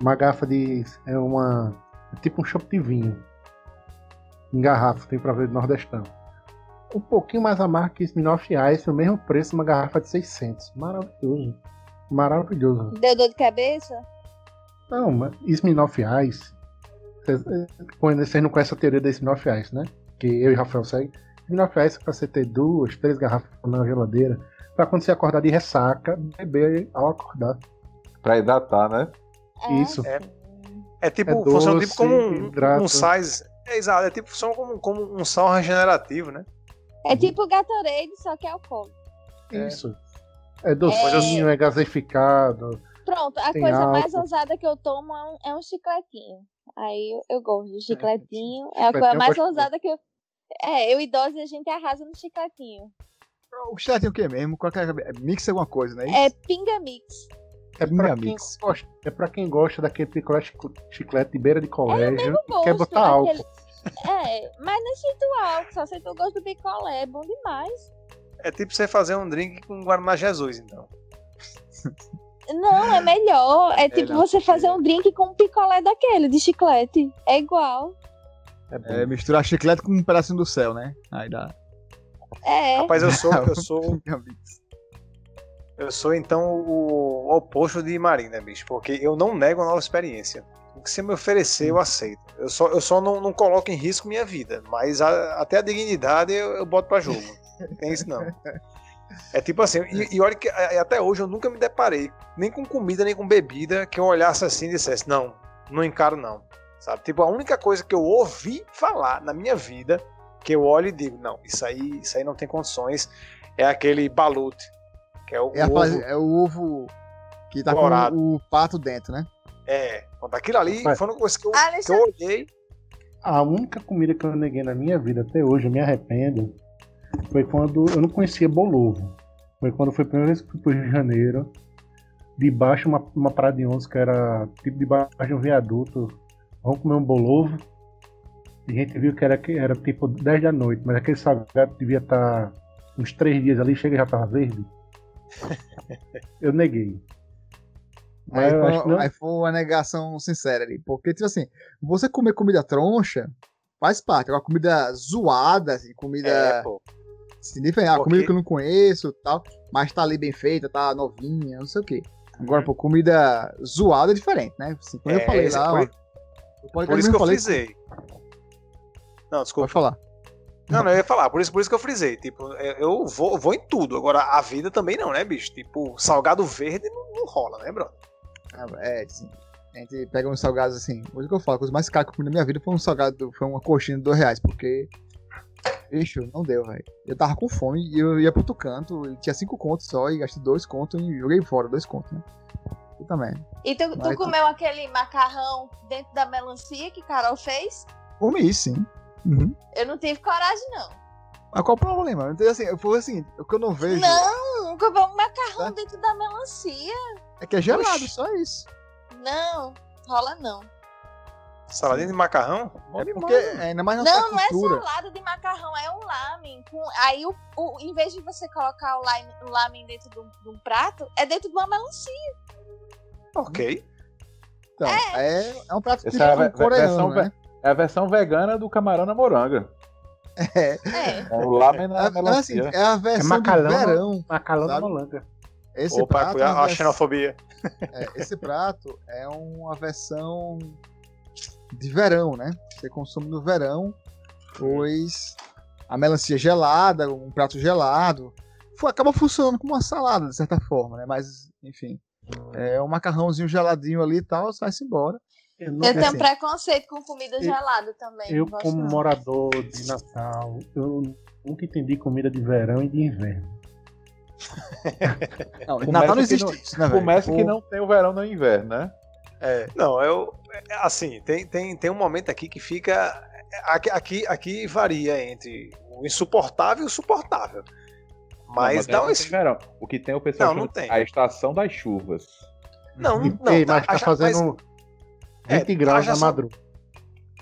Uma garrafa de. É uma. É tipo um chopp de vinho. Em garrafa, tem pra ver do Nordestão. Um pouquinho mais amargo que Smirnoff Ice, o mesmo preço, uma garrafa de 600. Maravilhoso. Maravilhoso. Deu dor de cabeça? Não, mas Smirnoff Ice. Vocês não conhecem a teoria da Smirnoff Ice, né? Que eu e Rafael seguem. Smirnoff Ice é pra você ter duas, três garrafas na geladeira. Pra quando você acordar de ressaca, beber ao acordar. Pra hidratar, né? É, Isso. É. É tipo, É funciona doce, tipo como um, hidrata. um sais. É exato, é tipo, funciona como, como um sal regenerativo, né? É tipo Gatorade, só que é álcool. É. Isso. É docinho, é, gaseificado. Pronto, a coisa mais álcool. ousada que eu tomo é um, é um chicletinho. Aí eu, eu gosto do chicletinho. É a chicletinho coisa eu mais ousada que eu. É, eu idosa e a gente arrasa no chicletinho. O chiclete é o que mesmo? Qualquer... Mix alguma coisa, né? É pinga mix. É pra, quem gosta, é pra quem gosta daquele picolé chiclete de beira de colégio e gosto, quer botar álcool. aquele- É, mas não sinto álcool, só sinto o gosto do picolé, é bom demais. É tipo você fazer um drink com Guaraná Jesus, então. Não, é melhor. É tipo não, você fazer um drink com um picolé daquele, de chiclete. É igual. É. É misturar chiclete com um pedacinho do céu, né? Aí dá. É. Rapaz, eu sou, eu sou. [LAUGHS] eu sou então o, oposto de Marina, bicho, porque eu não nego a nova experiência. O que você me oferecer, eu aceito. Eu só, eu só não, não coloco em risco minha vida, mas a- até a dignidade eu, eu boto pra jogo. Não tem isso não. É tipo assim, e, e olha que a- até hoje eu nunca me deparei, nem com comida, nem com bebida, que eu olhasse assim e dissesse, não, não encaro não. Sabe? Tipo, a única coisa que eu ouvi falar na minha vida, que eu olho e digo, não, isso aí, isso aí não tem condições, é aquele balute, que é o, É, a ovo. fase- é o ovo que tá Dourado. com o pato dentro, né? É, quando aquilo ali Rapaz. foi uma coisa que eu, que eu olhei. A única comida que eu neguei na minha vida até hoje, eu me arrependo, foi quando eu não conhecia bolovo. Foi quando foi a primeira vez que fui pro Rio de Janeiro, debaixo de uma, uma parada de ônibus que era tipo debaixo de um viaduto. Vamos comer um bolovo. E a gente viu que era, que era tipo 10 da noite, mas aquele salgado devia estar uns 3 dias ali, chega e já tava verde. [LAUGHS] Eu neguei. Mas Aí eu foi, não- aí foi uma negação sincera ali. Porque, tipo assim, você comer comida troncha faz parte. Agora, comida zoada, assim, comida. É, pô. assim, diferente. Ah, Porque- comida que eu não conheço tal. Mas tá ali bem feita, tá novinha, não sei o quê. Agora, Uhum. pô, comida zoada é diferente, né? Assim, quando eu É, falei esse- lá, por, ó, por eu isso que eu falei, frisei. Não, desculpa. Pode falar. Não, não, eu ia falar, por isso, por isso que eu frisei. Tipo, eu- eu vou, vou em tudo. Agora, a vida também não, né, bicho? Tipo, salgado verde não, não rola, né, bro? Ah, É, assim. A gente pega uns salgados assim. Coisa que eu falo, a coisa mais cara que eu comi na minha vida foi um salgado, foi uma coxinha de dois reais, porque. Bicho, não deu, velho. Eu tava com fome e eu ia pro outro canto, e tinha cinco contos só, e gastei dois contos e joguei fora, dois contos, né? Puta merda. e tu, tu Mas tu- comeu aquele macarrão dentro da melancia que Carol fez? Comi sim. Uhum. Eu não tive coragem, não. Mas qual o problema? Então, assim, foi o seguinte, o que eu não vejo Não, comer um macarrão Tá. dentro da melancia. é que é gelado, Oxi. só isso. Não, rola não. Saladinha de macarrão? É porque, é, ainda mais na Não, não é cultura. salada de macarrão, é um lamen. Com... Aí, o, o- em vez de você colocar o lamen, o lamen dentro de um, de um prato, é dentro de uma melancia. Ok. Então, é, é um prato Essa típico é a ve- coreano, versão né? É a versão vegana do camarão na moranga. É. É o lamen na É, é assim, melancia. é a versão macalão, de verão. Macalão Sabe? molanga. Esse Opa, prato, é uma a vers- xenofobia. é, esse prato é uma versão de verão, né? Você consome no verão, pois a melancia é gelada, um prato gelado, acaba funcionando como uma salada, de certa forma, né? Mas, enfim, é um macarrãozinho geladinho ali e tal, vai-se embora. Eu, não- Eu tenho assim, preconceito com comida eu- gelada também. eu como não. morador de Natal, eu nunca entendi comida de verão e de inverno. [LAUGHS] Não, Natal não existe não- isso, né? Começa que O- não tem o verão no inverno, né? É, não, eu. é, Assim, tem, tem, tem um momento aqui que fica. Aqui, aqui, aqui varia entre o insuportável e o suportável. Mas Não, dá aí um. O que tem o pessoal Não, não tem. a estação das chuvas. Não, E- não. Ei, mas tá fazendo É, 20 graus haja na madrugada.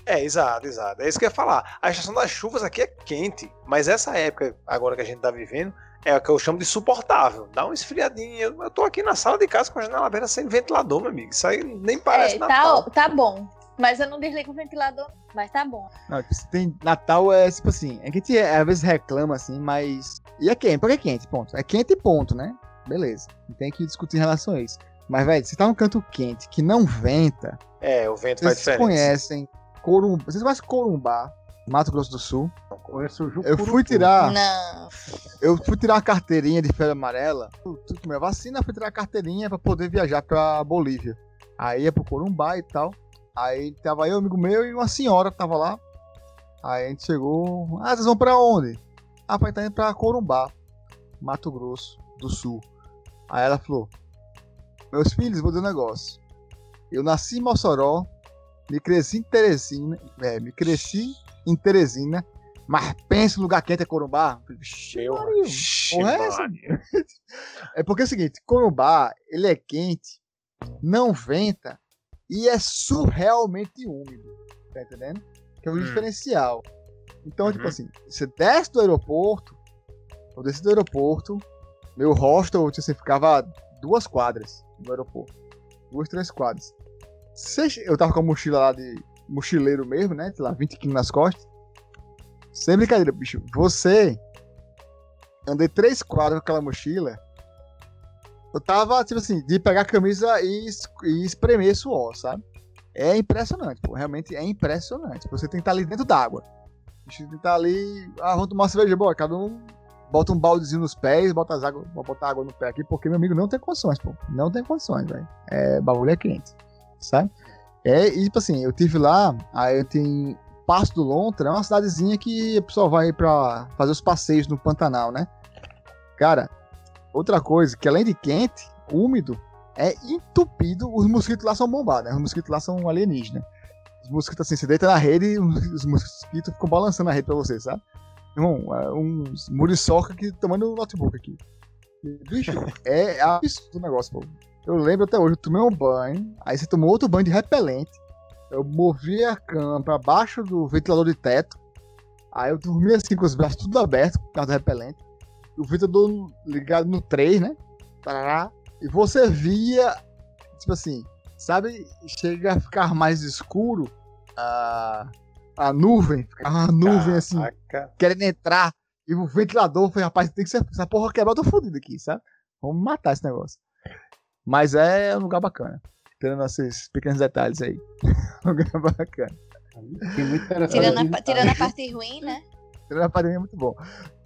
É, exato, exato. É isso que eu ia falar. A estação das chuvas aqui é quente, mas essa época agora que a gente tá vivendo é o que eu chamo de suportável. Dá uma esfriadinha. Eu, eu tô aqui na sala de casa com a janela aberta sem ventilador, meu amigo. Isso aí nem parece É, Natal. tá, tá bom. Mas eu não desligo o ventilador, mas tá bom. Não, tipo, tem Natal é tipo assim, é que a gente é, às vezes reclama assim, mas. E é quente, porque é quente, ponto. É quente e ponto, né? Beleza. Não tem que discutir em relação a isso. Mas, velho, se tá num canto quente que não venta, É, o vento faz vocês diferença. conhecem Corumbá. Vocês conhecem Corumbá, Mato Grosso do Sul? Conheço o Eu Jucurutu. fui tirar. Não. Eu fui tirar uma carteirinha de febre amarela. Eu minha vacina, fui tirar a carteirinha pra poder viajar pra Bolívia. Aí ia pro Corumbá e tal. Aí tava eu, amigo meu, e uma senhora tava lá. Aí a gente chegou. Ah, vocês vão pra onde? Ah, pai, tá indo pra Corumbá, Mato Grosso do Sul. Aí ela falou: Meus filhos, vou dizer um negócio. Eu nasci em Mossoró, me cresci em Teresina, é, me cresci em Teresina, mas pensa no lugar quente é Corumbá. Eu falei, "Vixe, Meu, Maria, Ixi, porra é. [LAUGHS] É porque é o seguinte, Corumbá, ele é quente, não venta e é surrealmente úmido. Tá entendendo? Que é o Hum. diferencial. Então, tipo Uhum. assim, você desce do aeroporto, eu desci do aeroporto, meu hostel, tipo assim, ficava duas quadras do aeroporto. Duas, três quadras. Eu tava com a mochila lá de mochileiro mesmo, né? Sei lá, 20 quilos nas costas. Sem brincadeira, bicho. Você andei três quadras com aquela mochila. Eu tava, tipo assim, de pegar a camisa e, e espremer suor, sabe? É impressionante, pô. Realmente é impressionante. Você tem que estar ali dentro d'água. Você tem que estar ali. Ah, vamos tomar uma cerveja boa. Cada um bota um baldezinho nos pés, bota as água, vou botar água no pé aqui, porque meu amigo não tem condições, pô. Não tem condições, velho. É, bagulho é quente, sabe? É, e tipo assim, eu tive lá, aí eu tenho Passo do Lontra, é uma cidadezinha que o pessoal vai pra fazer os passeios no Pantanal, né? Cara, outra coisa, que além de quente, úmido, é entupido, os mosquitos lá são bombados, né? Os mosquitos lá são alienígenas. Os mosquitos assim, você deita na rede e [LAUGHS] os mosquitos ficam balançando a rede pra você, sabe? Irmão, é uns muriçoca que tomando notebook aqui. Bicho, é absurdo o negócio, pô. Eu lembro até hoje, eu tomei um banho, aí você tomou outro banho de repelente. Eu movi a cama pra baixo do ventilador de teto. Aí eu dormi assim com os braços tudo abertos por causa do repelente. O ventilador ligado no 3, né? Tarará. E você via, tipo assim, sabe? Chega a ficar mais escuro a, a nuvem. Ficava uma nuvem assim, Caraca. querendo entrar. E o ventilador foi, rapaz, tem que ser. Essa porra quebrar, eu tô fudido aqui, sabe? Vamos matar esse negócio. Mas é um lugar bacana. Tendo esses pequenos detalhes aí. [LAUGHS] um lugar bacana. Muito Tirando a, tirando a parte ruim, né? Tendo a pandemia é muito bom.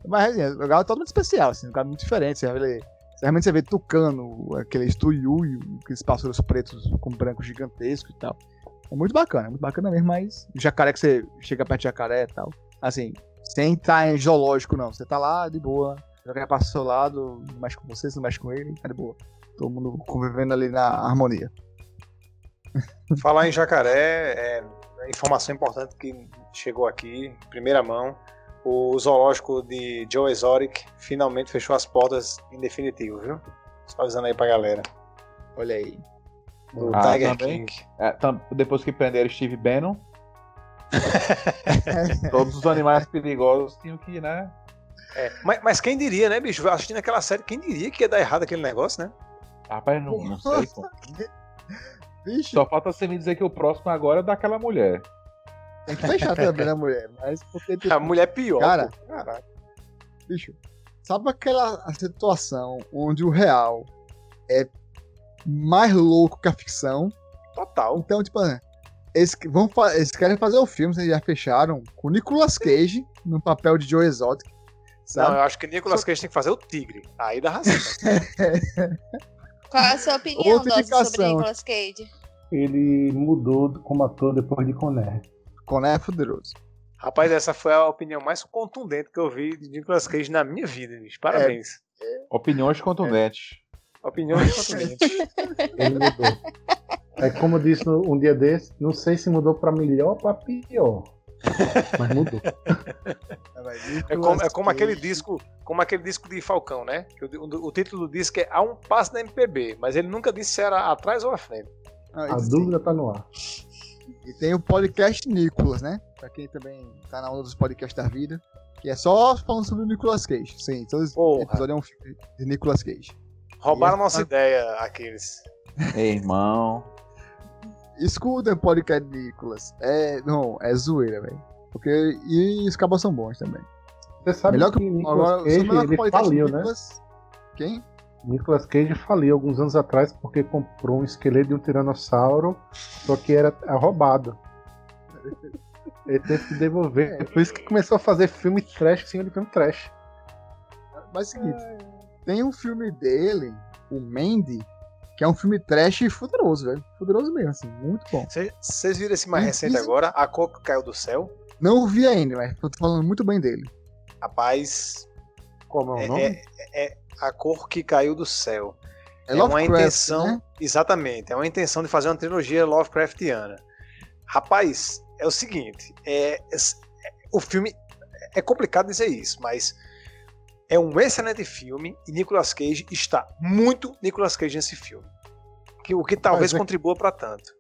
Mas assim, é um lugar totalmente especial, assim, um lugar muito diferente. Você vê, realmente você vê tucano, aquele tuiuio, aqueles pássaros pretos com branco gigantesco e tal. É muito bacana, é muito bacana mesmo, mas jacaré que você chega perto de jacaré e tal. Assim, sem estar em zoológico, não. Você tá lá de boa, o jacaré passa do seu lado, não mexe com você, você não mexe com ele, tá de boa. Todo mundo convivendo ali na harmonia. [LAUGHS] Falar em jacaré, é, é informação importante que chegou aqui, em primeira mão. O zoológico de Joe Exotic finalmente fechou as portas em definitivo, viu? Só avisando aí pra galera. Olha aí. Do Ah, Tiger também? King. É, tam- depois que prenderam Steve Bannon, [LAUGHS] todos os animais perigosos tinham que, né? É, mas, mas quem diria, né, bicho? Assistindo aquela série, quem diria que ia dar errado aquele negócio, né? Rapaz, não, não sei. pô. [LAUGHS] Bicho, Só falta você me dizer que o próximo agora é daquela mulher. tem que fechar também na mulher. Mas porque, tipo, A mulher é pior. Cara. Caralho. bicho, sabe aquela situação onde o real é mais louco que a ficção? Total. Então, tipo, eles, vão fa- eles querem fazer o filme, vocês já fecharam, com Nicolas Cage no papel de Joe Exotic. Não, Sabe? eu acho que Nicolas Cage tem que fazer o tigre. Aí dá razão. [LAUGHS] Qual é a sua opinião, Dose, sobre. Nicolas Cage? Ele mudou como ator depois de Conner. Coné é poderoso. Rapaz, essa foi a opinião mais contundente que eu vi de Nicolas Cage na minha vida, bicho. Parabéns. Opiniões contundentes. Opiniões contundentes. Ele mudou. É como eu disse no- um dia desse, não sei se mudou pra melhor ou pra pior. Mas mudou. É como, é como aquele disco, como aquele disco de Falcão, né? O, o- o título do disco é A um passo da MPB, mas ele nunca disse se era atrás ou à frente. A dúvida tá no ar. E tem o podcast Nicolas, né? Pra quem também tá na onda dos podcasts da vida. Que é só falando sobre o Nicolas Cage. Sim, todo Porra. episódio é um filme de Nicolas Cage. Roubaram nossa ideia, aqueles. Ei, irmão. Escutem o podcast de Nicolas. É, não, é zoeira, velho. Porque, e os cabos são bons também. Você sabe melhor que, que, Nicolas agora, o Cage ele faliu, né? Nicolas... Quem? Nicolas Cage faliu alguns anos atrás porque comprou um esqueleto de um tiranossauro, só que era roubado. Ele teve que devolver. É. Por isso que começou a fazer filme trash cima de filme trash. Mas é o seguinte, tem um filme dele, o Mandy, que é um filme trash e fuderoso, velho. Fuderoso mesmo, assim, muito bom. Vocês viram esse mais recente isso- agora? A cor que caiu do céu? Não vi ainda, mas tô falando muito bem dele. Rapaz, Como é o é, nome? é- é a cor que caiu do céu. É, É, uma intenção, né? exatamente, é uma intenção de fazer uma trilogia Lovecraftiana. Rapaz, é o seguinte, é, é- o filme é complicado dizer isso, mas é um excelente filme e Nicolas Cage está muito Nicolas Cage nesse filme. Que, o que talvez é- contribua para tanto.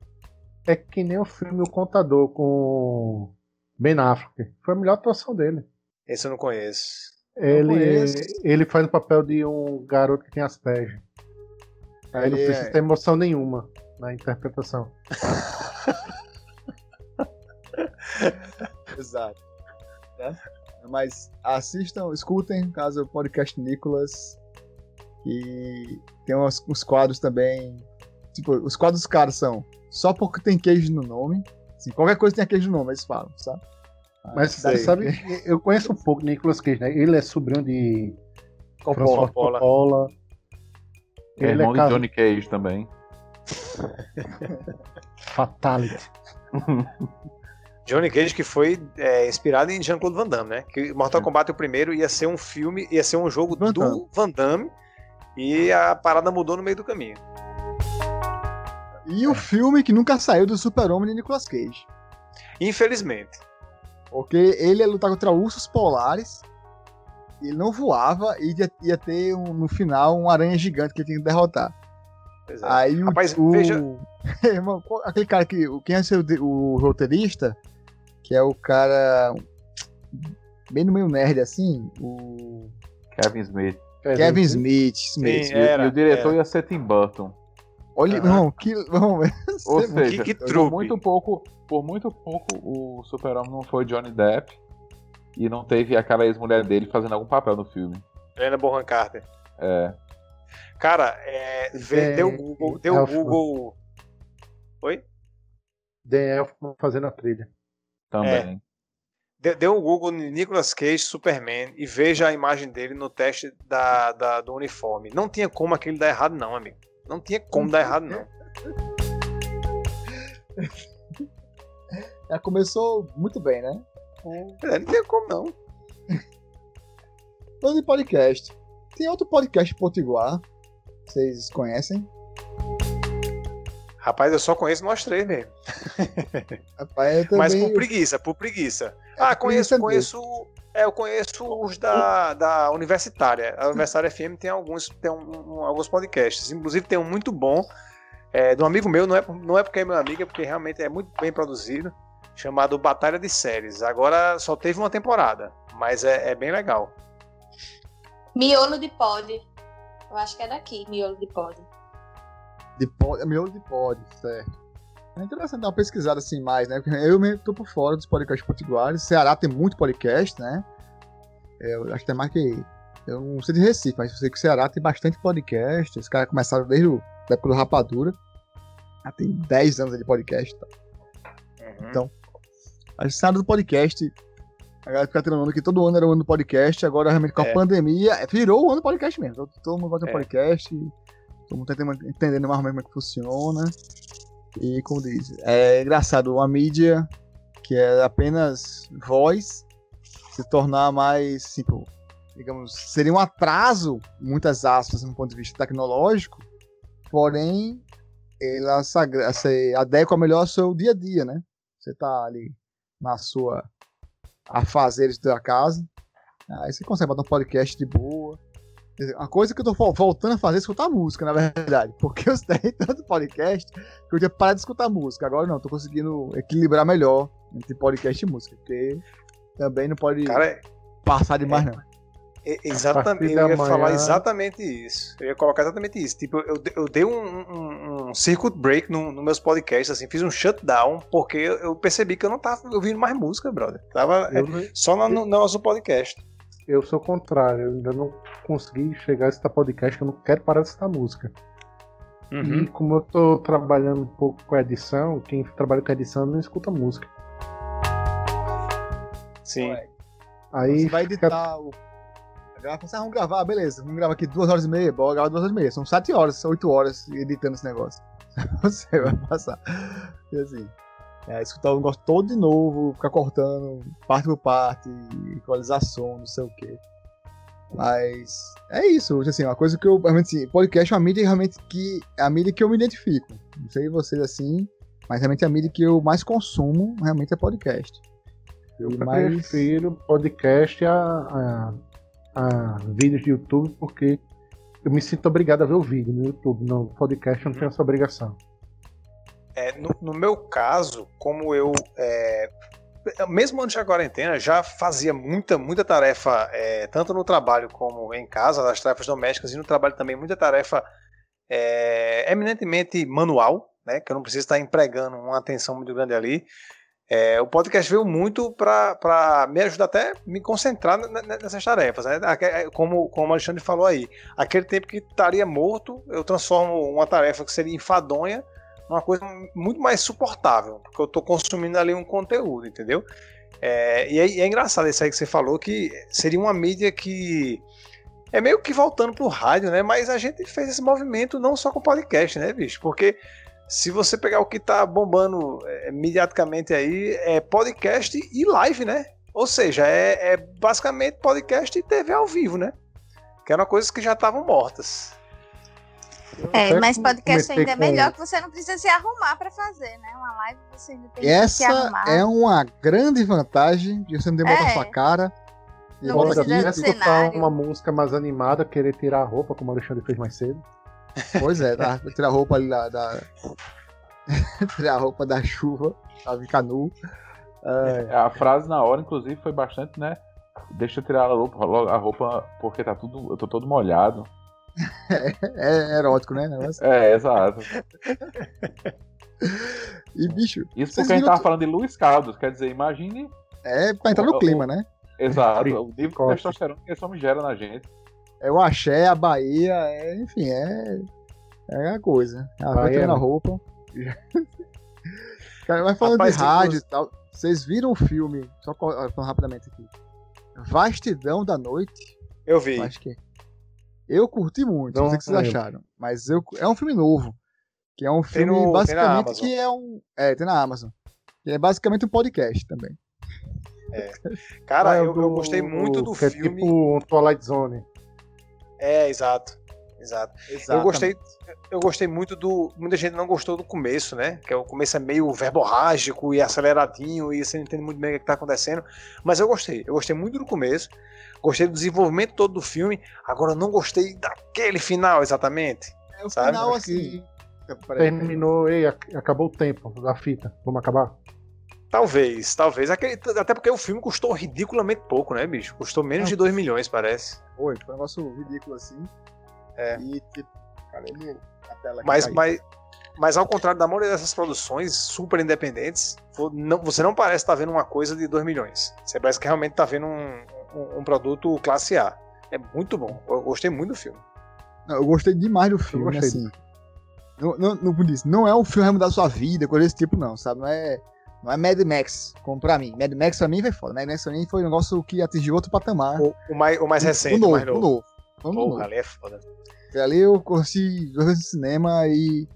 É que nem o filme O Contador com Ben Affleck. Foi a melhor atuação dele. Esse eu não conheço. Ele, conheço. ele faz o papel de um garoto que tem asperger. Aí não Ele precisa é- ter emoção nenhuma na interpretação. [LAUGHS] Exato. Né? Mas assistam, escutem, caso o podcast Nicolas. E tem uns, uns quadros também. Tipo, os quadros dos caras são só porque tem queijo no nome. Assim, qualquer coisa tem queijo no nome, eles falam, sabe? Ah, Mas sei. sabe, eu conheço um pouco Nicolas Cage, né? Ele é sobrinho de Coppola. Coppola. Coppola. É Ele irmão é de Johnny Cage também. [LAUGHS] Fatality. [LAUGHS] Johnny Cage que foi é, inspirado em Jean-Claude Van Damme, né? Que Mortal Kombat o primeiro ia ser um filme, ia ser um jogo Van do. Van Damme e a parada mudou no meio do caminho. E o filme que nunca saiu do Super-Homem de Nicolas Cage. Infelizmente. Porque ele ia lutar contra ursos polares. Ele não voava e ia, ia ter um- no final um aranha gigante que ele tinha que derrotar. É. Aí o, Rapaz, o- veja- [LAUGHS] Irmão, aquele cara que. Quem é seu, o roteirista? Que é o cara. Bem no meio nerd assim. O. Kevin Smith. Kevin Smith. Smith. Sim, E, Era, e o diretor era. ia ser Tim Burton. Olha, irmão, que. Irmão, Ou você- seja, que por trupe. muito pouco, por muito pouco o Super-Homem não foi Johnny Depp e não teve aquela ex-mulher dele fazendo algum papel no filme. Helena Bonham Carter. É, Cara, é, vê, É, deu Google. Deu Elfman. Google. Oi? Dan Elfman fazendo a trilha. Também. Dê, dê um Google no Nicolas Cage Superman e veja a imagem dele no teste da, da- do uniforme. Não tinha como aquele dar errado, não, amigo. Não tinha como dar errado, não. [LAUGHS] Já começou muito bem, né? É, não tinha como, não. Falando de podcast. Tem outro podcast potiguar. Vocês conhecem? Rapaz, eu só conheço nós três mesmo. [LAUGHS] Rapaz, eu também. Mas por preguiça, por preguiça. Ah, conheço, conheço. É, eu conheço os da, da Universitária. A Universitária FM tem alguns, tem um- um- alguns podcasts. Inclusive tem um muito bom É, de um amigo meu, não é, não é porque é meu amigo, é porque realmente é muito bem produzido, chamado Batalha de Séries. Agora só teve uma temporada, mas é, é bem legal. Miolo de pod. Eu acho que é daqui, miolo de pod. De pod, miolo de pod, certo. É interessante dar uma pesquisada assim mais, né? Porque eu mesmo tô por fora dos podcasts potiguares. Ceará tem muito podcast, né? Eu acho que tem mais que. Eu não sei de Recife, mas eu sei que o Ceará tem bastante podcast. Os caras começaram desde o, da época do Rapadura. Já tem 10 anos de podcast. Tá? Uhum. Então, a gente do podcast. A galera fica treinando que todo ano era o ano do podcast, agora realmente com a É. pandemia, é, virou o ano do podcast mesmo. Todo, mundo um É. podcast, tá entendendo, mais ou menos como é que funciona. E como diz, é engraçado, uma mídia que é apenas voz se tornar mais, tipo, digamos, seria um atraso, muitas aspas, no ponto de vista tecnológico, porém, ela se, se adequa melhor ao seu dia a dia, né? Você tá ali na sua afazeres da casa, aí você consegue botar um podcast de boa. Quer dizer, Uma coisa que eu tô vol- voltando a fazer é escutar música, na verdade. [LAUGHS] Porque eu tenho tanto podcast que eu tinha parado de escutar música. Agora não, tô conseguindo equilibrar melhor entre podcast e música. Porque também não pode Cara, é- passar demais, não. é- exatamente, da eu ia manhã- falar exatamente isso. Eu ia colocar exatamente isso. Tipo, eu, de- eu dei um, um, um circuit break no, no meus podcasts, assim, fiz um shutdown, porque eu, percebi que eu não tava ouvindo mais música, brother. Tava é, Eu, só no, no nosso podcast. Eu sou o contrário, eu ainda não consegui chegar a escutar podcast, que eu não quero parar de escutar música. Uhum. E como eu tô trabalhando um pouco com edição, quem trabalha com edição não escuta música. Sim. Ué, Aí Você vai fica- editar o. Grava, assim, ah, vamos gravar, beleza. Vamos gravar aqui duas horas e meia, bora gravar duas horas e meia. São sete horas, oito horas editando esse negócio. [LAUGHS] Você vai passar. E assim. É, escutar o negócio todo de novo, ficar cortando parte por parte, equalizar som, não sei o quê. Mas é isso, assim, uma coisa que eu. Realmente, assim, podcast é uma mídia realmente que. É a mídia que eu me identifico. Não sei vocês assim, mas realmente a mídia que eu mais consumo realmente é podcast. Eu E mais- prefiro podcast a, a, a vídeos de YouTube porque eu me sinto obrigado a ver o vídeo no YouTube. No podcast eu não tenho essa obrigação. É, no, no meu caso, como eu, é, mesmo antes da quarentena, já fazia muita, muita tarefa, é, tanto no trabalho como em casa, das tarefas domésticas, e no trabalho também, muita tarefa é, eminentemente manual, né, que eu não preciso estar empregando uma atenção muito grande ali. É, o podcast veio muito para me ajudar até me concentrar nessas tarefas, né? Aque- Como, como o Alexandre falou aí, aquele tempo que estaria morto, eu transformo uma tarefa que seria enfadonha uma coisa muito mais suportável, porque eu estou consumindo ali um conteúdo, entendeu? É, e, é, é engraçado isso aí que você falou, que seria uma mídia que é meio que voltando pro rádio, né? Mas a gente fez esse movimento não só com podcast, né, bicho? Porque se você pegar o que tá bombando é, mediaticamente aí, é podcast e live, né? Ou seja, é, é basicamente podcast e TV ao vivo, né? Que eram coisas que já estavam mortas. É, mas podcast ainda é com- melhor que você não precisa se arrumar pra fazer, né? Uma live você ainda tem que se Essa arrumar. é uma grande vantagem de você não ter que botar É. sua cara. E Não aqui. do escutar uma música mais animada, querer tirar a roupa, como o Alexandre fez mais cedo. [LAUGHS] Pois é, tá? Tirar a roupa ali da. da... [LAUGHS] Tirar a roupa da chuva, pra ficar nu. É, A frase na hora, inclusive, foi bastante, né? Deixa eu tirar a roupa, a roupa porque tá tudo, eu tô todo molhado. É erótico, né? negócio? É, exato. [LAUGHS] E, bicho, Isso porque a gente tava tu- falando de Luiz Caldas, quer dizer, imagine, é pra entrar no O- clima, né? exato, o nível de testosterona que esse homem gera na gente. É o axé, a Bahia, é, enfim, é. É a coisa. [LAUGHS] Vai Bahia, a né? roupa. Cara, mas falando Rapaz, de rádio e tal, vocês viram o filme, só falando rapidamente aqui. Vastidão da Noite? Eu vi. Acho que. Eu curti muito, não Não sei o que vocês lembro. acharam. Mas eu, é um filme novo. Que é um filme no- basicamente que é um. É, tem na Amazon. Que é basicamente um podcast também. Cara, Ah, eu, eu do- gostei muito do que filme. É tipo um Twilight Zone. É, exato. Exato. Eu gostei, eu gostei muito do. Muita gente não gostou do começo, né? Que é o começo é meio verborrágico e aceleradinho e você não entende muito bem o que está acontecendo. Mas eu gostei. Eu gostei muito do começo. Gostei do desenvolvimento todo do filme. Agora eu não gostei daquele final exatamente. É o sabe? final Acho que assim. Peraí, Terminou, ei, ac- acabou o tempo da fita. Vamos acabar? Talvez, talvez. Aquele- até porque o filme custou ridiculamente pouco, né, bicho? Custou menos de 2 milhões, parece. Foi, foi um negócio ridículo assim. É. E tipo, cara, ele, a tela Mas, caiu. mas, mas ao contrário da maioria dessas produções super independentes, você não parece estar vendo uma coisa de 2 milhões. Você parece que realmente está vendo um, um- um produto classe A. É muito bom. Eu gostei muito do filme. Não, eu gostei demais do filme, assim. Não, não, não, não é um filme que mudar sua vida, coisa desse tipo, não, sabe? Não é, não é Mad Max, como pra mim. Mad Max pra mim foi foda. Mad Max pra mim foi um negócio que atingiu outro patamar. O, o mais, o mais recente, o novo, mais novo. o novo. Porra, ali é foda. Porque ali eu curti duas vezes no cinema e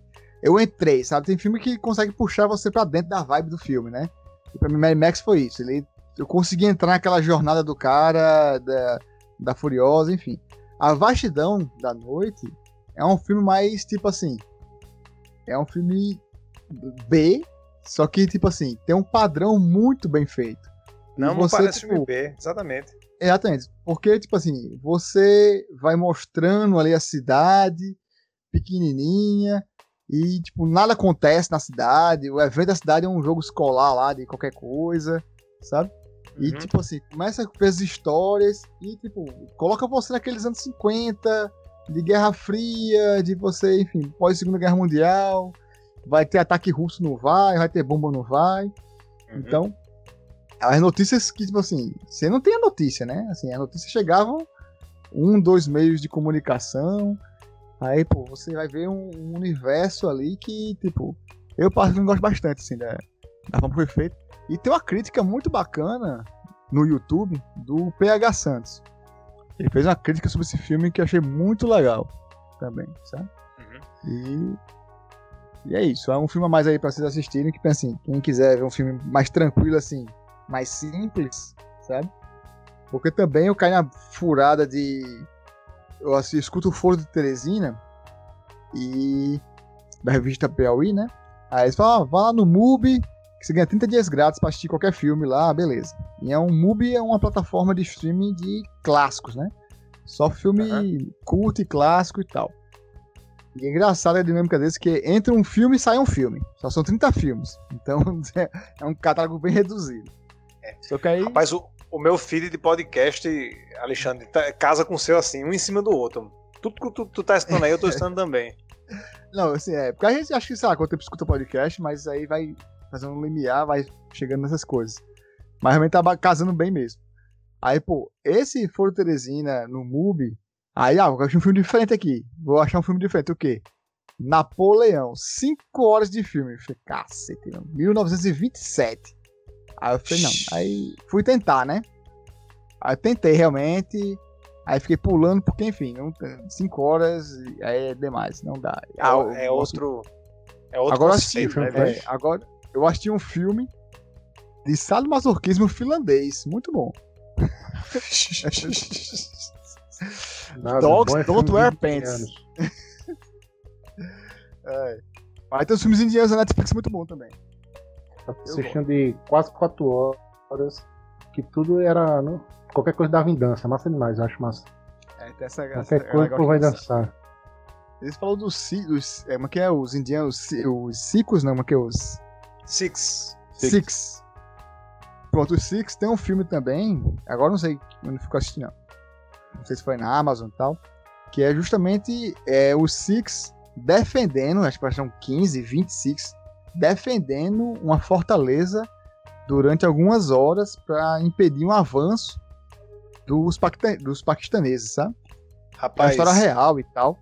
eu entrei, sabe? Tem filme que consegue puxar você pra dentro da vibe do filme, né? E pra mim, Mad Max foi isso. Ele, eu consegui entrar naquela jornada do cara, da, da Furiosa, enfim. A Vastidão da Noite é um filme mais, tipo assim... É um filme B, só que, tipo assim, tem um padrão muito bem feito. Não, não você, parece tipo, filme B, exatamente. Exatamente. Porque, tipo assim, você vai mostrando ali a cidade pequenininha e, tipo, nada acontece na cidade. O evento da cidade é um jogo escolar lá de qualquer coisa, sabe? E, Uhum. tipo assim, começa ver as histórias e, tipo, coloca você naqueles anos 50, de Guerra Fria, de você, enfim, pós-Segunda Guerra Mundial. Vai ter ataque russo, não vai, vai ter bomba, não vai. Uhum. Então, as notícias que, tipo assim, você não tem a notícia, né? Assim, as notícias chegavam um, dois meios de comunicação. Aí, pô, você vai ver um, um universo ali que, tipo, eu particularmente gosto bastante, assim, da, da forma que foi feito. E tem uma crítica muito bacana no YouTube do PH Santos. Ele fez uma crítica sobre esse filme que eu achei muito legal também, sabe? Uhum. E, e é isso. É um filme a mais aí pra vocês assistirem. Que assim, quem quiser ver um filme mais tranquilo, assim, mais simples, sabe? Porque também eu caí na furada de. Eu assim, escuto o Foro de Teresina e. da revista Piauí, né? Aí eles falam, ah, vá lá no MUBI, que você ganha 30 dias grátis pra assistir qualquer filme lá, beleza. E é um MUBI é uma plataforma de streaming de clássicos, né? Só filme culto e clássico e tal. E é engraçado a dinâmica desse que entra um filme e sai um filme. Só são 30 filmes. Então [LAUGHS] é um catálogo bem reduzido. Só que aí. Rapaz, o, o meu feed de podcast, Alexandre, tá- casa com o seu assim, um em cima do outro. Tudo que tu, tu tá estando aí, eu tô [LAUGHS] estando também. Não, assim, é. Porque a gente acha que, sei lá, quanto tempo escuta podcast, mas aí vai fazendo um limiar, vai chegando nessas coisas. Mas realmente tá casando bem mesmo. Aí, pô, esse Foro Teresina no MUBI. Aí, ah, vou achar um filme diferente aqui. Vou achar um filme diferente. O quê? Napoleão. 5 horas de filme. Eu falei, cacete, mano. 1927. Aí eu falei, não. Aí fui tentar, né? Aí eu tentei realmente. Aí fiquei pulando, porque, enfim, 5 horas aí é demais, não dá. É, Ah, eu é gosto- outro. É outro Agora eu conceito, né, agora eu assisti um filme de sadomasoquismo finlandês, muito bom. Nada, Dogs bom é don't wear pants. [LAUGHS] É. Aí tem os filmes indianos na Netflix muito bom também. Tá Assistindo de quase 4 horas, que tudo era. Não, qualquer coisa dava em dança, massa demais, eu acho massa. É, tem essa, essa, Qualquer coisa legal tu vai dançar. Eles falam dos, dos é, como é que é, os indianos, os sicos, não, como é que é, os Six. Six. Six. Pronto, os Six tem um filme também, agora não sei onde ficou assistindo, não. Não sei se foi na Amazon e tal, que é justamente é, os Six defendendo, acho que são 15, 20 Six, defendendo uma fortaleza durante algumas horas para impedir um avanço dos, dos paquistaneses, sabe? É uma Rapaz, história real e tal.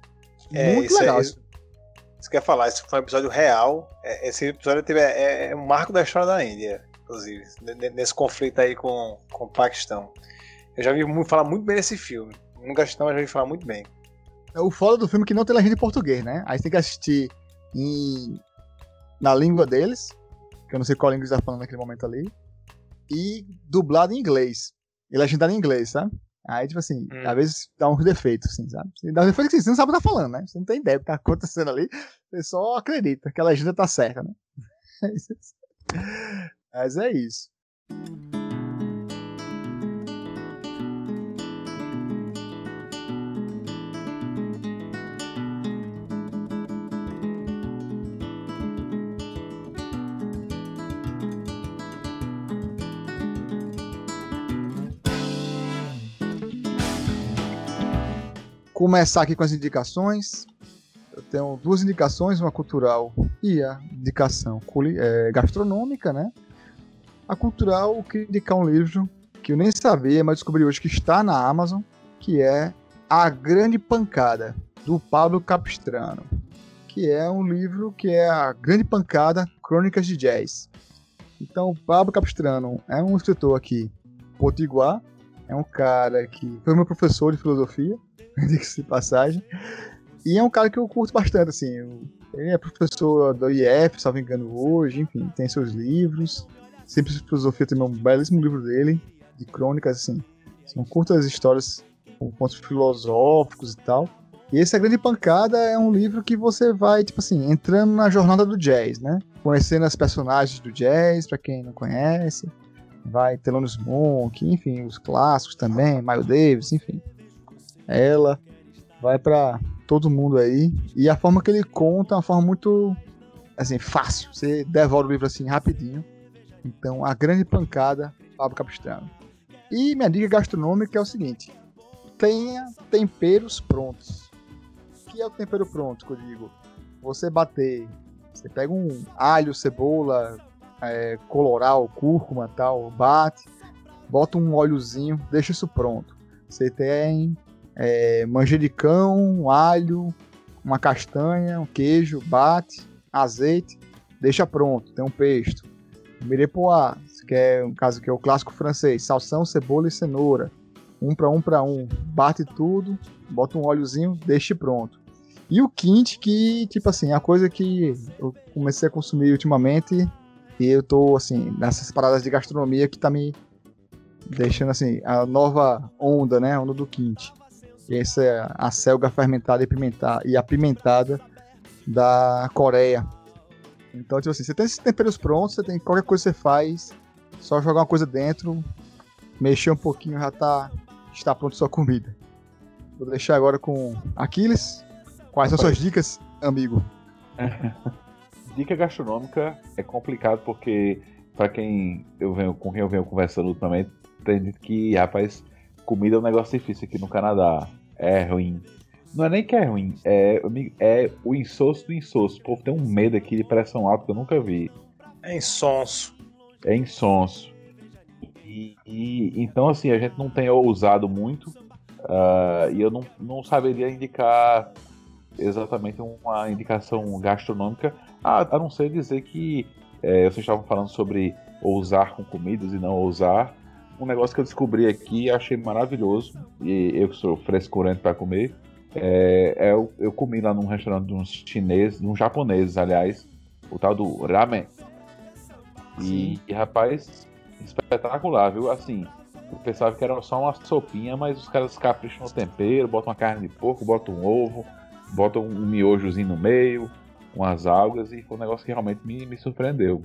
É, Muito isso legal. É, isso. Isso que eu ia falar, esse foi um episódio real. É, Esse episódio teve, é, é um marco da história da Índia, inclusive, ne- nesse conflito aí com, com o Paquistão. Eu já vi muito, falar muito bem desse filme. Assisti, não, mas já vi falar muito bem. É o foda do filme é que não tem legenda em português, né? Aí você tem que assistir em... na língua deles, que eu não sei qual língua eles estão falando naquele momento ali, e dublado em inglês. E legendado em inglês, sabe? Aí, tipo assim, Hum. às vezes dá uns defeitos, assim, sabe? Dá uns defeitos que você não sabe o que tá falando, né? Você não tem ideia do que tá acontecendo ali, você só acredita que a legenda tá certa, né? [LAUGHS] Mas é isso. Começar aqui com as indicações. Eu tenho duas indicações, uma cultural e a indicação é, gastronômica, né? A cultural, eu queria indicar um livro que eu nem sabia, mas descobri hoje que está na Amazon, que é A Grande Pancada, do Pablo Capistrano, que é um livro que é a Grande Pancada, Crônicas de Jazz. Então, o Pablo Capistrano é um escritor aqui, potiguar, é um cara que foi meu professor de filosofia, [LAUGHS] diga-se de passagem, e é um cara que eu curto bastante, assim, ele é professor do IF, se não me engano, hoje, enfim, tem seus livros, Sempre Filosofia tem um belíssimo livro dele, de crônicas, assim, são curtas histórias com pontos filosóficos e tal, e esse A Grande Pancada é um livro que você vai, tipo assim, entrando na jornada do jazz, né? Conhecendo as personagens do jazz, para quem não conhece. Vai Thelonious Monk, enfim, os clássicos também, Miles Davis, enfim. Ela vai para todo mundo aí. E a forma que ele conta é uma forma muito, assim, fácil. Você devora o livro assim rapidinho. Então, A Grande Pancada, Pablo Capistrano. E minha dica gastronômica é o seguinte: tenha temperos prontos que é o tempero pronto, que eu digo? Você bater, você pega um alho, cebola, é, coloral, cúrcuma tal, bate, bota um óleozinho, deixa isso pronto. Você tem é, manjericão, alho, uma castanha, um queijo, bate, azeite, deixa pronto, tem um pesto. Mirepoix, que é um caso que é o clássico francês, salsão, cebola e cenoura. Um para um para um, bate tudo, bota um óleozinho, deixe pronto. E o Quint, que, tipo assim, a coisa que eu comecei a consumir ultimamente e eu tô, assim, nessas paradas de gastronomia que tá me deixando, assim, a nova onda, né? A onda do Quint. Essa é a selga fermentada e, e apimentada da Coreia. Então, tipo assim, você tem esses temperos prontos, você tem qualquer coisa que você faz, só jogar uma coisa dentro, mexer um pouquinho, já tá, está pronto sua comida. Vou deixar agora com Aquiles. Quais são suas dicas, amigo? [LAUGHS] Dica gastronômica é complicado porque, para quem eu venho, com quem eu venho conversando ultimamente, tem gente que, rapaz, comida é um negócio difícil aqui no Canadá. É ruim. Não é nem que é ruim, é, é o insosso do insosso. O povo tem um medo aqui de pressão alta que eu nunca vi. É insonso. É insonso. E, e, então, assim, a gente não tem ousado muito. Uh, e eu não, não saberia indicar exatamente uma indicação gastronômica, a, a não ser dizer que é, vocês estavam falando sobre ousar com comidas e não ousar. Um negócio que eu descobri aqui e achei maravilhoso, e eu que sou frescurante para comer, é, é eu, eu, comi lá num restaurante de uns chineses, de uns japoneses, aliás, o tal do ramen. E, e, rapaz, espetacular, viu? Assim, eu pensava que era só uma sopinha, mas os caras capricham no tempero, botam uma carne de porco, botam um ovo, bota um miojozinho no meio, umas algas, e foi um negócio que realmente me, me surpreendeu.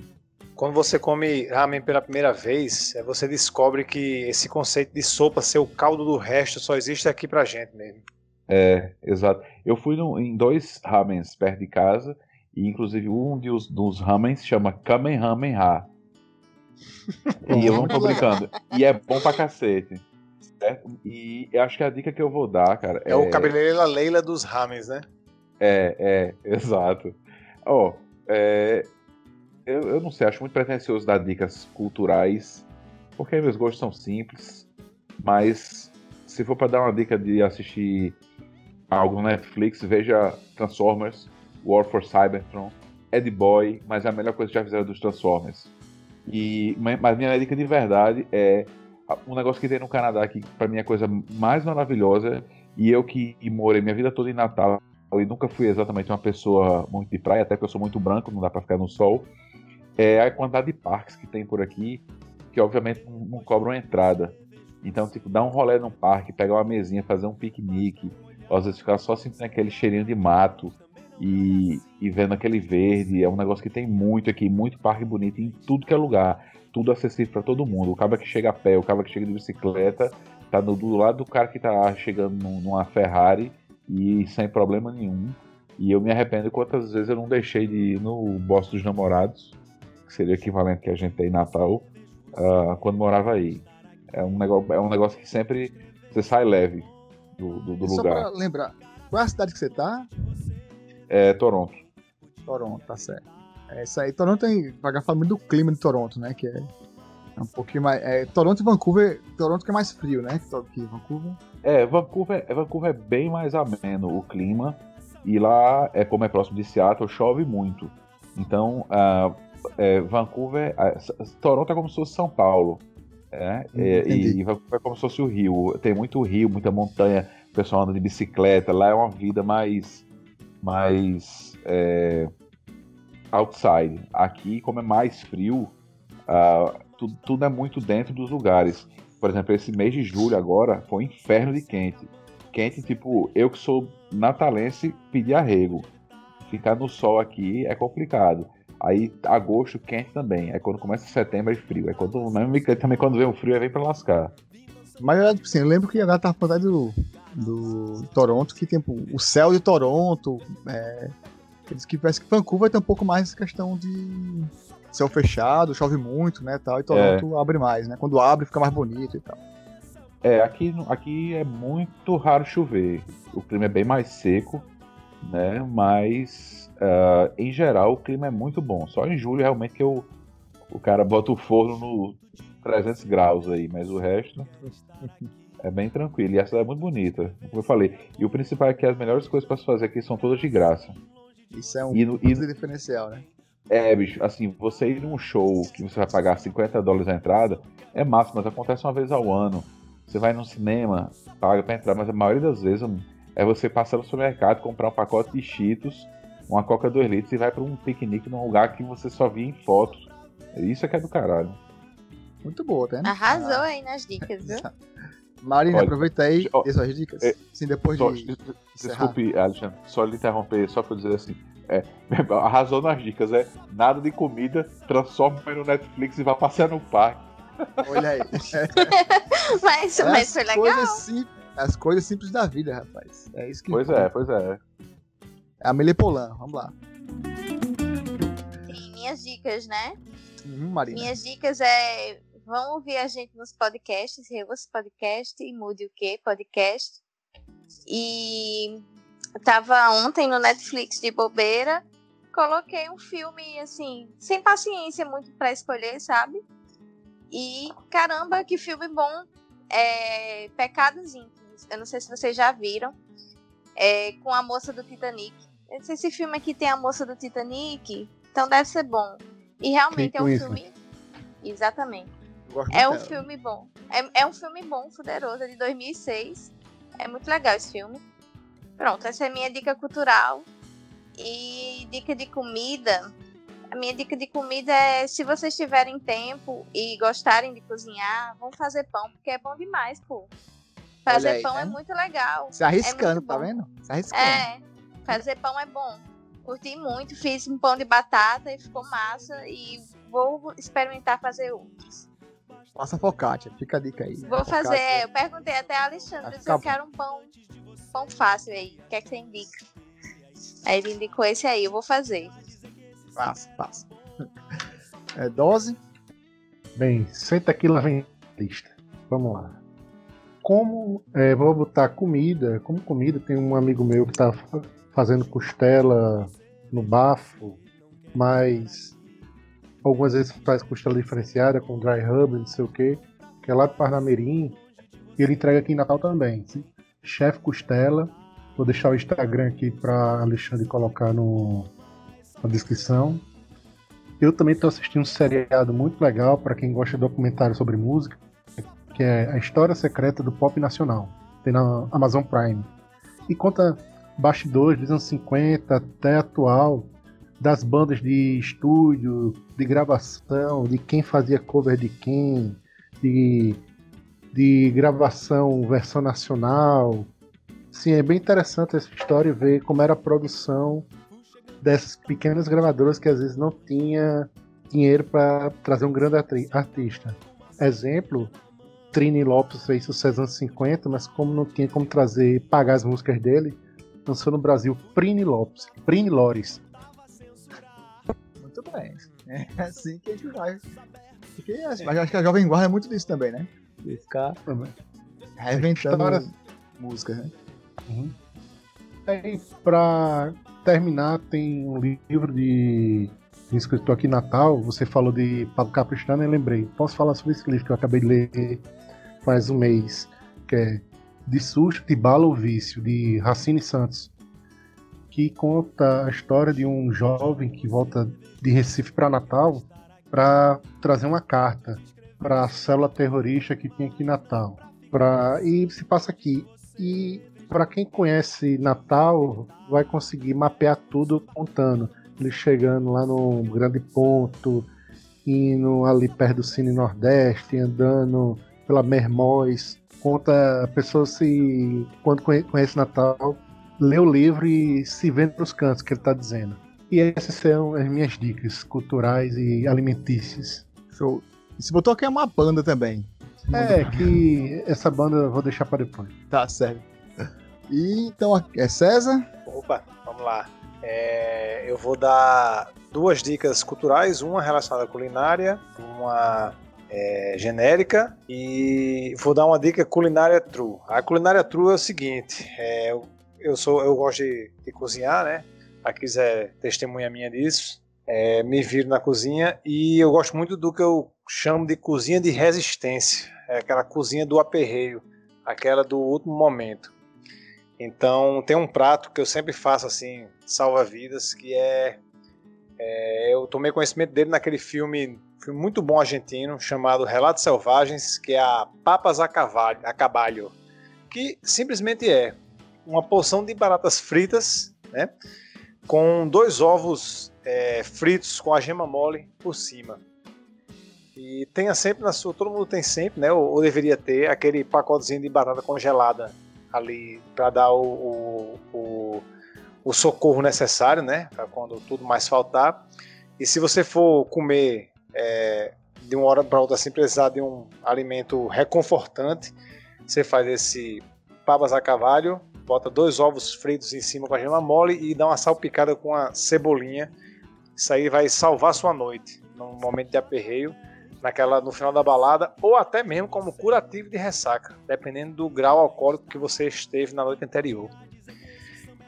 Quando você come ramen pela primeira vez, é, você descobre que esse conceito de sopa ser o caldo do resto só existe aqui pra gente mesmo. É, exato. Eu fui no, em dois ramens perto de casa, e inclusive um dos, dos ramens chama Kamen Ramen Ha. e eu não tô brincando. E é bom pra cacete. Certo? E eu acho que a dica que eu vou dar, cara. É, é o cabeleireira Leila dos Rames, né? É, é, [LAUGHS] exato. Ó, oh, é, eu, eu não sei, acho muito pretencioso dar dicas culturais, porque meus gostos são simples, mas se for para dar uma dica de assistir algo no Netflix, veja Transformers, War for Cybertron, Ed Boy, mas é a melhor coisa que já fizeram dos Transformers. E, mas minha dica de verdade é um negócio que tem no Canadá que para mim é a coisa mais maravilhosa e eu que morei minha vida toda em Natal e nunca fui exatamente uma pessoa muito de praia, até que eu sou muito branco, não dá para ficar no sol, é a quantidade de parques que tem por aqui, que obviamente não, cobram entrada. Então, tipo, dar um rolê num parque, pegar uma mesinha, fazer um piquenique, às vezes ficar só sentindo aquele cheirinho de mato e, e vendo aquele verde, é um negócio que tem muito aqui, muito parque bonito em tudo que é lugar tudo acessível para todo mundo. O cara que chega a pé, o cara que chega de bicicleta, tá do, do lado do cara que tá chegando numa Ferrari e sem problema nenhum. E eu me arrependo quantas vezes eu não deixei de ir no Bosque dos Namorados, que seria o equivalente que a gente tem em Natal, uh, quando morava aí. É um, negócio, é um negócio que sempre você sai leve. do, do, do Só lugar. pra lembrar, qual é a cidade que você tá? É Toronto. Toronto, tá certo. É isso aí. Toronto tem. Pagar falar muito do clima de Toronto, né? Que é, é um pouquinho mais. É, Toronto e Vancouver. Toronto que é mais frio, né? Que, Vancouver. É, Vancouver, é, Vancouver é bem mais ameno o clima. E lá, é como é próximo de Seattle, chove muito. Então, ah, é, Vancouver. Toronto é como se fosse São Paulo. É, Hum, é, entendi. e Vancouver é como se fosse o Rio. Tem muito rio, muita montanha, o pessoal anda de bicicleta. Lá é uma vida mais. mais. é, outside. Aqui, como é mais frio, ah, tudo, tudo é muito dentro dos lugares. Por exemplo, esse mês de julho agora foi um inferno de quente. Quente, tipo, eu que sou natalense, pedi arrego. Ficar no sol aqui é complicado. Aí, agosto, quente também. Aí quando começa setembro é frio. Aí quando, mesmo também quando vem o frio, aí vem pra lascar. Mas tipo assim, eu lembro que agora tava falando do, do Toronto, que tem o céu de Toronto. É, eles que parece que Vancouver tem um pouco mais essa questão de céu fechado, chove muito, né? Tal, e Toronto abre mais, né? Quando abre fica mais bonito e tal. É, aqui, aqui é muito raro chover. O clima é bem mais seco, né? Mas, ah, em geral, o clima é muito bom. Só em julho, realmente, que eu, o cara bota o forno no 300 graus aí. Mas o resto [LAUGHS] é bem tranquilo. E a cidade é muito bonita, como eu falei. E o principal é que as melhores coisas para se fazer aqui são todas de graça. Isso é um E, no- e- diferencial, né? é, bicho, assim, você ir num show que você vai pagar 50 dólares a entrada, é massa, mas acontece uma vez ao ano. Você vai num cinema, paga pra entrar, mas a maioria das vezes é você passar no supermercado, comprar um pacote de Cheetos, uma Coca 2 litros e vai pra um piquenique num lugar que você só via em fotos. Isso é que é do caralho. Muito boa, tá? né? Arrasou aí nas dicas, viu? [LAUGHS] Marina, Olha, aproveita aí ó, e suas dicas. é, Sim, depois Só- de. desculpe, Alexandre, só lhe interromper, só pra dizer assim. É, [LAUGHS] arrasou nas dicas, é nada de comida, transforma no Netflix e vá passear no parque. Olha aí. [LAUGHS] Mas, É mas as foi legal. coisas sim- as coisas simples da vida, rapaz. É isso que Pois importa. é, pois é. É a Melipolan, vamos lá. Sim, minhas dicas, né? Uhum, Marina. Minhas dicas é. Vão ouvir a gente nos podcasts, Reus Podcast e Mude o Que Podcast. E tava ontem no Netflix de bobeira. Coloquei um filme, assim, sem paciência muito pra escolher, sabe? E caramba, que filme bom! É Pecados Íntimos. Eu não sei se vocês já viram. É com a moça do Titanic. Eu não sei se esse filme aqui tem a moça do Titanic, então deve ser bom. E realmente é um filme. Exatamente. É um dela. filme bom. É, é um filme bom, fuderoso, é de 2006. É muito legal esse filme. Pronto, essa é a minha dica cultural. E dica de comida. A minha dica de comida é: se vocês tiverem tempo e gostarem de cozinhar, vão fazer pão, porque é bom demais, pô. Fazer aí, pão né? é muito legal. Se arriscando, muito tá vendo? Se arriscando. É, fazer pão é bom. Curti muito, fiz um pão de batata e ficou massa. E vou experimentar fazer outros. Faça focaccia, fica a dica aí. Vou Focaccia. fazer, eu perguntei até a Alexandre se eu quero um pão, pão fácil aí. O que é que você indica? Aí ele indicou esse aí, eu vou fazer. Passa, passa. [LAUGHS] É dose? Bem, senta aqui lá vem a lista. Vamos lá. Como é, vou botar comida, como comida, tem um amigo meu que tá fazendo costela no bafo, mas algumas vezes faz costela diferenciada com dry rub, não sei o que, que é lá do Parnamirim, e ele entrega aqui em Natal também. Chef Costela, vou deixar o Instagram aqui para Alexandre colocar no, na descrição. Eu também estou assistindo um seriado muito legal para quem gosta de documentário sobre música, que é A História Secreta do Pop Nacional. Tem na Amazon Prime. E conta bastidores dos anos 50 até atual, das bandas de estúdio, de gravação, de quem fazia cover de quem, de, de gravação versão nacional. Sim, é bem interessante essa história e ver como era a produção dessas pequenas gravadoras que às vezes não tinha dinheiro para trazer um grande artista. Exemplo, Trini Lopes fez sucesso nos anos 50, mas como não tinha como trazer, pagar as músicas dele, lançou no Brasil Prini Lopes, Prini Lores. Muito bem. É assim que a gente vai. Porque, assim, mas acho que a Jovem Guarda é muito disso também, né? De ficar reinventando Histórias- músicas, né? Uhum. É, e pra terminar, tem um livro de, escritor aqui Natal. Você falou de Pablo Capistrano, eu lembrei. Posso falar sobre esse livro que eu acabei de ler faz um mês, que é De Susto, de Bala ou Vício, de Racine Santos, que conta a história de um jovem que volta de Recife para Natal para trazer uma carta para a célula terrorista que tinha aqui em Natal. Pra, e se passa aqui. E para quem conhece Natal, vai conseguir mapear tudo contando. Ele chegando lá no grande ponto, indo ali perto do Cine Nordeste, andando pela Mermóis. Conta a pessoa se, quando conhece Natal, lê o livro e se vê nos cantos que ele está dizendo. E essas são as minhas dicas culturais e alimentícias. Show. E se botou aqui é uma banda também. É, que essa banda eu vou deixar para depois. Tá, certo. E então, é César? Opa, vamos lá. É, eu vou dar duas dicas culturais, uma relacionada à culinária, uma é, genérica e vou dar uma dica culinária true. A culinária true é o seguinte: é, eu sou, eu gosto de, de cozinhar, né? A Cris é testemunha minha disso. É, me viro na cozinha e eu gosto muito do que eu chamo de cozinha de resistência. É aquela cozinha do aperreio, aquela do último momento. Então tem um prato que eu sempre faço assim, salva vidas, que é, é, eu tomei conhecimento dele naquele filme, filme muito bom argentino chamado Relatos Selvagens, que é a papas a, cavalho, a cabalho, que simplesmente é uma porção de baratas fritas, né? com dois ovos é, fritos com a gema mole por cima. E tenha sempre na sua, todo mundo tem sempre, né? Ou, ou deveria ter aquele pacotezinho de batata congelada ali para dar o, o, o, o, socorro necessário, né? Para quando tudo mais faltar. E se você for comer é, de uma hora para outra sem precisar de um alimento reconfortante, você faz esse pavas a cavalho bota dois ovos fritos em cima com a gema mole e dá uma salpicada com a cebolinha. Isso aí vai salvar sua noite, num momento de aperreio, naquela, no final da balada, ou até mesmo como curativo de ressaca, dependendo do grau alcoólico que você esteve na noite anterior.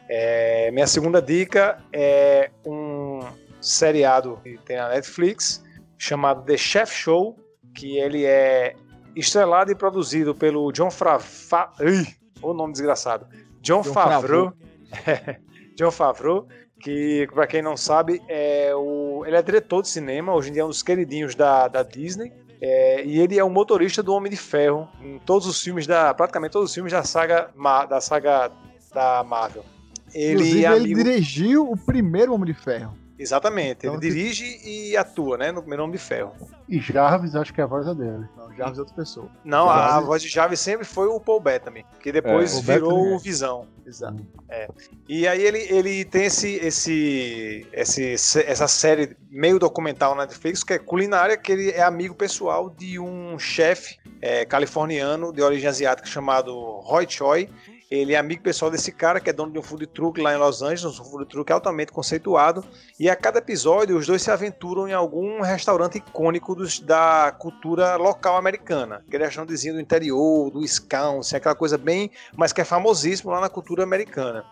É, minha segunda dica é um seriado que tem na Netflix chamado The Chef Show, que ele é estrelado e produzido pelo John Favreau. O nome desgraçado. John, John Favreau. [LAUGHS] John Favreau, que para quem não sabe, é o, ele é diretor de cinema, hoje em dia é um dos queridinhos da, da Disney. É, e ele é o motorista do Homem de Ferro em todos os filmes da, praticamente todos os filmes da saga da saga da Marvel. Ele, Inclusive, é amigo... ele dirigiu o primeiro Homem de Ferro. Exatamente, então, ele dirige e atua, né, no primeiro Homem de Ferro. E Jarvis, acho que é a voz dele. Não, Jarvis é outra pessoa. Não, Jarvis... a voz de Jarvis sempre foi o Paul Bettany, que depois é, virou o Visão. Exato. É. E aí ele, ele tem esse, esse, esse, essa série meio documental na Netflix, que é culinária, que ele é amigo pessoal de um chefe é, californiano de origem asiática chamado Roy Choi, ele é amigo pessoal desse cara, que é dono de um food truck lá em Los Angeles, um food truck altamente conceituado. E a cada episódio, os dois se aventuram em algum restaurante icônico dos, da cultura local americana. Aquele restaurantezinho do interior, do Wisconsin, aquela coisa bem, mas que é famosíssimo lá na cultura americana.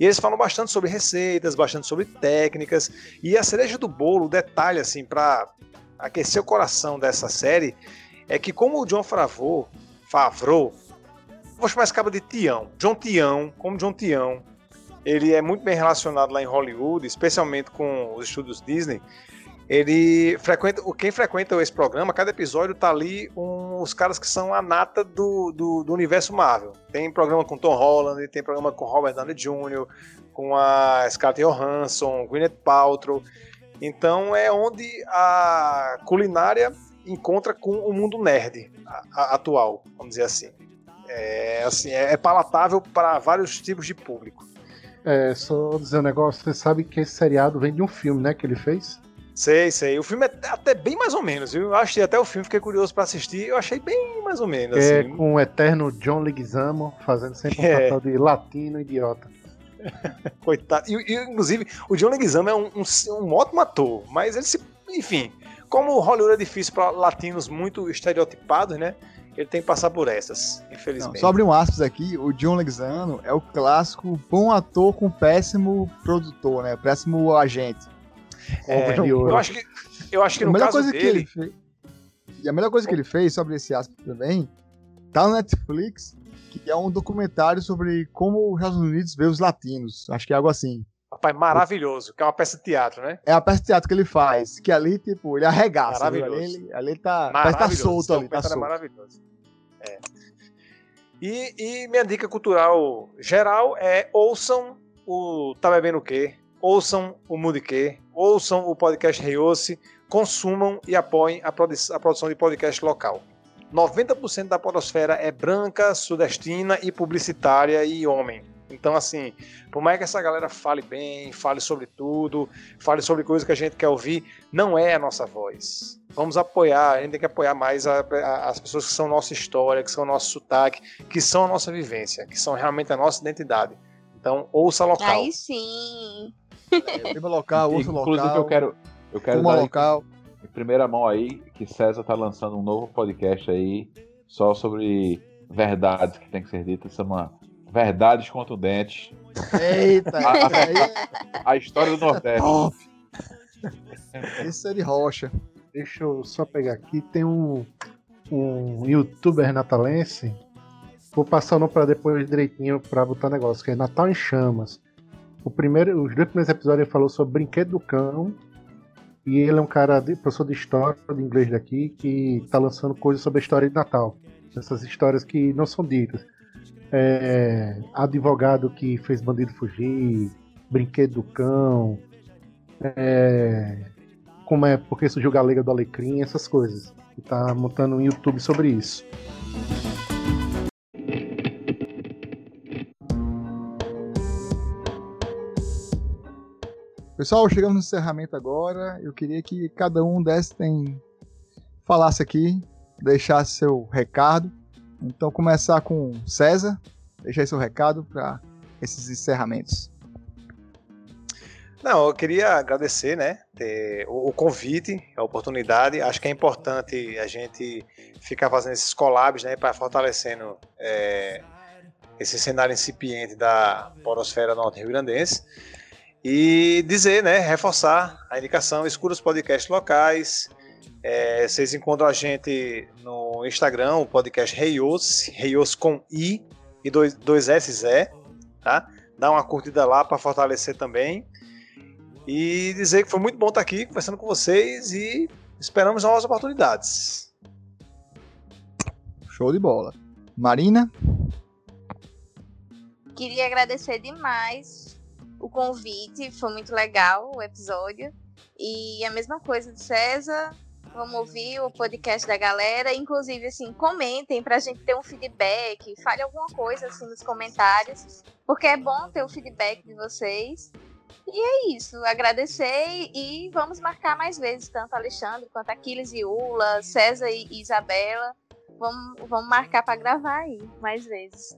E eles falam bastante sobre receitas, bastante sobre técnicas. E a cereja do bolo, detalhe, assim, para aquecer o coração dessa série, é que como o John Favreau, Favreau chamar esse cara de Tião. John Tião, como John Tião, ele é muito bem relacionado lá em Hollywood, especialmente com os estúdios Disney. Ele frequenta, quem frequenta esse programa, cada episódio tá ali um, os caras que são a nata do, do, do, universo Marvel. Tem programa com Tom Holland, tem programa com Robert Downey Jr., com a Scarlett Johansson, Gwyneth Paltrow. Então é onde a culinária encontra com o mundo nerd atual, vamos dizer assim. É, assim, é, é palatável para vários tipos de público. É, só dizer um negócio, você sabe que esse seriado vem de um filme, né, que ele fez? Sei, sei. O filme é até bem mais ou menos, viu? Eu achei até o filme, fiquei curioso para assistir, eu achei bem mais ou menos. É, assim. com o eterno John Leguizamo, fazendo sempre um [LAUGHS] é. papel de latino idiota. [LAUGHS] Coitado. E, e, inclusive, o John Leguizamo é um, um, um ótimo ator, mas ele se... Enfim, como Hollywood é difícil para latinos muito estereotipados, né? Ele tem que passar por essas, Não, infelizmente. só abrir um aspas aqui, o John Leguizamo é o clássico bom ator com péssimo produtor, né? Péssimo agente. É, eu acho que, eu acho que a no melhor caso coisa que dele, ele fez. E a melhor coisa que ele fez sobre esse aspas também, tá no Netflix, que é um documentário sobre como os Estados Unidos vê os latinos. Acho que é algo assim. Rapaz, maravilhoso, que é uma peça de teatro, né? É a peça de teatro que ele faz, que ali, tipo, ele arregaça. Maravilhoso. Ali, ele, ali tá, tá solto ali, tá é solto. maravilhoso. É. E, e minha dica cultural geral é ouçam o Tá Bebendo o Quê? Ouçam o Mude Quê? Ouçam o podcast Reiose, consumam e apoiem a, produ- a produção de podcast local. 90% da podosfera é branca, sudestina e publicitária e homem. Então, assim, por mais que essa galera fale bem, fale sobre tudo, fale sobre coisas que a gente quer ouvir, não é a nossa voz. Vamos apoiar, a gente tem que apoiar mais a- a- as pessoas que são nossa história, que são nosso sotaque, que são a nossa vivência, que são realmente a nossa identidade. Então, ouça local. Aí sim. Clima local, ouço Inclusive, local, eu quero, eu quero dar local. em primeira mão aí que César tá lançando um novo podcast aí só sobre verdades que tem que ser ditas. Chama Verdades Contundentes. Eita, A- a- isso aí A história do Nordeste. top. Isso é de rocha. Deixa eu só pegar aqui. Tem um, um youtuber natalense. Vou passar o nome pra depois direitinho pra botar negócio, que é Natal em Chamas. O primeiro, os dois primeiros episódios ele falou sobre Brinquedo do Cão. E ele é um cara, de, professor de história, de inglês daqui, que tá lançando coisas sobre a história de Natal. Essas histórias que não são ditas. É, advogado que fez bandido fugir, Brinquedo do Cão. É, como é porque surgiu Galega do Alecrim, essas coisas. E tá montando um YouTube sobre isso. Pessoal, chegamos no encerramento agora. Eu queria que cada um desse tem falasse aqui, deixasse seu recado. Então começar com César, deixar aí seu recado para esses encerramentos. Não, eu queria agradecer, né, o, convite, a oportunidade. Acho que é importante a gente ficar fazendo esses collabs, né, para fortalecendo é, esse cenário incipiente da porosfera norte-rio-grandense. E dizer, né, reforçar a indicação, escura podcasts locais. É, vocês encontram a gente no Instagram, o podcast Reios, Reios com I e dois, dois S é, tá? Dá uma curtida lá para fortalecer também. E dizer que foi muito bom estar aqui conversando com vocês e esperamos novas oportunidades. Show de bola. Marina, Queria agradecer demais o convite, foi muito legal o episódio. E a mesma coisa de César, vamos ouvir o podcast da galera. Inclusive, assim, comentem pra gente ter um feedback, fale alguma coisa assim nos comentários, porque é bom ter o feedback de vocês. E é isso, agradecer e vamos marcar mais vezes, tanto Alexandre quanto Aquiles e Ula, César e Isabela. Vamos, vamos marcar para gravar aí mais vezes.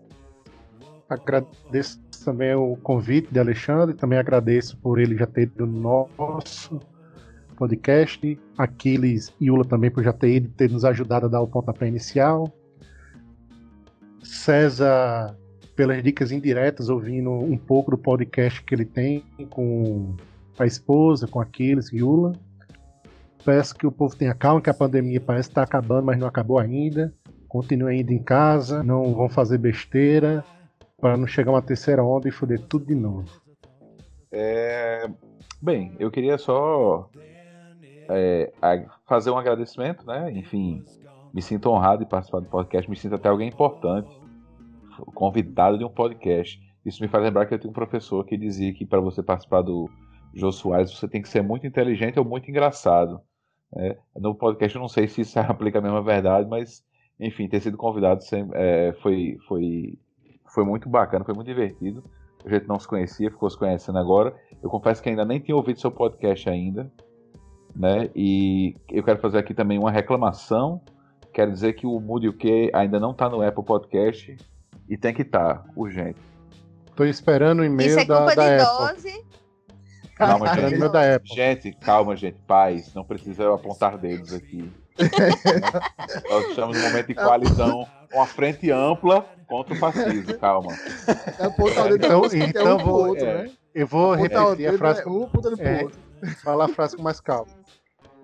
Agradeço também o convite de Alexandre, também agradeço por ele já ter no nosso podcast. Aquiles e Ula também por já ter ido, ter nos ajudado a dar o pontapé inicial. César, pelas dicas indiretas, ouvindo um pouco do podcast que ele tem com a esposa, com Aquiles e Ula. Peço que o povo tenha calma, que a pandemia parece estar acabando, mas não acabou ainda. Continue ainda em casa, não vão fazer besteira para não chegar uma terceira onda e foder tudo de novo. É, Bem, eu queria só é, fazer um agradecimento, né? Enfim, me sinto honrado de participar do podcast, me sinto até alguém importante, convidado de um podcast. Isso me faz lembrar que eu tenho um professor que dizia que para você participar do Jô Soares você tem que ser muito inteligente ou muito engraçado. né? No podcast eu não sei se isso [LAUGHS] aplica a mesma verdade, mas enfim, ter sido convidado é, foi, foi, foi muito bacana, foi muito divertido. A gente não se conhecia, ficou se conhecendo agora. Eu confesso que ainda nem tinha ouvido seu podcast ainda, né? E eu quero fazer aqui também uma reclamação. Quero dizer que o Mude o Que ainda não está no Apple Podcast e tem que estar, urgente. Tô esperando o Isso e-mail é da, culpa da de Apple. dose. Calma, gente. meu da Apple. Gente, calma, gente. Paz, não precisa apontar dedos aqui. [LAUGHS] Nós estamos num momento de coalizão com a frente ampla contra o fascismo. Calma. É Então- é então um pro vou- outro, é. né? Eu vou repetir a frase. é um apontando pro é. outro. [LAUGHS] Falar a frase com mais calma.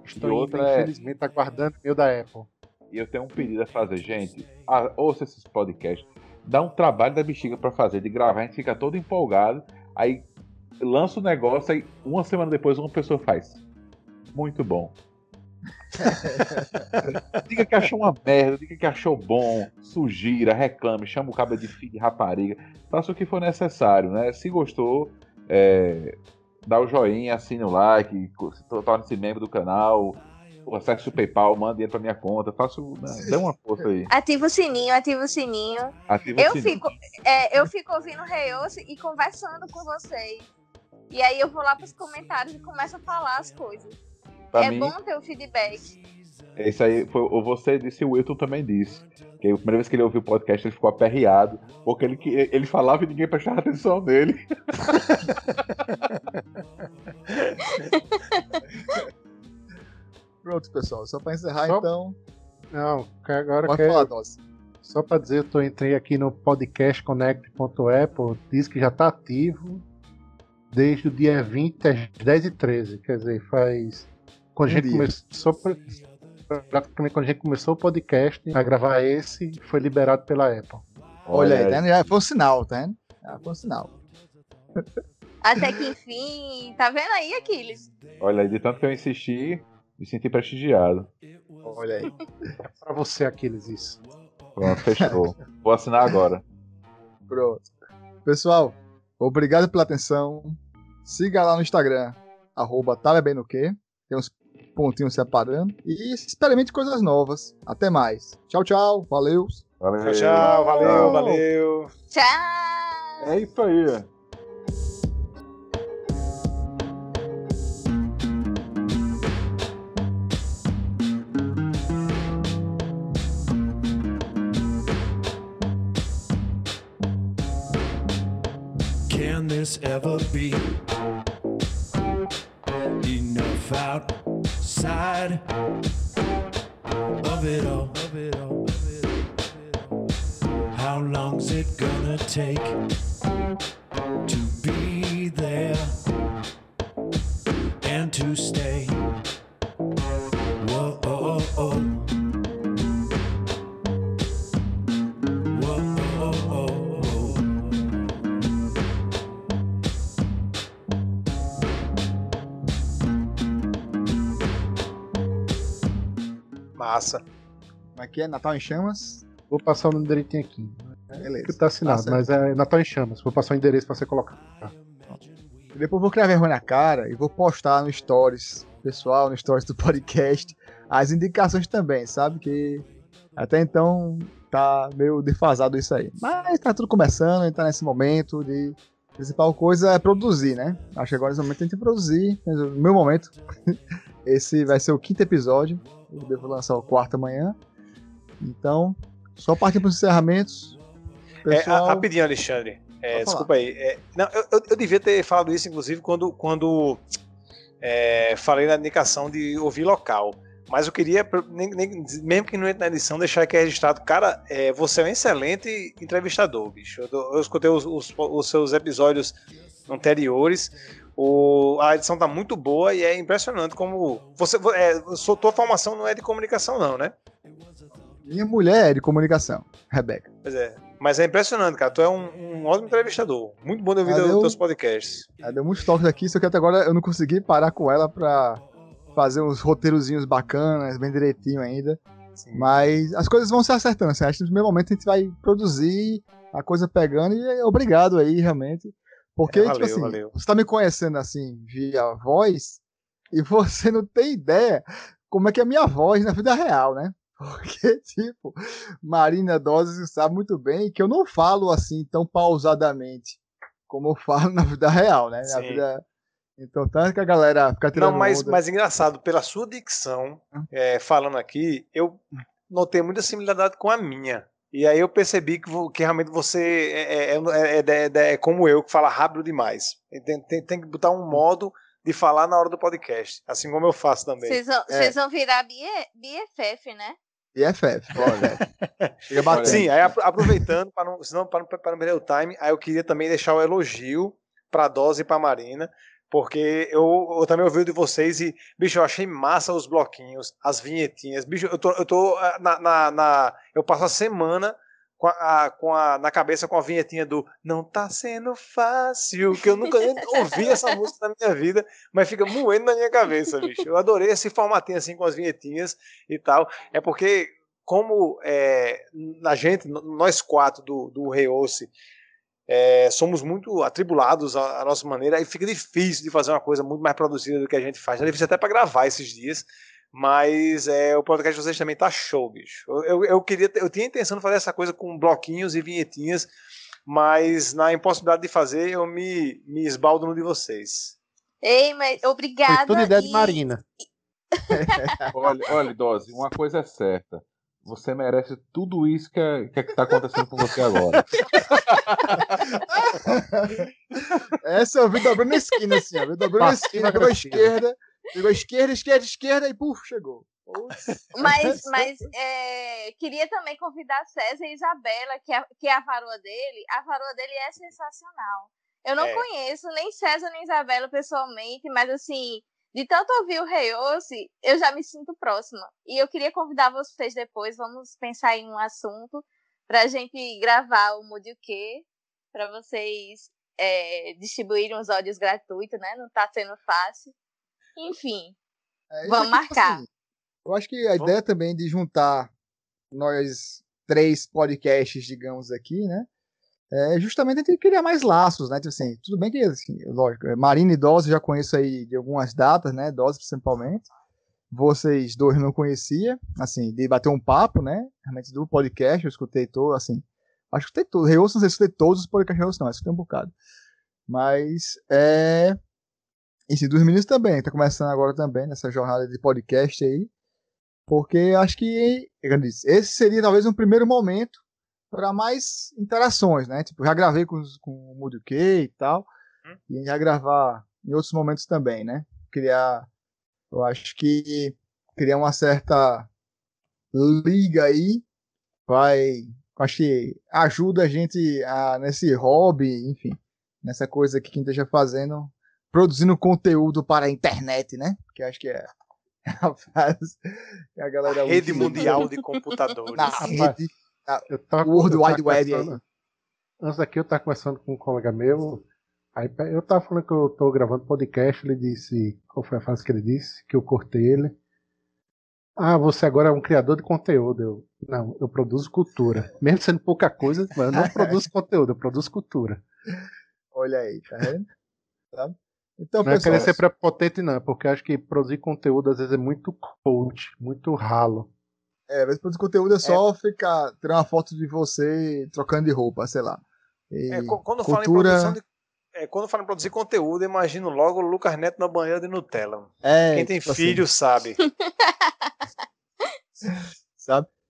Estou ainda, é- infelizmente, aguardando o meu da Apple. E eu tenho um pedido a fazer, gente. ah, ouça esses podcasts. Dá um trabalho da bexiga pra fazer, de gravar, a gente fica todo empolgado. Aí lança o negócio, aí uma semana depois uma pessoa faz. Muito bom. [LAUGHS] diga que achou uma merda, diga que achou bom, sugira, reclame, chama o cabo de filho de rapariga. Faça o que for necessário, né? Se gostou, é, dá o joinha, assine o like, se torne-se membro do canal, acesse o PayPal, manda dinheiro pra minha conta, faça o. Né? Dê uma força aí. Ativa o sininho, ativa o sininho. Ativa Eu o sininho. fico, é, eu fico ouvindo Reos e conversando com vocês. E aí eu vou lá pros comentários e começo a falar as coisas. Pra é mim, bom ter o feedback. Isso aí foi ou você disse, o Wilton também disse. Que a primeira vez que ele ouviu o podcast, ele ficou aperreado, porque ele, ele falava e ninguém prestava atenção nele. [LAUGHS] Pronto, pessoal. Só pra encerrar, Só- então. Não, que agora Pode quer, falar, Dossi. só para dizer, eu tô, entrei aqui no podcastconnect.apple, diz que já está ativo desde o dia 20 às 10 e 13 Quer dizer, faz. Quando a Um gente dia. começou. Praticamente quando a gente começou o podcast a gravar esse, foi liberado pela Apple. Olha aí, tá vendo? Já foi um sinal, tá vendo? Já foi um sinal. Até que enfim, tá vendo aí, Aquiles? Olha aí, de tanto que eu insisti, me senti prestigiado. Olha aí. Pra você, Aquiles, isso. Pronto, fechou. [LAUGHS] Vou assinar agora. Pronto. Pessoal, obrigado pela atenção. Siga lá no Instagram, arroba? Tem uns pontinhos separando. E experimente coisas novas. Até mais. Tchau, tchau. Valeu. Valeu. Tchau, tchau, valeu, Tchau. valeu. Tchau! É isso aí. Can this ever be Of it all. How long's it gonna take Aqui é Natal em Chamas. Vou passar o nome direitinho aqui. Beleza. Que tá assinado, Tá mas é Natal em Chamas. Vou passar o endereço pra você colocar. E depois vou criar vergonha na cara e vou postar no Stories, pessoal, no Stories do podcast, as indicações também, sabe? Que até então tá meio defasado isso aí. Mas tá tudo começando, a gente tá nesse momento de. A principal coisa é produzir, né? Acho que agora nesse momento a gente produzir. No meu momento, [LAUGHS] esse vai ser o quinto episódio. Eu devo lançar o quarto amanhã. Então, só partir para os encerramentos. É, Pessoal, a- rapidinho, Alexandre. É, desculpa aí. É, não, eu, eu- devia ter falado isso, inclusive, quando, quando é, falei na indicação de ouvir local. Mas eu queria, nem- nem- mesmo que não entre na edição, deixar aqui registrado. Cara, é, você é um excelente entrevistador, bicho. Eu, eu escutei os, os- os seus episódios anteriores. O, a edição tá muito boa e é impressionante como. Você, é, sua, tua formação não é de comunicação, não, né? Minha mulher é de comunicação, Rebeca. Pois é. Mas é impressionante, cara. Tu é um, um ótimo entrevistador. Muito bom de ouvir Valeu. os teus podcasts. Ela deu muitos toques aqui, só que até agora eu não consegui parar com ela pra fazer uns roteirozinhos bacanas, bem direitinho ainda. Mas as coisas vão se acertando. Assim, acho que no primeiro momento a gente vai produzir a coisa pegando e é obrigado aí, realmente. Porque, É, tipo valeu, assim, valeu. você tá me conhecendo assim, via voz, e [LAUGHS] você não tem ideia como é que é a minha voz na vida real, né? Porque, [LAUGHS] tipo, Marina Doses sabe muito bem que eu não falo assim tão pausadamente como eu falo na vida real, né? Na Sim. vida... Então, tanto que a galera fica tirando Não, mas, onda. mas engraçado, pela sua dicção, Hum. é, falando aqui, eu notei muita similaridade com a minha. E aí eu percebi que, que realmente você é, é- é- é- é- é como eu, que fala rápido demais. E Tem, tem- tem que botar um modo de falar na hora do podcast, assim como eu faço também. Vocês vão, É. virar BFF, né? BFF, olha. Chega batendo. Sim, aí apro- aproveitando, para não, senão para não, não perder o time, aí eu queria também deixar o elogio para Dose e para Marina, porque eu, eu também ouvi de vocês e, bicho, eu achei massa os bloquinhos, as vinhetinhas. Bicho, eu tô, eu tô ah, na, na, na- Eu passo a semana com a, com a, na cabeça com a vinhetinha do Não tá sendo fácil, que eu nunca ouvi essa [LAUGHS] música na minha vida, mas fica moendo na minha cabeça, bicho. Eu adorei esse formatinho assim com as vinhetinhas e tal. É porque, como é, a gente, nós quatro do, do Reouce, é, somos muito atribulados à, à nossa maneira, aí fica difícil de fazer uma coisa muito mais produzida do que a gente faz. É difícil até para gravar esses dias. Mas é, o podcast de vocês também tá show, bicho. Eu, eu, eu queria, eu tinha a intenção de fazer essa coisa com bloquinhos e vinhetinhas, mas na impossibilidade de fazer, eu me, me esbaldo no de vocês. Ei, mas Foi obrigada. tudo ideia de e- Marina. [LAUGHS] Olha, olha, Dose, uma coisa é certa. Você merece tudo isso que, é, que, é que tá acontecendo com você agora. [LAUGHS] Essa eu vi dobrando na esquina, assim, ó. Vi dobrando na Passiva esquina, pegou a esquerda, pegou a esquerda, esquerda, esquerda e puf, chegou. Mas, [LAUGHS] mas é, queria também convidar César e Isabela, que é, que é a varoa dele. A varoa dele é sensacional. Eu não É. conheço nem César nem Isabela pessoalmente, mas assim, de tanto ouvir o Reiose, eu já me sinto próxima. E eu queria convidar vocês depois, vamos pensar em um assunto pra gente gravar o Mude o Quê, pra vocês é, distribuírem os áudios gratuitos, né? Não tá sendo fácil. Enfim, É, Vamos aqui, tipo marcar. assim, eu acho que a ideia também de juntar nós três podcasts, digamos aqui, né? É justamente a gente criar mais laços, né? Tipo assim, tudo bem que, assim, lógico, é, Marina e Dose já conheço aí de algumas datas, né? Dose principalmente. Vocês dois não conhecia, assim, de bater um papo, né? Realmente do podcast, eu escutei todo, assim, acho que escutei todo. Reouço, não sei se escutei todos os podcasts não, escutei um bocado. Mas, é... E sim, dos meninos também, tá começando agora também nessa jornada de podcast aí. Porque acho que, eu disse, esse seria talvez um primeiro momento para mais interações, né? Tipo, já gravei com, com o Mudo Q e tal. Hum. E a gente vai gravar em outros momentos também, né? Criar, eu acho que criar uma certa liga aí vai, acho que ajuda a gente a, nesse hobby, enfim, nessa coisa que quem esteja fazendo, produzindo conteúdo para a internet, né? Que acho que é [LAUGHS] a frase que a galera A rede utiliza. mundial de computadores. na rede. Eu tava, World eu Wide Web conversando- Antes daqui eu tava conversando com um colega meu. Aí eu tava falando que eu tô gravando podcast, ele disse. Qual foi a frase que ele disse? Que eu cortei ele. Ah, você agora é um criador de conteúdo. Eu, não, eu produzo cultura. Mesmo sendo pouca coisa, mas eu não [LAUGHS] produzo conteúdo, eu produzo cultura. Olha aí, tá vendo? Tá? Então, Não é querer ser prepotente, não, porque eu acho que produzir conteúdo às vezes é muito coach, muito ralo. é, mas produzir conteúdo é só ficar, tirar uma foto de você trocando de roupa, sei lá. E É, quando fala em cultura- produção de. é, quando fala em produzir conteúdo, eu imagino logo o Lucas Neto na banheira de Nutella. é, Quem tem tipo assim, filho sabe. [LAUGHS] [LAUGHS] sabe?